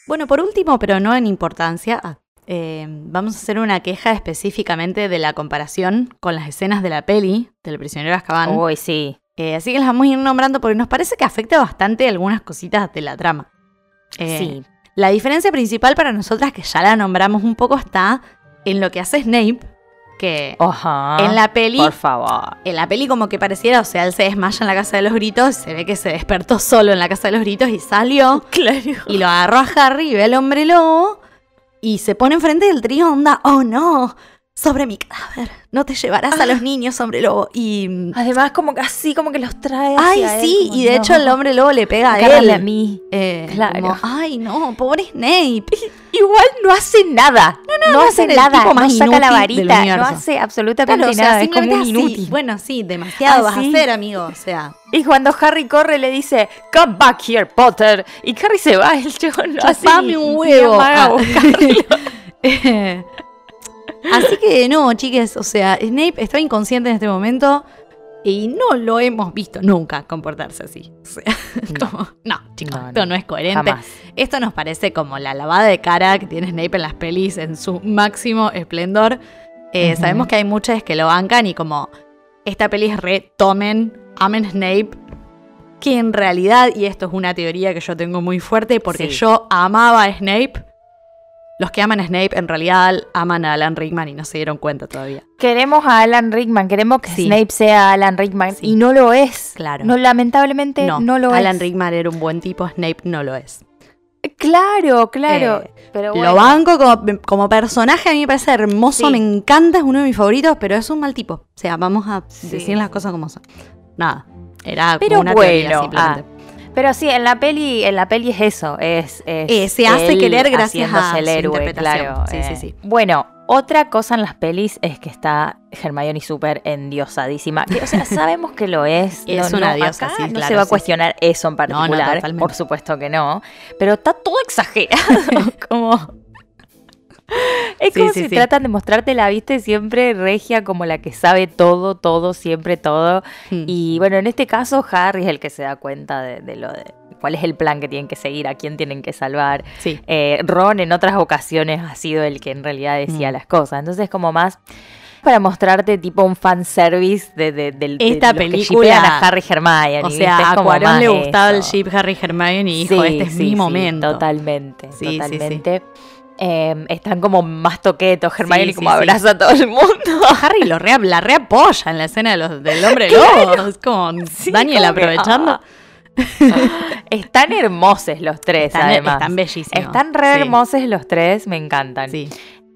Bueno, por último, pero no en importancia, eh, vamos a hacer una queja específicamente de la comparación con las escenas de la peli del prisionero Azkaban. Uy, sí. Eh, así que las vamos a ir nombrando porque nos parece que afecta bastante algunas cositas de la trama. Eh, sí. La diferencia principal para nosotras, que ya la nombramos un poco, está en lo que hace Snape, que Ajá. en la peli, Por favor. en la peli como que pareciera, o sea, él se desmaya en la casa de los gritos, se ve que se despertó solo en la casa de los gritos y salió Claro. y lo agarró a Harry y ve al hombre lobo y se pone enfrente del trío, onda, oh no, sobre mi cadáver, no te llevarás a los niños, hombre lobo. Y Además, como que así, como que los trae. Ay, hacia sí, y de no. hecho el hombre lobo le pega a él. a mí. Eh, Claro. como, ay, no, pobre Snape. Igual no hace nada. No, no, hace es el nada. No saca la varita. No hace absolutamente Claro, o sea, nada. Es como simplemente un así. inútil. Bueno, sí, demasiado Ah, vas a hacer, amigo. O sea, Y cuando Harry corre le dice, come back here, Potter. Y Harry se va, el chabón no hace un huevo. amaga a Ah. buscarlo. Así que no, chiques, o sea, Snape está inconsciente en este momento y no lo hemos visto nunca comportarse así. O sea, como, no, chicos, No, esto no, no es coherente. Jamás. Esto nos parece como la lavada de cara que tiene Snape en las pelis en su máximo esplendor. Eh. Sabemos que hay muchas que lo bancan y como esta peli es re tomen, amen Snape, que en realidad, y esto es una teoría que yo tengo muy fuerte, porque Sí. yo amaba a Snape, los que aman a Snape en realidad aman a Alan Rickman y no se dieron cuenta todavía. Queremos a Alan Rickman, queremos que Sí. Snape sea Alan Rickman Sí. y no lo es. Claro. No, lamentablemente no, No, lo Alan es. Rickman era un buen tipo, Snape no lo es. Claro, claro. Eh, pero Lo banco como, como personaje, a mí me parece hermoso, Sí. me encanta, es uno de mis favoritos, pero es un mal tipo. O sea, vamos a decir las cosas como son. Nada, era Pero como una teoría bueno, simplemente. Pero sí, en la peli, en la peli es eso, es, es Eh, se hace querer gracias a el su héroe, interpretación. claro. Sí, eh. sí, sí. Bueno, otra cosa en las pelis es que está Hermione súper endiosadísima. Que, o sea, sabemos que lo es. Es no, una no, diosa, acá sí, no claro, se va a sí, cuestionar eso en no, particular, por supuesto que no. Pero está todo exagerado, como... Es Sí, como sí, si sí. tratan de mostrarte la viste siempre regia como la que sabe todo, todo, siempre todo. Hmm. Y bueno, en este caso Harry es el que se da cuenta de, de lo de cuál es el plan que tienen que seguir, a quién tienen que salvar. Eh, Ron en otras ocasiones ha sido el que en realidad decía Mm. las cosas. Entonces como más para mostrarte tipo un fanservice de, de, del- de Esta que película- a Harry Hermione. O sea, a Cuarón le gustaba el eso. ship Harry Hermione y dijo, Sí, este es sí, mi sí, momento. Totalmente, totalmente. Eh, están como más toquetos, Hermione Sí, como sí, sí. abraza a todo el mundo. Harry lo re, la reapoya en la escena de los, del hombre lobo. Es como Daniel aprovechando. ah. Están hermosos los tres, Están, además. están bellísimos. Están re hermosos los tres, me encantan. Sí.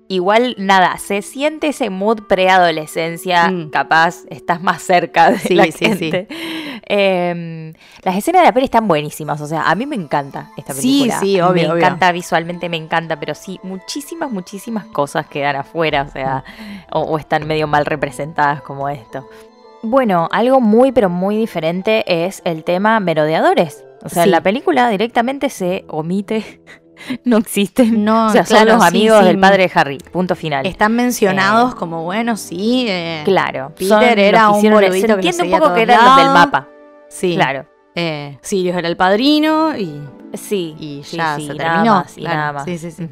Igual, nada, se siente ese mood preadolescencia, Mm. capaz estás más cerca de Sí, la sí, sí. gente. Eh, las escenas de la peli están buenísimas, o sea, a mí me encanta esta Sí, película. sí, obvio, Me obvio. encanta visualmente, me encanta, pero sí, muchísimas, muchísimas cosas quedan afuera, o sea, o, o están medio mal representadas como esto. Bueno, algo muy, pero muy diferente es el tema merodeadores. O sea, en Sí. la película directamente se omite, no existen. No, o sea, claro, son los amigos sí. del padre de Harry, punto final. Están mencionados Eh, como, bueno, sí. eh, Claro, Peter era un boludito Se que un poco que los del mapa. Sí. Claro. Eh, Sirius era el padrino y. Sí. Y ya sí, se nada terminó, más, y claro. nada más. Sí, sí, sí.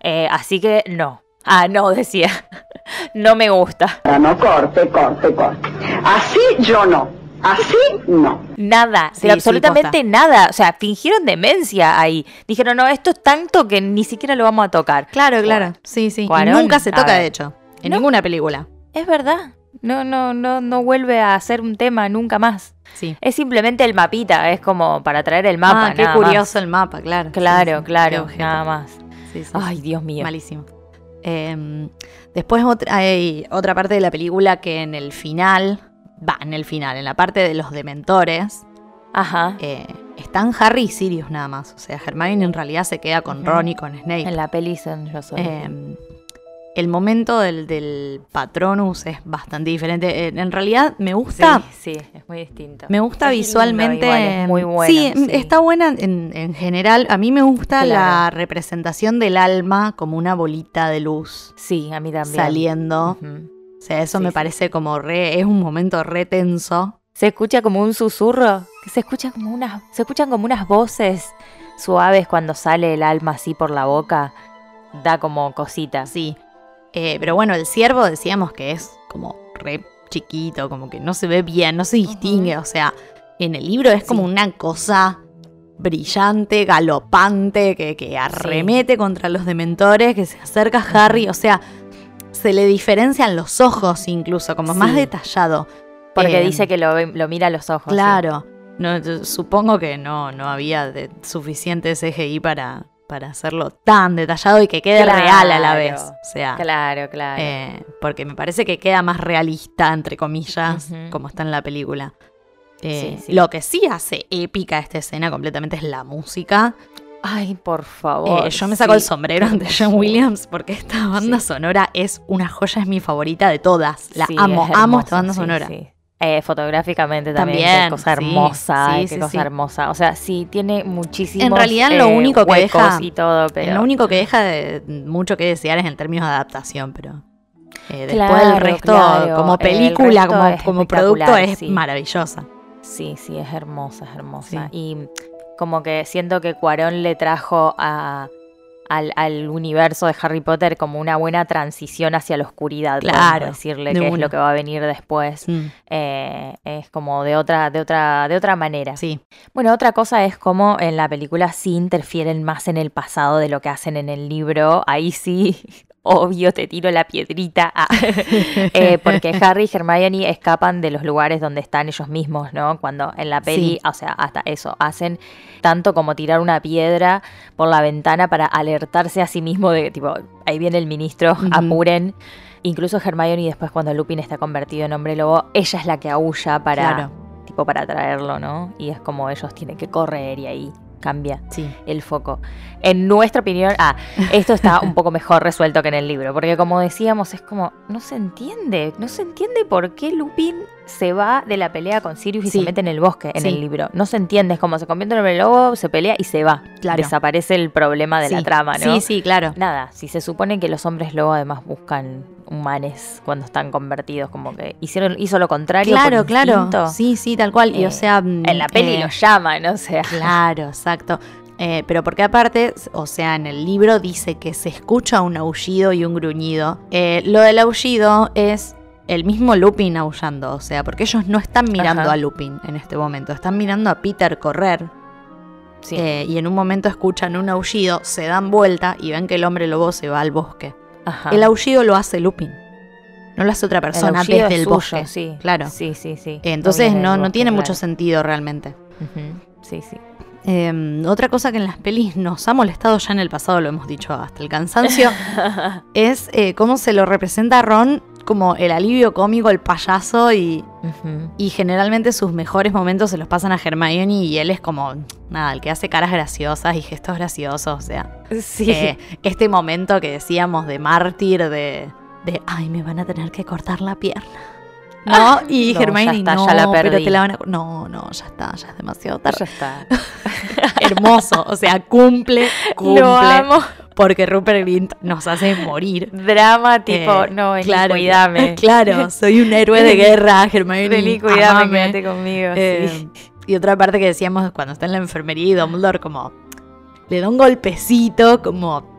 Eh, así que no. Ah, no, decía. no me gusta. No, corte, corte, corte. Así yo no. Así no. Nada, Sí, pero sí, absolutamente nada. O sea, fingieron demencia ahí. Dijeron, no, esto es tanto que ni siquiera lo vamos a tocar. Claro, claro. Sí, sí. Cuarón, nunca se toca, de hecho. En No. ninguna película. Es verdad. No, no, no, no vuelve a ser un tema nunca más. Sí. Es simplemente el mapita, es como para traer el mapa. ah, qué nada curioso más. el mapa, claro. Claro, Sí, sí. Qué claro, nada más. Sí, sí, Ay. Dios mío. Malísimo. Eh, después otra, hay otra parte de la película que en el final, va, en el final, en la parte de los dementores, Ajá. eh, están Harry y Sirius nada más. O sea, Hermione en realidad se queda con. Ron y con Snape. En la peli son yo soy. Eh, el momento del, del Patronus es bastante diferente. Eh, en realidad me gusta... Sí, sí, es muy distinto. Me gusta Es lindo visualmente. igual, es muy bueno. Sí, está buena en, en general. A mí me gusta la representación del alma como una bolita de luz Sí, a mí también. saliendo. Ujú. O sea, eso Sí, me sí. parece como re. Es un momento re tenso. Se escucha como un susurro, que se escucha como unas, se escuchan como unas voces suaves cuando sale el alma así por la boca. Da como cositas. Sí. Eh, pero bueno, el ciervo decíamos que es como re chiquito, como que no se ve bien, no se distingue. O sea, en el libro es como una cosa brillante, galopante, que, que arremete contra los dementores, que se acerca a Harry. O sea, se le diferencian los ojos incluso, como más detallado. Porque Eh, dice que lo, lo mira a los ojos. sí. Claro. No, supongo que no, no había de- suficiente CGI para, para hacerlo tan detallado y que quede Claro. real a la vez. O sea, Claro, claro. eh, porque me parece que queda más realista, entre comillas, como está en la película. Eh, Sí, sí. Lo que sí hace épica esta escena completamente es la música. Ay, por favor. Eh, yo me saco el sombrero ante John Williams porque esta banda Sí. sonora es una joya, es mi favorita de todas. La Sí, amo, es amo esta banda sonora. sí. Eh, fotográficamente también, También, qué cosa hermosa, sí, qué sí, cosa sí. hermosa. O sea, sí, tiene muchísimos En realidad, lo eh, único que deja- y todo, pero... Lo único que deja de mucho que desear es en términos de adaptación, pero eh, después el resto, claro, como el película, resto como, como producto, es maravillosa. Sí, sí, es hermosa, es hermosa. Sí. Y como que siento que Cuarón le trajo a, al, al universo de Harry Potter como una buena transición hacia la oscuridad, Claro, decirle de que es lo que va a venir después. Mm, Eh, es como de otra, de otra, de otra manera. sí, Bueno, otra cosa es como en la película sí interfieren más en el pasado de lo que hacen en el libro. Ahí sí, obvio, te tiro la piedrita. Ah. Eh, porque Harry y Hermione escapan de los lugares donde están ellos mismos, ¿no? Cuando en la peli, Sí. o sea, hasta eso, hacen tanto como tirar una piedra por la ventana para alertarse a sí mismo de, tipo, ahí viene el ministro, Ujú. apuren. Incluso Hermione después cuando Lupin está convertido en hombre lobo, ella es la que aúlla para, Claro. tipo, para traerlo, ¿no? Y es como ellos tienen que correr y ahí cambia sí. el foco. En nuestra opinión, ah, esto está un poco mejor resuelto que en el libro, porque como decíamos, es como, no se entiende, no se entiende por qué Lupin se va de la pelea con Sirius y Sí. se mete en el bosque en Sí. el libro. No se entiende, es como se convierte en hombre lobo, se pelea y se va. Claro. Desaparece el problema de la trama, ¿no? Sí, sí, claro. Nada, si se supone que los hombres lobo además buscan humanes cuando están convertidos, como que hicieron, hizo lo contrario. por Claro, claro. instinto. Sí, sí, tal cual. y Eh, o sea. mm, En la peli eh, lo llaman, o sea. Claro, exacto. Eh, pero porque aparte, o sea, en el libro dice que se escucha un aullido y un gruñido. Eh, lo del aullido es el mismo Lupin aullando, o sea, porque ellos no están mirando Ajá. a Lupin en este momento, están mirando a Peter correr. Sí. eh, y en un momento escuchan un aullido, se dan vuelta y ven que el hombre lobo se va al bosque. Ajá. El aullido lo hace Lupin, no lo hace otra persona desde es el suyo, bosque. sí. Claro. Sí, sí, sí. Entonces viene del no, no bosque, tiene mucho sentido realmente. Sí, sí. Eh, otra cosa que en las pelis nos ha molestado ya en el pasado, lo hemos dicho hasta el cansancio, es eh, cómo se lo representa a Ron como el alivio cómico, el payaso y, y generalmente sus mejores momentos se los pasan a Hermione y él es como, nada, el que hace caras graciosas y gestos graciosos, o sea, Sí. eh, este momento que decíamos de mártir, de, de, ay, me van a tener que cortar la pierna. ¿No? Y No, Hermione, está, no, ya la pero perdí". te la van a... No, no, ya está, ya es demasiado tarde ya está. hermoso. O sea, cumple, cumple. Lo amo. Porque Rupert Grint nos hace morir. Drama tipo, Eh, no, vení, claro, cuidame. Claro, soy un héroe de guerra, Hermione. Cuidame, amame. quédate conmigo. Eh, sí. Y otra parte que decíamos cuando está en la enfermería y Dumbledore como le da un golpecito, como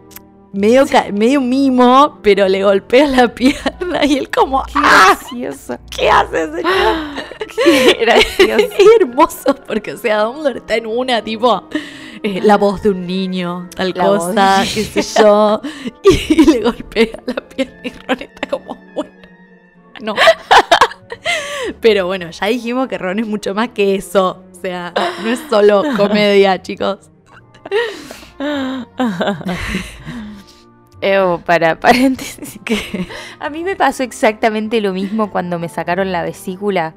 medio, medio mimo, pero le golpea la pierna y él como, Qué ¡ah! gracioso. ¿Qué hace, señor? Qué gracioso. Es hermoso porque, o sea, Dumbledore está en una, tipo, eh, la voz de un niño, tal La cosa, qué sé yo, y, le golpea la pierna y Ron está como, bueno, no. Pero bueno, ya dijimos que Ron es mucho más que eso, o sea, no es solo comedia, chicos. Evo, para paréntesis. A mí me pasó exactamente lo mismo cuando me sacaron la vesícula.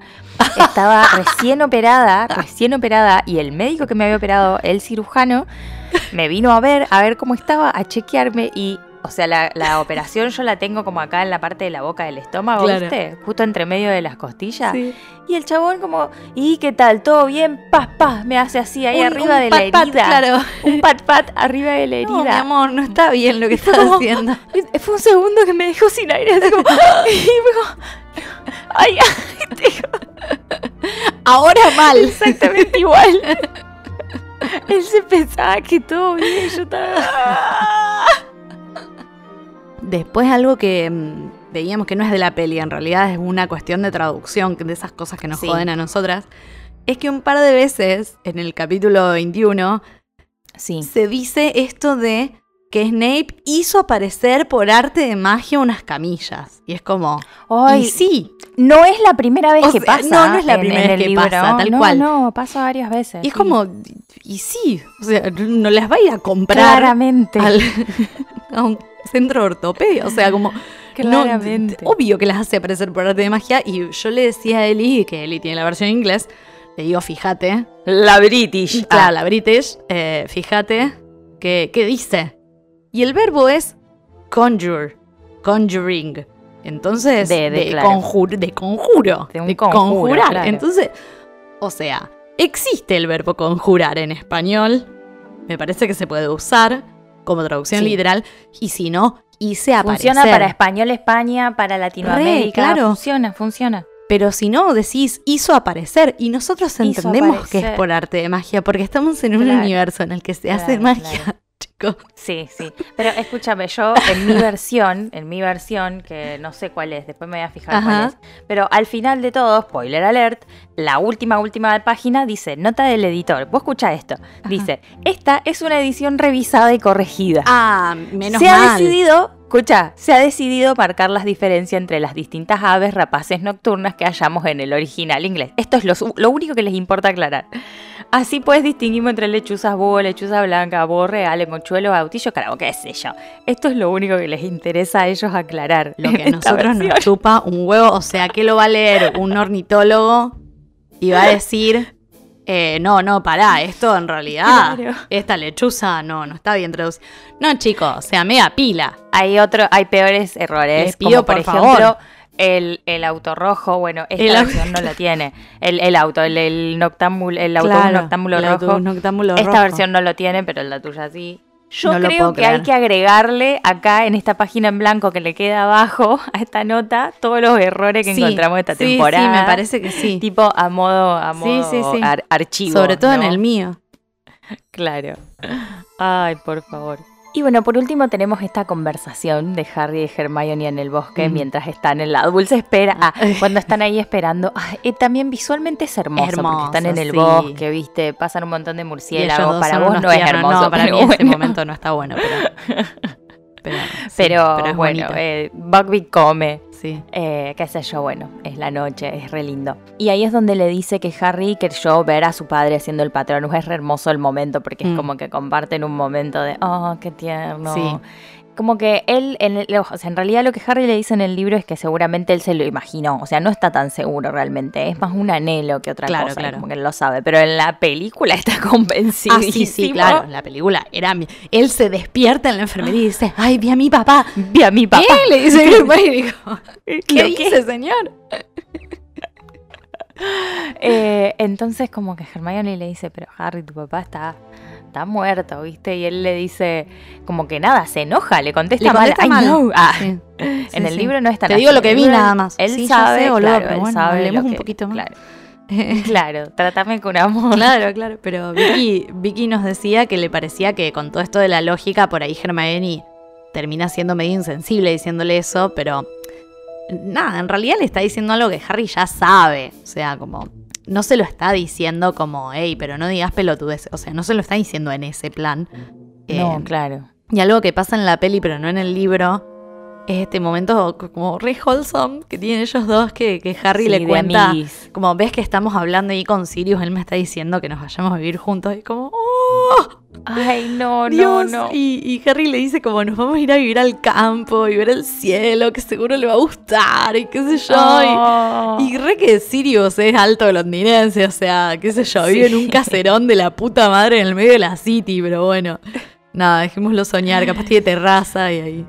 Estaba recién operada, recién operada, y el médico que me había operado, el cirujano, me vino a ver, a ver cómo estaba, a chequearme y. O sea, la, la operación yo la tengo como acá en la parte de la boca del estómago, Claro. ¿viste? Justo entre medio de las costillas. Y el chabón como, ¿y qué tal? ¿Todo bien? Paz, paz, me hace así ahí Un- arriba un de la pat, pat, herida. claro. Un pat pat arriba de la herida. No, mi amor, no está bien lo que estás haciendo. Fue un segundo que me dejó sin aire. así como, y como, ay, ay, te- Ahora mal. exactamente igual. Él se pensaba que todo bien, yo estaba. Después algo que mm, veíamos que no es de la peli, en realidad es una cuestión de traducción, de esas cosas que nos Sí. joden a nosotras, es que un par de veces en el capítulo 21 Sí. se dice esto de que Snape hizo aparecer por arte de magia unas camillas. Y es como, Ay, y sí, no es la primera vez O que sea, pasa. no, no es la en- primera en vez que libro. pasa, tal no, cual. No, pasa varias veces. y es sí. como, y sí, o sea, no las va a ir a comprar Claramente. al- a un centro de ortopedia, o sea, como... No, Claramente. obvio que las hace aparecer por arte de magia. Y yo le decía a Eli, que Eli tiene la versión en inglés, le digo, fíjate, La British. claro, la British, eh, fíjate, que, que dice. Y el verbo es conjure, conjuring. Entonces, De- de, claro. conjur- de conjuro, De un conjuro, conjurar. claro. Entonces, o sea, existe el verbo conjurar en español. Me parece que se puede usar como traducción Sí. literal. Y si no, hice aparecer. Funciona para español España, para Latinoamérica. claro. Funciona, funciona. Pero si no, decís, hizo aparecer. Y nosotros Hizo entendemos que es por arte de magia, porque estamos en un Claro. universo en el que se hace magia. claro. Sí, sí. Pero escúchame, yo en mi versión, en mi versión, que no sé cuál es, después me voy a fijar cuál es. Pero al final de todo, spoiler alert, la última, última página dice, nota del editor. Vos escucha esto. Dice, esta es una edición revisada y corregida. Ah, menos se ha decidido, escucha, se ha decidido marcar las diferencias entre las distintas aves rapaces nocturnas que hallamos en el original inglés. Esto es lo único que les importa aclarar. Así pues distinguimos entre lechuzas búho, lechuza blanca, búho real, mochuelo, autillo, carabo, qué sé yo. Esto es lo único que les interesa a ellos aclarar. Lo que a nosotros versión. nos chupa un huevo. O sea, ¿qué lo va a leer un ornitólogo? Y va a decir, eh, no, no, pará, esto en realidad, Claro. esta lechuza no, no está bien traducida. No, chicos, o sea, mega pila. Hay otro, hay peores errores. Les pido, como por, por ejemplo, favor. El, el auto rojo. Bueno, esta El versión no la tiene. El, el auto, el, el noctámbulo, el autobús Claro, noctámbulo el rojo. noctámbulo esta rojo. versión no lo tiene, pero la tuya sí. Yo No creo que hay que agregarle acá en esta página en blanco que le queda abajo a esta nota todos los errores que Sí, encontramos esta sí, temporada. Sí, me parece que sí. Tipo a modo, a modo sí, sí. ar- archivo. Sobre todo en el mío. Claro. Ay, por favor. Y bueno, por último tenemos esta conversación de Harry y Hermione en el bosque Mm. mientras están en la dulce espera. Ah, cuando están ahí esperando. Ah, también visualmente es hermoso, porque Hermoso, están en el sí. bosque, viste, pasan un montón de murciélagos. Para vos no es hermoso. No, para mí en bueno. momento no está bueno, pero. Pero, sí, Pero, pero es bueno, eh, come. Sí. Eh, qué sé yo, bueno, es la noche, es re lindo. Y ahí es donde le dice que Harry creyó ver a su padre siendo el patrón. Es re hermoso el momento porque es Mm. como que comparten un momento de, oh, qué tierno. Sí. Como que él, en el- o sea, en realidad lo que Harry le dice en el libro es que seguramente él se lo imaginó. O sea, no está tan seguro realmente. Es más un anhelo que otra Claro, cosa. claro. Como que él lo sabe. Pero en la película está convencido. Ah, sí, sí, claro. En la película era. mi- Él se despierta en la enfermería y dice: ay, vi a mi papá. Vi a mi papá. ¿Qué? Le dice y dijo, ¿Qué ¿Qué? dice, señor? Eh, entonces como que Hermione le dice, pero Harry, tu papá está, está muerto, ¿viste? Y él le dice, como que nada, se enoja, le contesta, Le contesta mal. "I mal. know". Ah, Sí. en el sí. libro no está Te así. digo lo que vi nada más. Él sabe, sé, boludo, claro, pero él bueno, sabe un poquito más. Claro, claro, trátame con amor. Claro, claro. Pero Vicky, Vicky nos decía que le parecía que con todo esto de la lógica, por ahí Hermione termina siendo medio insensible diciéndole eso, pero nada, en realidad le está diciendo algo que Harry ya sabe. O sea, como no se lo está diciendo como, hey, pero no digas pelotudes. O sea, no se lo está diciendo en ese plan. No, Eh, claro. Y algo que pasa en la peli, pero no en el libro, es este momento como re wholesome que tienen ellos dos, que, que Harry Sí, le cuenta, amiguis. como ves que estamos hablando ahí con Sirius, él me está diciendo que nos vayamos a vivir juntos, y como, ¡oh! Ay, no, Dios, no, no. Y, y Harry le dice como, nos vamos a ir a vivir al campo y ver el cielo, que seguro le va a gustar, y qué sé yo, y- Oh. y re que Sirius es alto londinense, o sea, qué sé yo, vive en un Sí. caserón de la puta madre en el medio de la city, pero bueno. Nada, dejémoslo soñar, capaz tiene terraza y ahí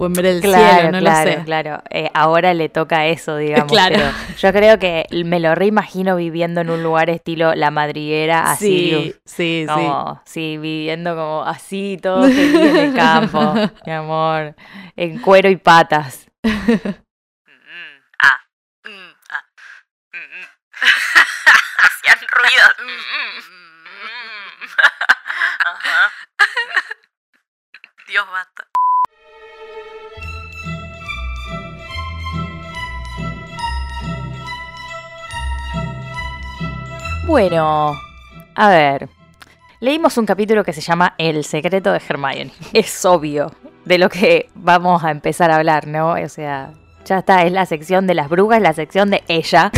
pueden ver el Claro, cielo, no claro, lo sé. claro. Eh, ahora le toca eso, digamos. Claro. pero yo creo que me lo reimagino viviendo en un lugar estilo La Madriguera, así. Sí, sí, sí. Como, sí, viviendo como así, todo feliz en el campo, mi amor, en cuero y patas. ah, Hacían ruidos. Dios basta. Bueno, a ver. Leímos un capítulo que se llama El secreto de Hermione. Es obvio de lo que vamos a empezar a hablar, ¿no? O sea, ya está, es la sección de las brujas, la sección de ella.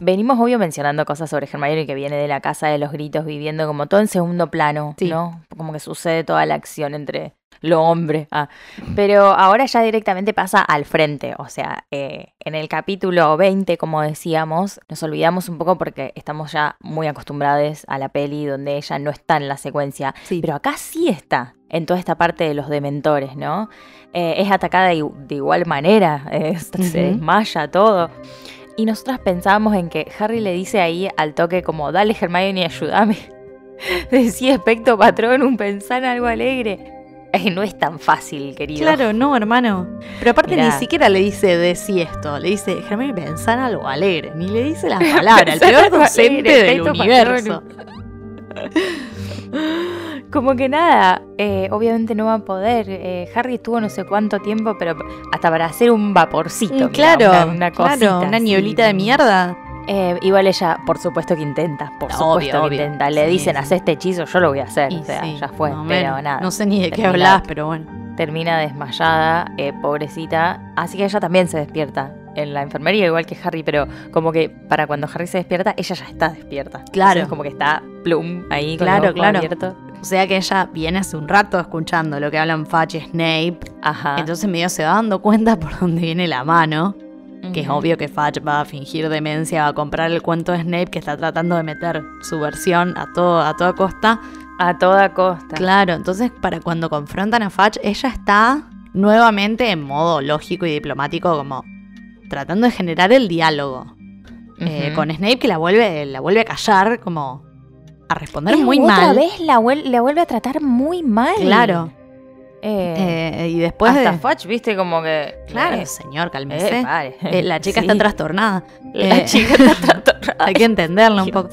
Venimos obvio mencionando cosas sobre Hermione que viene de la casa de los gritos, viviendo como todo en segundo plano, Sí. ¿no? Como que sucede toda la acción entre lo hombre. Ah. Pero ahora ya directamente pasa al frente. O sea, eh, en el capítulo 20, como decíamos, nos olvidamos un poco porque estamos ya muy acostumbrados a la peli donde ella no está en la secuencia. Sí. Pero acá sí está, en toda esta parte de los dementores, ¿no? Eh, es atacada de, de igual manera, eh, se desmaya todo. Y nosotras pensábamos en que Harry le dice ahí al toque como, dale Hermione, ayúdame. Decía espectro patrón, un pensar algo alegre. No es tan fácil, querido. Claro, no, hermano. Pero aparte Mirá. ni siquiera le dice decí esto, le dice, Germán, pensar algo alegre, ni le dice las palabras, el peor docente alegre, del universo. Como que nada, eh, obviamente no va a poder. Eh, Harry estuvo no sé cuánto tiempo, pero hasta para hacer un vaporcito. Mm, claro, una, una claro, cosita una así. nieblita de mierda. Eh, igual ella, por supuesto que intenta, por Obvio, supuesto que obvio. intenta. Le Sí, dicen, sí. haz este hechizo, yo lo voy a hacer. Y o sea, sí, ya fue, pero nada. No sé ni de qué hablas, pero bueno. Termina desmayada, eh, pobrecita. Así que ella también se despierta en la enfermería, igual que Harry, pero como que para cuando Harry se despierta, ella ya está despierta. Claro. Entonces, como que está plum ahí Claro, claro. abiertos. O sea que ella viene hace un rato escuchando lo que hablan Fudge y Snape. Ajá. Entonces medio se va dando cuenta por dónde viene la mano. Que es obvio que Fudge va a fingir demencia, va a comprar el cuento de Snape que está tratando de meter su versión a, todo, a toda costa. A toda costa. Claro, entonces para cuando confrontan a Fudge, ella está nuevamente en modo lógico y diplomático, como tratando de generar el diálogo. Eh, con Snape que la vuelve, la vuelve a callar, como a responder Es muy otra mal. vez la, vuel- la vuelve a tratar muy mal. Claro. Eh, Eh, y después hasta de. Fudge, viste, como que. Claro, eh, señor, eh, cálmese. pare. Eh, la chica Sí. está trastornada. La Eh, chica está trastornada. Hay que entenderla un poco.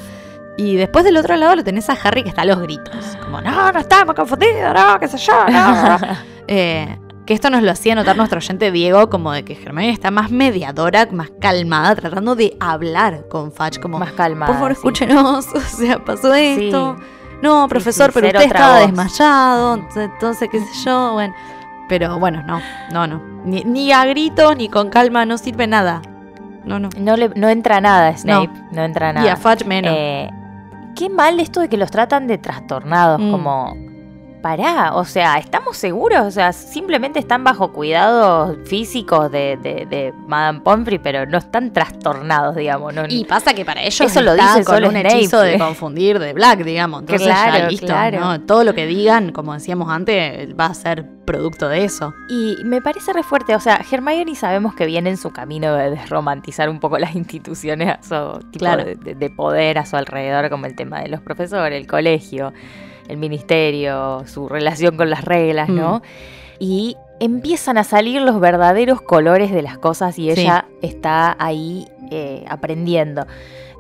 Y después del otro lado lo tenés a Harry que está a los gritos. Como, no, no estamos confundidos, no, qué sé yo, no. Eh, que esto nos lo hacía notar nuestro oyente Diego, como de que Hermione está más mediadora, más calmada, tratando de hablar con Fudge, como, Más calmada. por favor, sí. escúchenos, o sea, pasó esto. No, profesor, pero usted estaba voz. desmayado, entonces, qué sé yo, bueno. Pero bueno, no, no, no. Ni, ni a gritos, ni con calma, no sirve nada. No, no. No, le, no entra nada a Snape. No, entra nada. Y a Fudge menos. Eh, qué mal esto de que los tratan de trastornados, Mm. como. Pará, o sea, ¿estamos seguros? O sea, simplemente están bajo cuidados físicos de, de, de Madame Pomfrey, pero no están trastornados, digamos. No, Y pasa que para ellos Eso lo dice con solo un Snape. hechizo de confundir de Black, digamos. Entonces ya Claro, listo, claro. ¿no? Todo lo que digan, como decíamos antes, va a ser producto de eso. Y me parece re fuerte, o sea, Hermione sabemos que viene en su camino de desromantizar un poco las instituciones a su tipo Claro. de- de poder a su alrededor, como el tema de los profesores, el colegio, el ministerio, su relación con las reglas, ¿no? Y empiezan a salir los verdaderos colores de las cosas y Sí. ella está ahí eh, aprendiendo.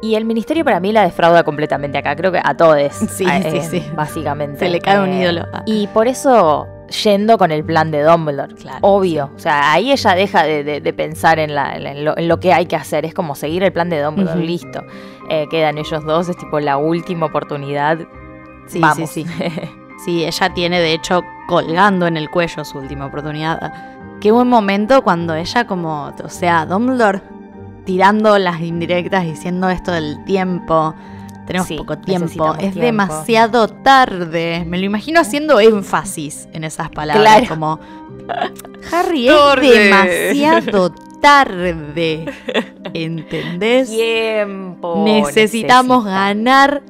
Y el ministerio para mí la defrauda completamente acá, creo que a todos. Sí, eh, sí, eh, sí. Básicamente. Se le cae un Eh, ídolo. y por eso yendo con el plan de Dumbledore, Claro, obvio. O sea, ahí ella deja de, de- de pensar en, la- en lo, en lo que hay que hacer. Es como seguir el plan de Dumbledore, listo. Eh, quedan ellos dos, es tipo la última oportunidad. Sí, Vamos. sí, sí. Sí, ella tiene de hecho colgando en el cuello su última oportunidad. Qué buen momento cuando ella como, o sea, Dumbledore tirando las indirectas diciendo esto del tiempo. Tenemos Sí, poco tiempo, es tiempo. demasiado tarde. Me lo imagino haciendo énfasis en esas palabras, Claro. como Harry es Tarde. demasiado tarde. ¿Entendés? Tiempo. Necesitamos necesita. ganar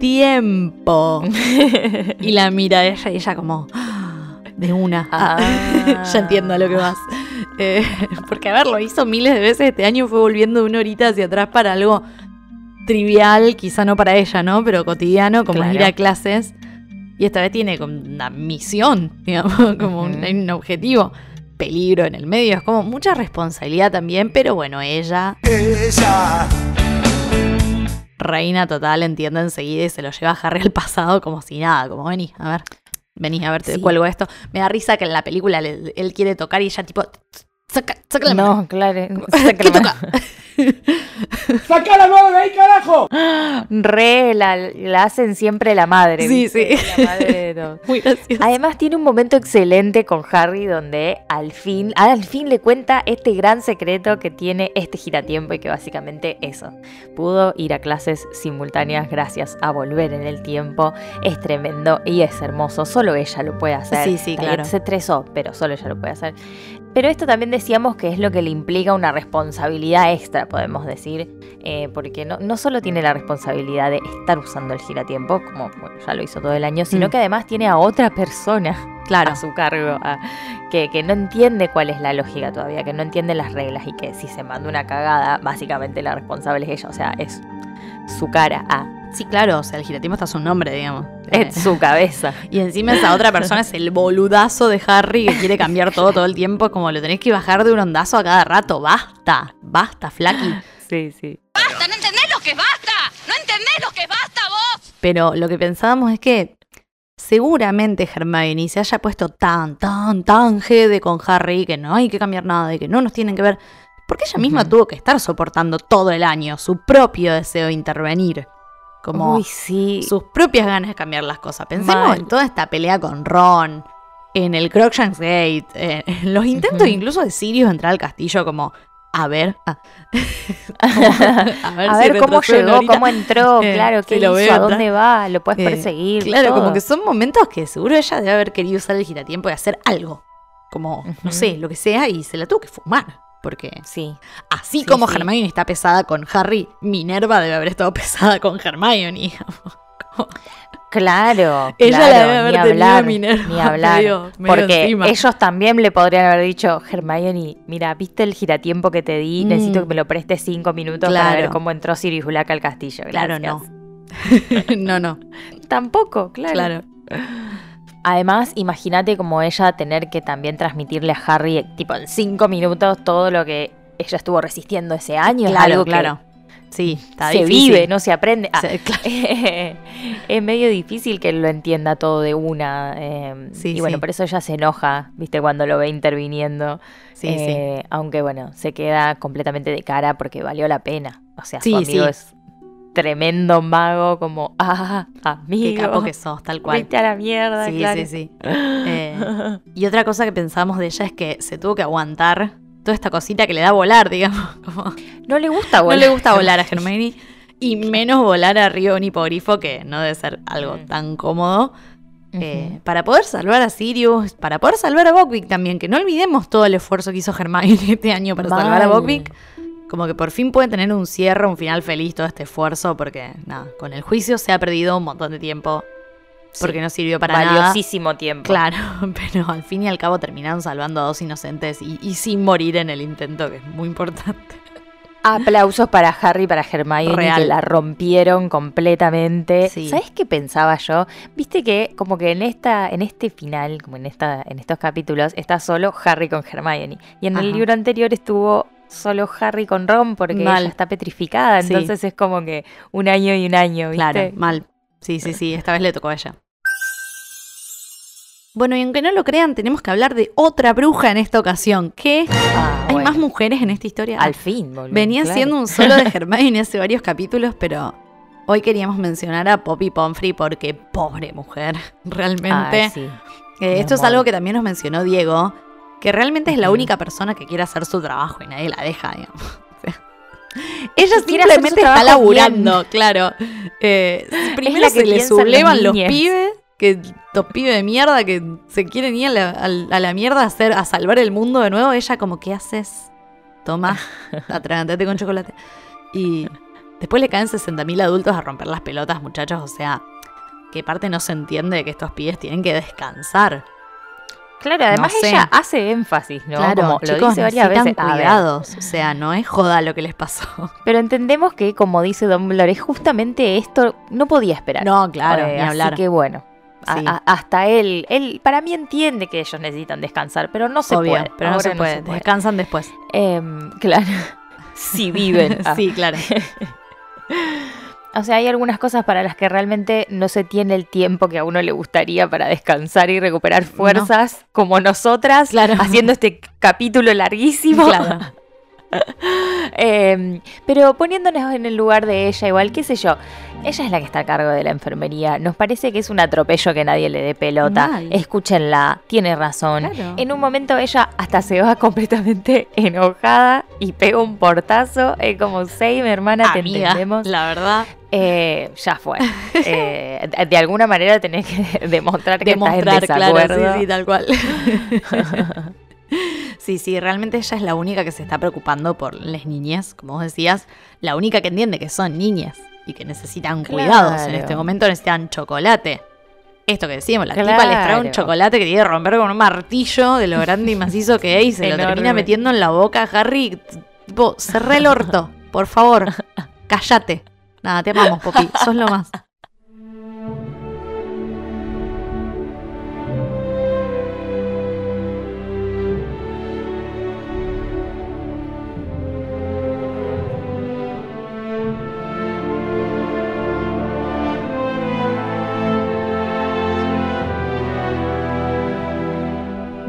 tiempo. y la mira a ella y ella como "Ah, de una. Ah, ya entiendo a lo que vas. Eh, porque a ver, lo hizo miles de veces este año, fue volviendo una horita hacia atrás para algo trivial, quizá no para ella, ¿no? Pero cotidiano, como Claro. ir a clases. Y esta vez tiene como una misión, digamos, como un, un objetivo. Peligro en el medio, es como mucha responsabilidad también, pero bueno, ella Ella. Reina total, entiende enseguida y se lo lleva a Harry al pasado como si nada, como vení, a ver, vení a ver, te Sí. cuelgo esto. Me da risa que en la película le- él quiere tocar y ella tipo, saca, saca la mano. No, claro. ¿Qué toca? ¡Saca la mano de ahí, carajo! Re, la, la hacen siempre la madre. Sí, ¿viste? sí. La madre de todos. Muy gracioso. Además tiene un momento excelente con Harry donde al fin, al fin le cuenta este gran secreto que tiene este giratiempo y que básicamente eso, pudo ir a clases simultáneas gracias a volver en el tiempo, es tremendo y es hermoso, solo ella lo puede hacer. Sí, sí, claro. Se estresó, pero solo ella lo puede hacer. Pero esto también decíamos que es lo que le implica una responsabilidad extra, podemos decir, eh, porque no, no solo tiene la responsabilidad de estar usando el giratiempo, como bueno, ya lo hizo todo el año, sino Mm. que además tiene a otra persona Claro. a su cargo, a- que, que no entiende cuál es la lógica todavía, que no entiende las reglas y que si se manda una cagada, básicamente la responsable es ella, o sea, es su cara, a, Sí, claro, o sea, el giratiempo está su nombre, digamos. Eh, es su cabeza. Y encima esa otra persona es el boludazo de Harry que quiere cambiar todo todo el tiempo, como lo tenés que bajar de un ondazo a cada rato. Basta, basta, Flaky. Sí, sí. ¡Basta! ¿No entendés lo que basta? ¿No entendés lo que basta vos? Pero lo que pensábamos es que seguramente Hermione se haya puesto tan, tan, tan jede con Harry que no hay que cambiar nada y que no nos tienen que ver. Porque ella misma tuvo que estar soportando todo el año su propio deseo de intervenir. Como Uy, sí. sus propias ganas de cambiar las cosas. Pensemos Mal. en toda esta pelea con Ron, en el Crookshanks Gate, en los intentos incluso de Sirius de entrar al castillo como, a ver, ah, a ver, si cómo llegó, ahorita. cómo entró, Eh, claro, qué hizo, a dónde va, lo puedes Eh, perseguir. Claro, como que son momentos que seguro ella debe haber querido usar el giratiempo y hacer algo. Como, no sé, lo que sea, y se la tuvo que fumar. Porque Sí. así Sí, como sí. Hermione está pesada con Harry, Minerva debe haber estado pesada con Hermione. Claro. Ella claro, la debe haber ni tenido hablar, Minerva Ni hablar. medio- medio porque encima. ellos también le podrían haber dicho, Hermione, mira, ¿viste el giratiempo que te di? Mm. Necesito que me lo prestes cinco minutos para ver cómo entró Sirius Black al castillo. Claro, no. no, no. Tampoco, claro. Claro. Además, imagínate como ella tener que también transmitirle a Harry, tipo, en cinco minutos todo lo que ella estuvo resistiendo ese año. es Claro, que claro. Sí, está se difícil. vive, no se aprende. Ah, Se- claro. es medio difícil que lo entienda todo de una. eh, Sí, y bueno, sí. por eso ella se enoja, viste, cuando lo ve interviniendo. Sí, Eh, Aunque bueno, se queda completamente de cara porque valió la pena. O sea, Sí, su amigo es tremendo mago, como, ah, Qué amigo. capo que sos, tal cual. Vete a la mierda, Sí, claro. sí, sí. Eh, y otra cosa que pensamos de ella es que se tuvo que aguantar toda esta cosita que le da volar, digamos. Como- No le gusta no volar. le gusta volar a Hermione. Y menos volar a Río Hipogrifo, que no debe ser algo Mm. tan cómodo. Eh, para poder salvar a Sirius, para poder salvar a Buckbeak también, que no olvidemos todo el esfuerzo que hizo Hermione este año para salvar a. Buckbeak. Como que por fin puede tener un cierre, un final feliz todo este esfuerzo, porque nada, con el juicio se ha perdido un montón de tiempo, porque Sí. no sirvió para nada. Valiosísimo tiempo. Claro, pero al fin y al cabo terminaron salvando a dos inocentes y, y sin morir en el intento, que es muy importante. Aplausos para Harry y para Hermione Real. que la rompieron completamente. Sí. ¿Sabes qué pensaba yo? Viste que como que en esta en este final, como en esta en estos capítulos está solo Harry con Hermione y en el libro anterior estuvo solo Harry con Ron porque Mal. ella está petrificada, Sí. entonces es como que un año y un año, ¿viste? Claro, mal. Sí, sí, sí, esta vez le tocó a ella. Bueno, y aunque no lo crean, tenemos que hablar de otra bruja en esta ocasión. ¿Qué? Ah, ¿Hay bueno. más mujeres en esta historia? Al fin, boludo. Venía claro. siendo un solo de Hermione hace varios capítulos, pero hoy queríamos mencionar a Poppy Pomfrey porque pobre mujer, realmente. Ay, sí. Eh, esto es algo que también nos mencionó Diego, que realmente es la única persona que quiere hacer su trabajo y nadie la deja, digamos. O sea, Ella Que simplemente está laburando, claro. Eh, primero la que se le sublevan los pibes, que los pibes de mierda que se quieren ir a la, al- a la mierda a, hacer, a salvar el mundo de nuevo. Ella como, ¿qué haces? Toma, atragantate con chocolate. Y después le caen 60.000 adultos a romper las pelotas, muchachos. O sea, que parte no se entiende de que estos pibes tienen que descansar. Claro, además sé. ella hace énfasis, ¿no? Claro, Como chicos, lo dice varias veces. Cuidados. O sea, no es joda lo que les pasó. Pero entendemos que, como dice Dumbledore, justamente esto no podía esperar. No, claro, Eh, ni hablar. Así que bueno, Sí. a- hasta él, él para mí entiende que ellos necesitan descansar, pero no se Obvio, puede. pero no se, puede. Descansan después. Em, claro, si viven. Ah. sí, claro. O sea, hay algunas cosas para las que realmente no se tiene el tiempo que a uno le gustaría para descansar y recuperar fuerzas, como nosotras, Claro. haciendo este capítulo larguísimo. Claro. Em, pero poniéndonos en el lugar de ella, igual, qué sé yo, ella es la que está a cargo de la enfermería. Nos parece que es un atropello que nadie le dé pelota. Mal. Escúchenla, tiene razón. Claro. En un momento ella hasta se va completamente enojada y pega un portazo. Es como, Same, hermana, te entendemos. la verdad. Eh, ya fue. Eh, de- alguna manera tenés que demostrar que Demostrar, estás en claro, desacuerdo. sí, sí, tal cual. Sí, sí, realmente ella es la única que se está preocupando por las niñas, como vos decías, la única que entiende que son niñas y que necesitan cuidados. En Claro. este momento necesitan chocolate. Esto que decíamos, la tipa les trae un Claro. chocolate que tiene que romper con un martillo de lo grande y macizo que es y se lo termina metiendo en la boca a Harry. Tipo, cerré el orto, por favor, cállate. Nada, te amamos, Poppy, sos lo más.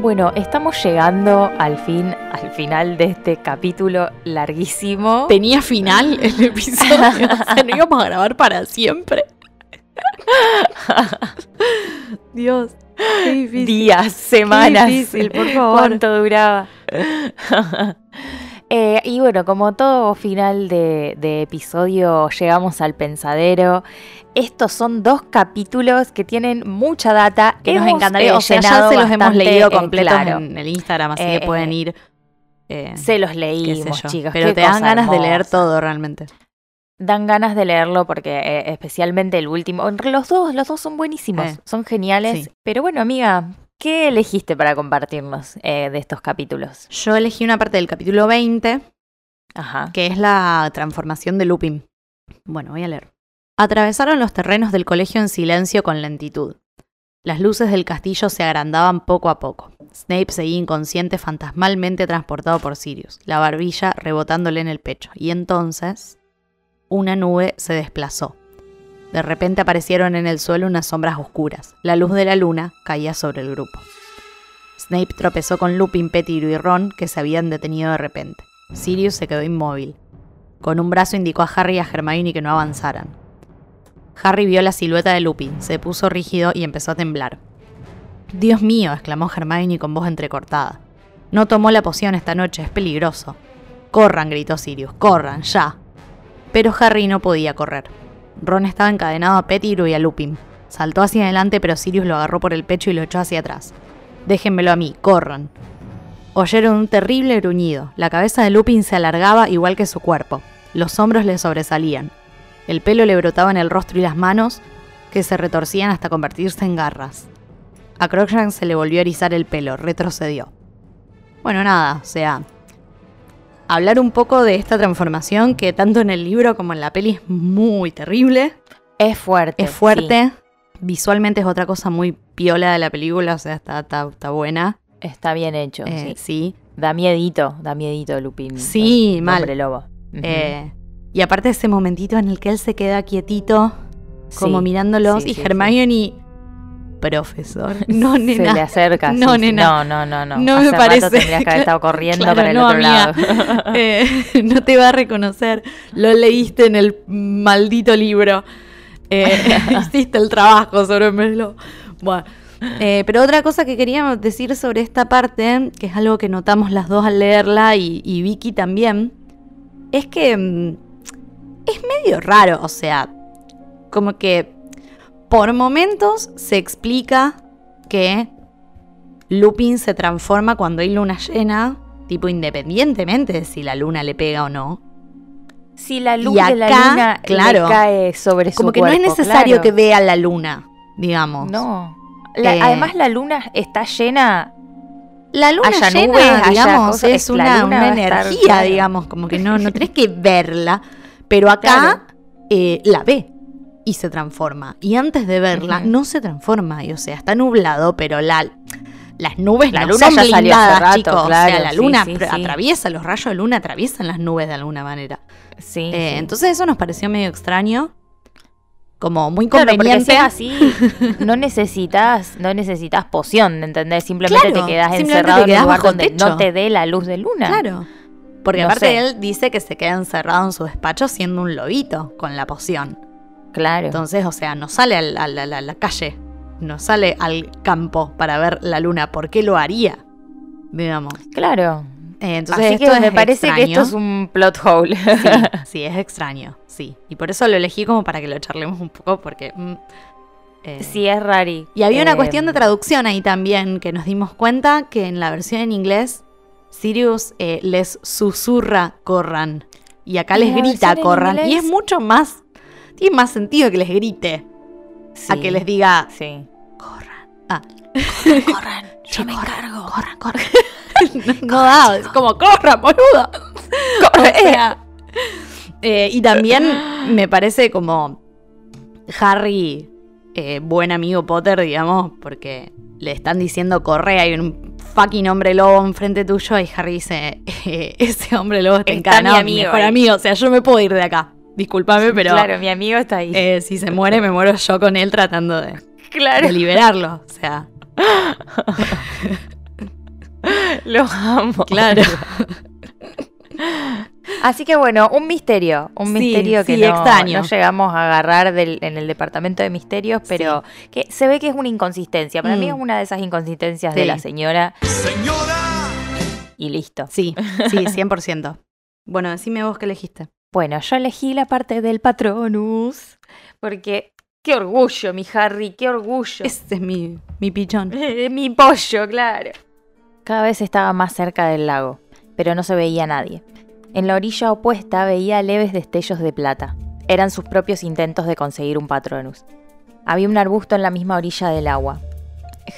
Bueno, estamos llegando al fin, al final de este capítulo larguísimo. Tenía final el episodio. o sea, no íbamos a grabar para siempre. Dios, qué difícil. Días, semanas. Qué difícil, por favor. ¿Cuánto duraba? Eh, y bueno, como todo final de, de episodio, llegamos al pensadero. Estos son dos capítulos que tienen mucha data. Que nos Hemos, encantaría. eh, o sea, ya se los hemos leído en completos claro. en el Instagram, así Eh, que pueden eh, ir. eh, Se los leímos, chicos. Pero te dan ganas de leer todo realmente. Dan ganas de leerlo porque eh, especialmente el último. Los dos, los dos son buenísimos, Eh, son geniales. sí. Pero bueno, amiga, ¿qué elegiste para compartirnos eh, de estos capítulos? Yo elegí una parte del capítulo 20, Ajá. que es la transformación de Lupin. Bueno, voy a leer. Atravesaron los terrenos del colegio en silencio con lentitud. Las luces del castillo se agrandaban poco a poco. Snape seguía inconsciente fantasmalmente transportado por Sirius, la barbilla rebotándole en el pecho. Y entonces, una nube se desplazó. De repente aparecieron en el suelo unas sombras oscuras. La luz de la luna caía sobre el grupo. Snape tropezó con Lupin, Pettigrew y Ron, que se habían detenido de repente. Sirius se quedó inmóvil. Con un brazo indicó a Harry y a Hermione que no avanzaran. Harry vio la silueta de Lupin, se puso rígido y empezó a temblar. Dios mío, exclamó Hermione con voz entrecortada. No tomó la poción esta noche, es peligroso. Corran, gritó Sirius, corran, ya. Pero Harry no podía correr. Ron estaba encadenado a Pettigrew y a Lupin. Saltó hacia adelante, pero Sirius lo agarró por el pecho y lo echó hacia atrás. Déjenmelo a mí, corran. Oyeron un terrible gruñido. La cabeza de Lupin se alargaba igual que su cuerpo. Los hombros le sobresalían. El pelo le brotaba en el rostro y las manos, que se retorcían hasta convertirse en garras. A Crookshanks se le volvió a erizar el pelo, retrocedió. Bueno, nada, o sea, hablar un poco de esta transformación que tanto en el libro como en la peli es muy terrible, Es fuerte. es fuerte, visualmente es otra cosa muy piola de la película, o sea, está, está, está buena. Está bien hecho. Eh, sí. sí. Da miedito, da miedito Lupin. Sí, mal. Hombre lobo. Eh, y aparte ese momentito en el que él se queda quietito, como Sí, mirándolos, sí, y sí, Hermione, profesor, no, Se nena. le acerca. No, nena. No, no, no, no. No me Hace parece. tendrías que haber estado corriendo Claro, para el no, otro amiga. lado. Eh, no te va a reconocer. Lo leíste en el maldito libro. Eh, hiciste el trabajo sobre Melo. Bueno. eh, pero otra cosa que quería decir sobre esta parte, que es algo que notamos las dos al leerla y, y Vicky también, es que mm, es medio raro, o sea, como que por momentos se explica que Lupin se transforma cuando hay luna llena, tipo independientemente de si la luna le pega o no. Si la luz de la luna claro, le cae sobre su Como que no es necesario claro. que vea la luna, digamos. No. La- Eh, además la luna está llena La luna haya llena, nubes, haya digamos, cosas, es una, estar, energía, digamos, como que no, no tenés que verla, pero acá eh, la ve y se transforma. Y antes de verla, no se transforma, y, o sea, está nublado, pero la, las nubes La no luna son ya blindadas, rato, chicos. o claro, sea, la luna sí, pr- sí. atraviesa, los rayos de luna atraviesan las nubes de alguna manera. Sí. Eh. Entonces eso nos pareció medio extraño, como muy Claro, porque conveniente. así, no necesitas, no necesitas poción, ¿entendés? Simplemente Claro, te quedas encerrado te en quedás un lugar bajo donde techo. no te dé la luz de luna. Claro. Porque No aparte sé. él dice que se queda encerrado en su despacho siendo un lobito con la poción. Claro. Entonces, o sea, no sale al- a la, calle, no sale al campo para ver la luna. ¿Por qué lo haría? Digamos. claro. Eh, entonces, Así esto que me parece que esto extraño. es un plot hole. Sí, sí, es extraño, sí. Y por eso lo elegí como para que lo charlemos un poco, porque... mm, eh, sí, es rari. Y había una Eh, cuestión de traducción ahí también, que nos dimos cuenta que en la versión en inglés, Sirius eh, les susurra corran. Y acá ¿En les grita corran. Y es mucho más. Tiene más sentido que les grite a que les diga Sí. corran. Ah, Corran, yo me encargo. corran, corran. no, no da, es como corran, boludo. O sea, eh, y también me parece como Harry, eh, buen amigo Potter, digamos, porque le están diciendo corre, hay un fucking hombre lobo enfrente tuyo y Harry dice, eh, ese hombre lobo está, Está encadenado, mi mi amigo mejor amigo, o sea, yo me puedo ir de acá. Discúlpame, pero Claro, mi amigo está ahí. eh, si se muere, me muero yo con él tratando de, claro. de liberarlo. O sea. Lo amo. Claro. Así que bueno, un misterio, un Sí, misterio que sí, no, extraño. no llegamos a agarrar del- en el departamento de misterios, pero que se ve que es una inconsistencia. Para mí Mm. es una de esas inconsistencias de Sí. la señora. Y listo. Sí, sí, 100%. Bueno, decime vos qué elegiste. Bueno, yo elegí la parte del Patronus, porque qué orgullo, mi Harry, qué orgullo. Este es mi, mi pichón. mi pollo, claro. Cada vez estaba más cerca del lago, pero no se veía nadie. En la orilla opuesta veía leves destellos de plata. Eran sus propios intentos de conseguir un Patronus. Había un arbusto en la misma orilla del agua.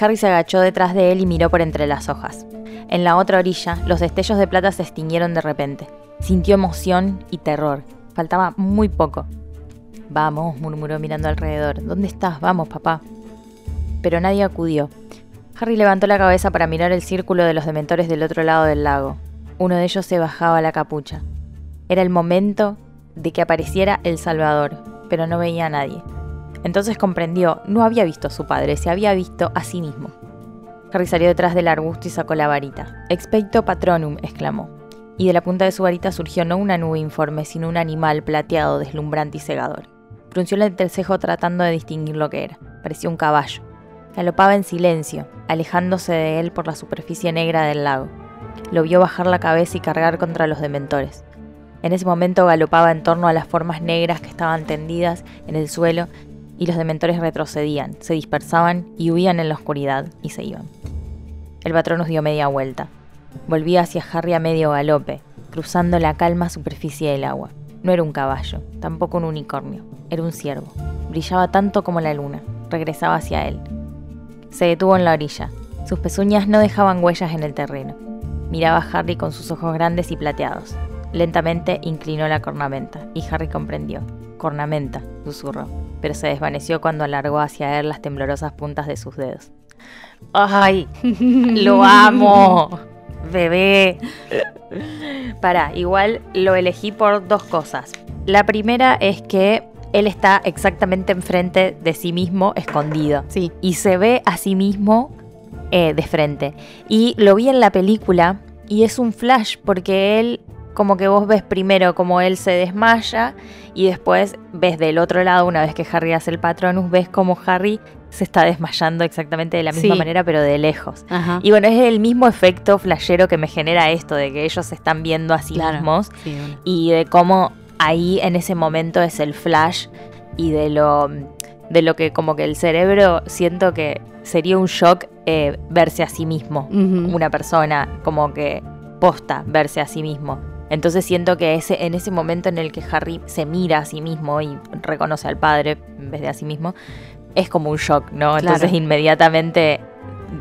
Harry se agachó detrás de él y miró por entre las hojas. En la otra orilla, los destellos de plata se extinguieron de repente. Sintió emoción y terror. Faltaba muy poco. Vamos, murmuró mirando alrededor. ¿Dónde estás? Vamos, papá. Pero nadie acudió. Harry levantó la cabeza para mirar el círculo de los dementores del otro lado del lago. Uno de ellos se bajaba la capucha. Era el momento de que apareciera el Salvador, pero no veía a nadie. Entonces comprendió, no había visto a su padre, se había visto a sí mismo. Harry salió detrás del arbusto y sacó la varita. Expecto patronum, exclamó. Y de la punta de su varita surgió no una nube informe, sino un animal plateado, deslumbrante y cegador. Frunció el entrecejo tratando de distinguir lo que era. Parecía un caballo. Galopaba en silencio, alejándose de él por la superficie negra del lago. Lo vio bajar la cabeza y cargar contra los dementores. En ese momento galopaba en torno a las formas negras que estaban tendidas en el suelo y los dementores retrocedían, se dispersaban y huían en la oscuridad y se iban. El patronus dio media vuelta. Volvía hacia Harry a medio galope, cruzando la calma superficie del agua. No era un caballo, tampoco un unicornio, era un ciervo. Brillaba tanto como la luna. Regresaba hacia él. Se detuvo en la orilla. Sus pezuñas no dejaban huellas en el terreno. Miraba a Harry con sus ojos grandes y plateados. Lentamente inclinó la cornamenta y Harry comprendió. Cornamenta, susurró, pero se desvaneció cuando alargó hacia él las temblorosas puntas de sus dedos. ¡Ay! ¡Lo amo! Bebé. Para, igual lo elegí por dos cosas. La primera es que él está exactamente enfrente de sí mismo, escondido. Sí. Y se ve a sí mismo eh, de frente. Y lo vi en la película y es un flash porque él, como que vos ves primero como él se desmaya y después ves del otro lado, una vez que Harry hace el patronus, ves como Harry se está desmayando exactamente de la misma Sí. manera, pero de lejos. Ajá. Y bueno, es el mismo efecto flashero que me genera esto, de que ellos se están viendo a sí Claro. mismos Sí, bueno. y de cómo ahí en ese momento es el flash y de lo, de lo que como que el cerebro siento que sería un shock eh, verse a sí mismo, una persona como que posta verse a sí mismo. Entonces siento que ese, en ese momento en el que Harry se mira a sí mismo y reconoce al padre en vez de a sí mismo, es como un shock, ¿no? Entonces inmediatamente,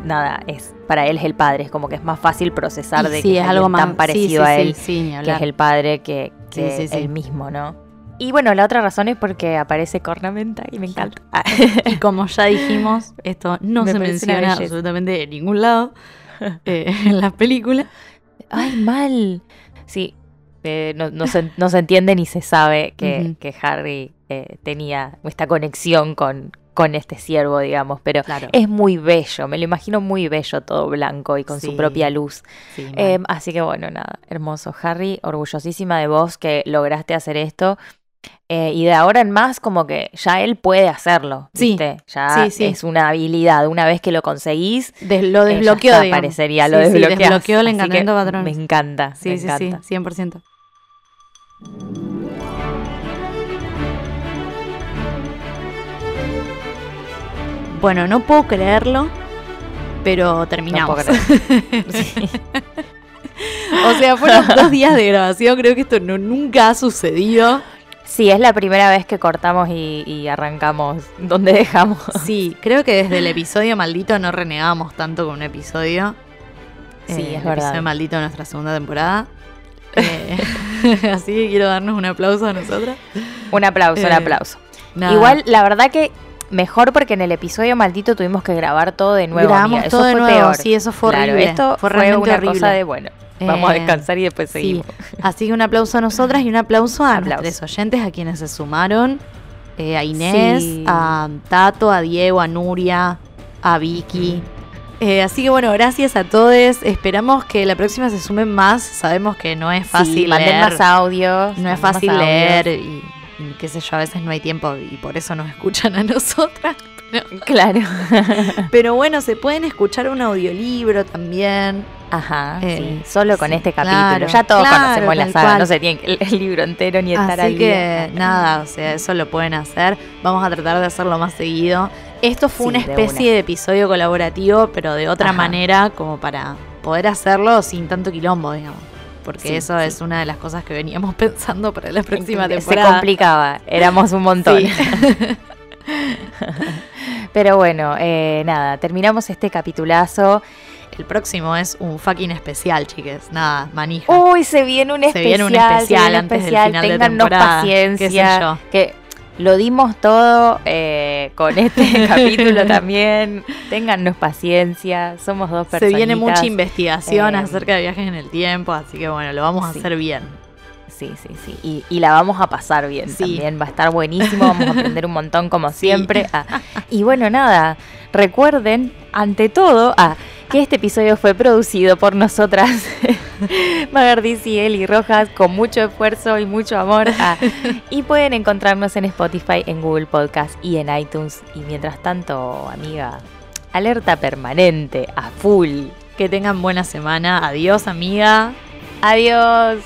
nada, es para él es el padre, es como que es más fácil procesar Y de sí, que es algo más tan parecido sí, sí, a él que es el padre que, que él mismo, ¿no? Y bueno, la otra razón es porque aparece Cornamenta y me encanta. Y como ya dijimos, esto no Me se menciona absolutamente en ningún lado eh, en las películas. ¡Ay, mal! Sí, eh, no, no se, no se entiende ni se sabe que, que Harry eh, tenía esta conexión con, con este ciervo, digamos, pero Claro. es muy bello, me lo imagino muy bello, todo blanco y con Sí. su propia luz. Sí. Eh, así que bueno, nada, hermoso. Harry, orgullosísima de vos que lograste hacer esto. Eh, y de ahora en más, como que ya él puede hacerlo. Sí. Ya sí, sí. es una habilidad. Una vez que lo conseguís, Des- lo eh, desbloqueó, parecería, lo desbloqueó el encantamiento patrón. Me encanta. Sí, me sí, encanta. sí, 100%. Bueno, no puedo creerlo, pero terminamos. puedo Sí. o sea, fueron dos días de grabación, creo que esto no, nunca ha sucedido. Sí, es la primera vez que cortamos y, y arrancamos donde dejamos. Sí, creo que desde el episodio maldito no renegamos tanto con un episodio. Sí, Eh, es el verdad. episodio maldito de nuestra segunda temporada. Eh, así que quiero darnos un aplauso a nosotras. Un aplauso, un Eh, aplauso. Nada. Igual, la verdad que mejor porque en el episodio maldito tuvimos que grabar todo de nuevo. Grabamos amiga. Eso todo de fue nuevo, peor. sí, eso fue Claro, horrible. Esto Fue fue, una horrible. cosa de, bueno, vamos a Eh, descansar y después Sí, seguimos. así que un aplauso a nosotras y un aplauso a nuestros oyentes, a quienes se sumaron. eh, a Inés, Sí. a Tato, a Diego, a Nuria, a Vicky, Eh, así que bueno, gracias a todos. Esperamos que la próxima se sumen más. Sabemos que no es fácil Sí, manden leer. más audios. no es fácil leer y, y qué sé yo, a veces no hay tiempo y por eso nos escuchan a nosotras. Claro. pero bueno, se pueden escuchar un audiolibro también. Ajá, Eh, sí, solo con sí, este capítulo. claro, ya todos claro, conocemos la saga, cual. no se tienen que leer el libro entero ni estar Así al que día. nada, o sea, eso lo pueden hacer. Vamos a tratar de hacerlo más seguido. Esto fue Sí, una de especie una. de episodio colaborativo, pero de otra Ajá. manera, como para poder hacerlo sin tanto quilombo, digamos. Porque eso es una de las cosas que veníamos pensando para la próxima Se temporada. complicaba, éramos un montón. Pero bueno, eh, nada, terminamos este capitulazo. El próximo es un fucking especial, chiques. Nada, manija. Uy, se viene un Se especial. viene un especial se viene un antes del especial, final de téngannos temporada, paciencia. qué sé yo. Que lo dimos todo eh, con este capítulo también. Téngannos paciencia. Somos dos Se personas. viene mucha investigación eh, acerca de viajes en el tiempo, así que bueno, lo vamos a hacer bien. Sí, sí, sí. Y, y la vamos a pasar bien Sí. también. Va a estar buenísimo. Vamos a aprender un montón como siempre. Ah, y bueno, nada. Recuerden, ante todo, ah, que este episodio fue producido por nosotras, Magardis y Eli Rojas, con mucho esfuerzo y mucho amor. ah, y pueden encontrarnos en Spotify, en Google Podcast y en iTunes. Y mientras tanto, amiga, alerta permanente, a full. Que tengan buena semana. Adiós, amiga. Adiós.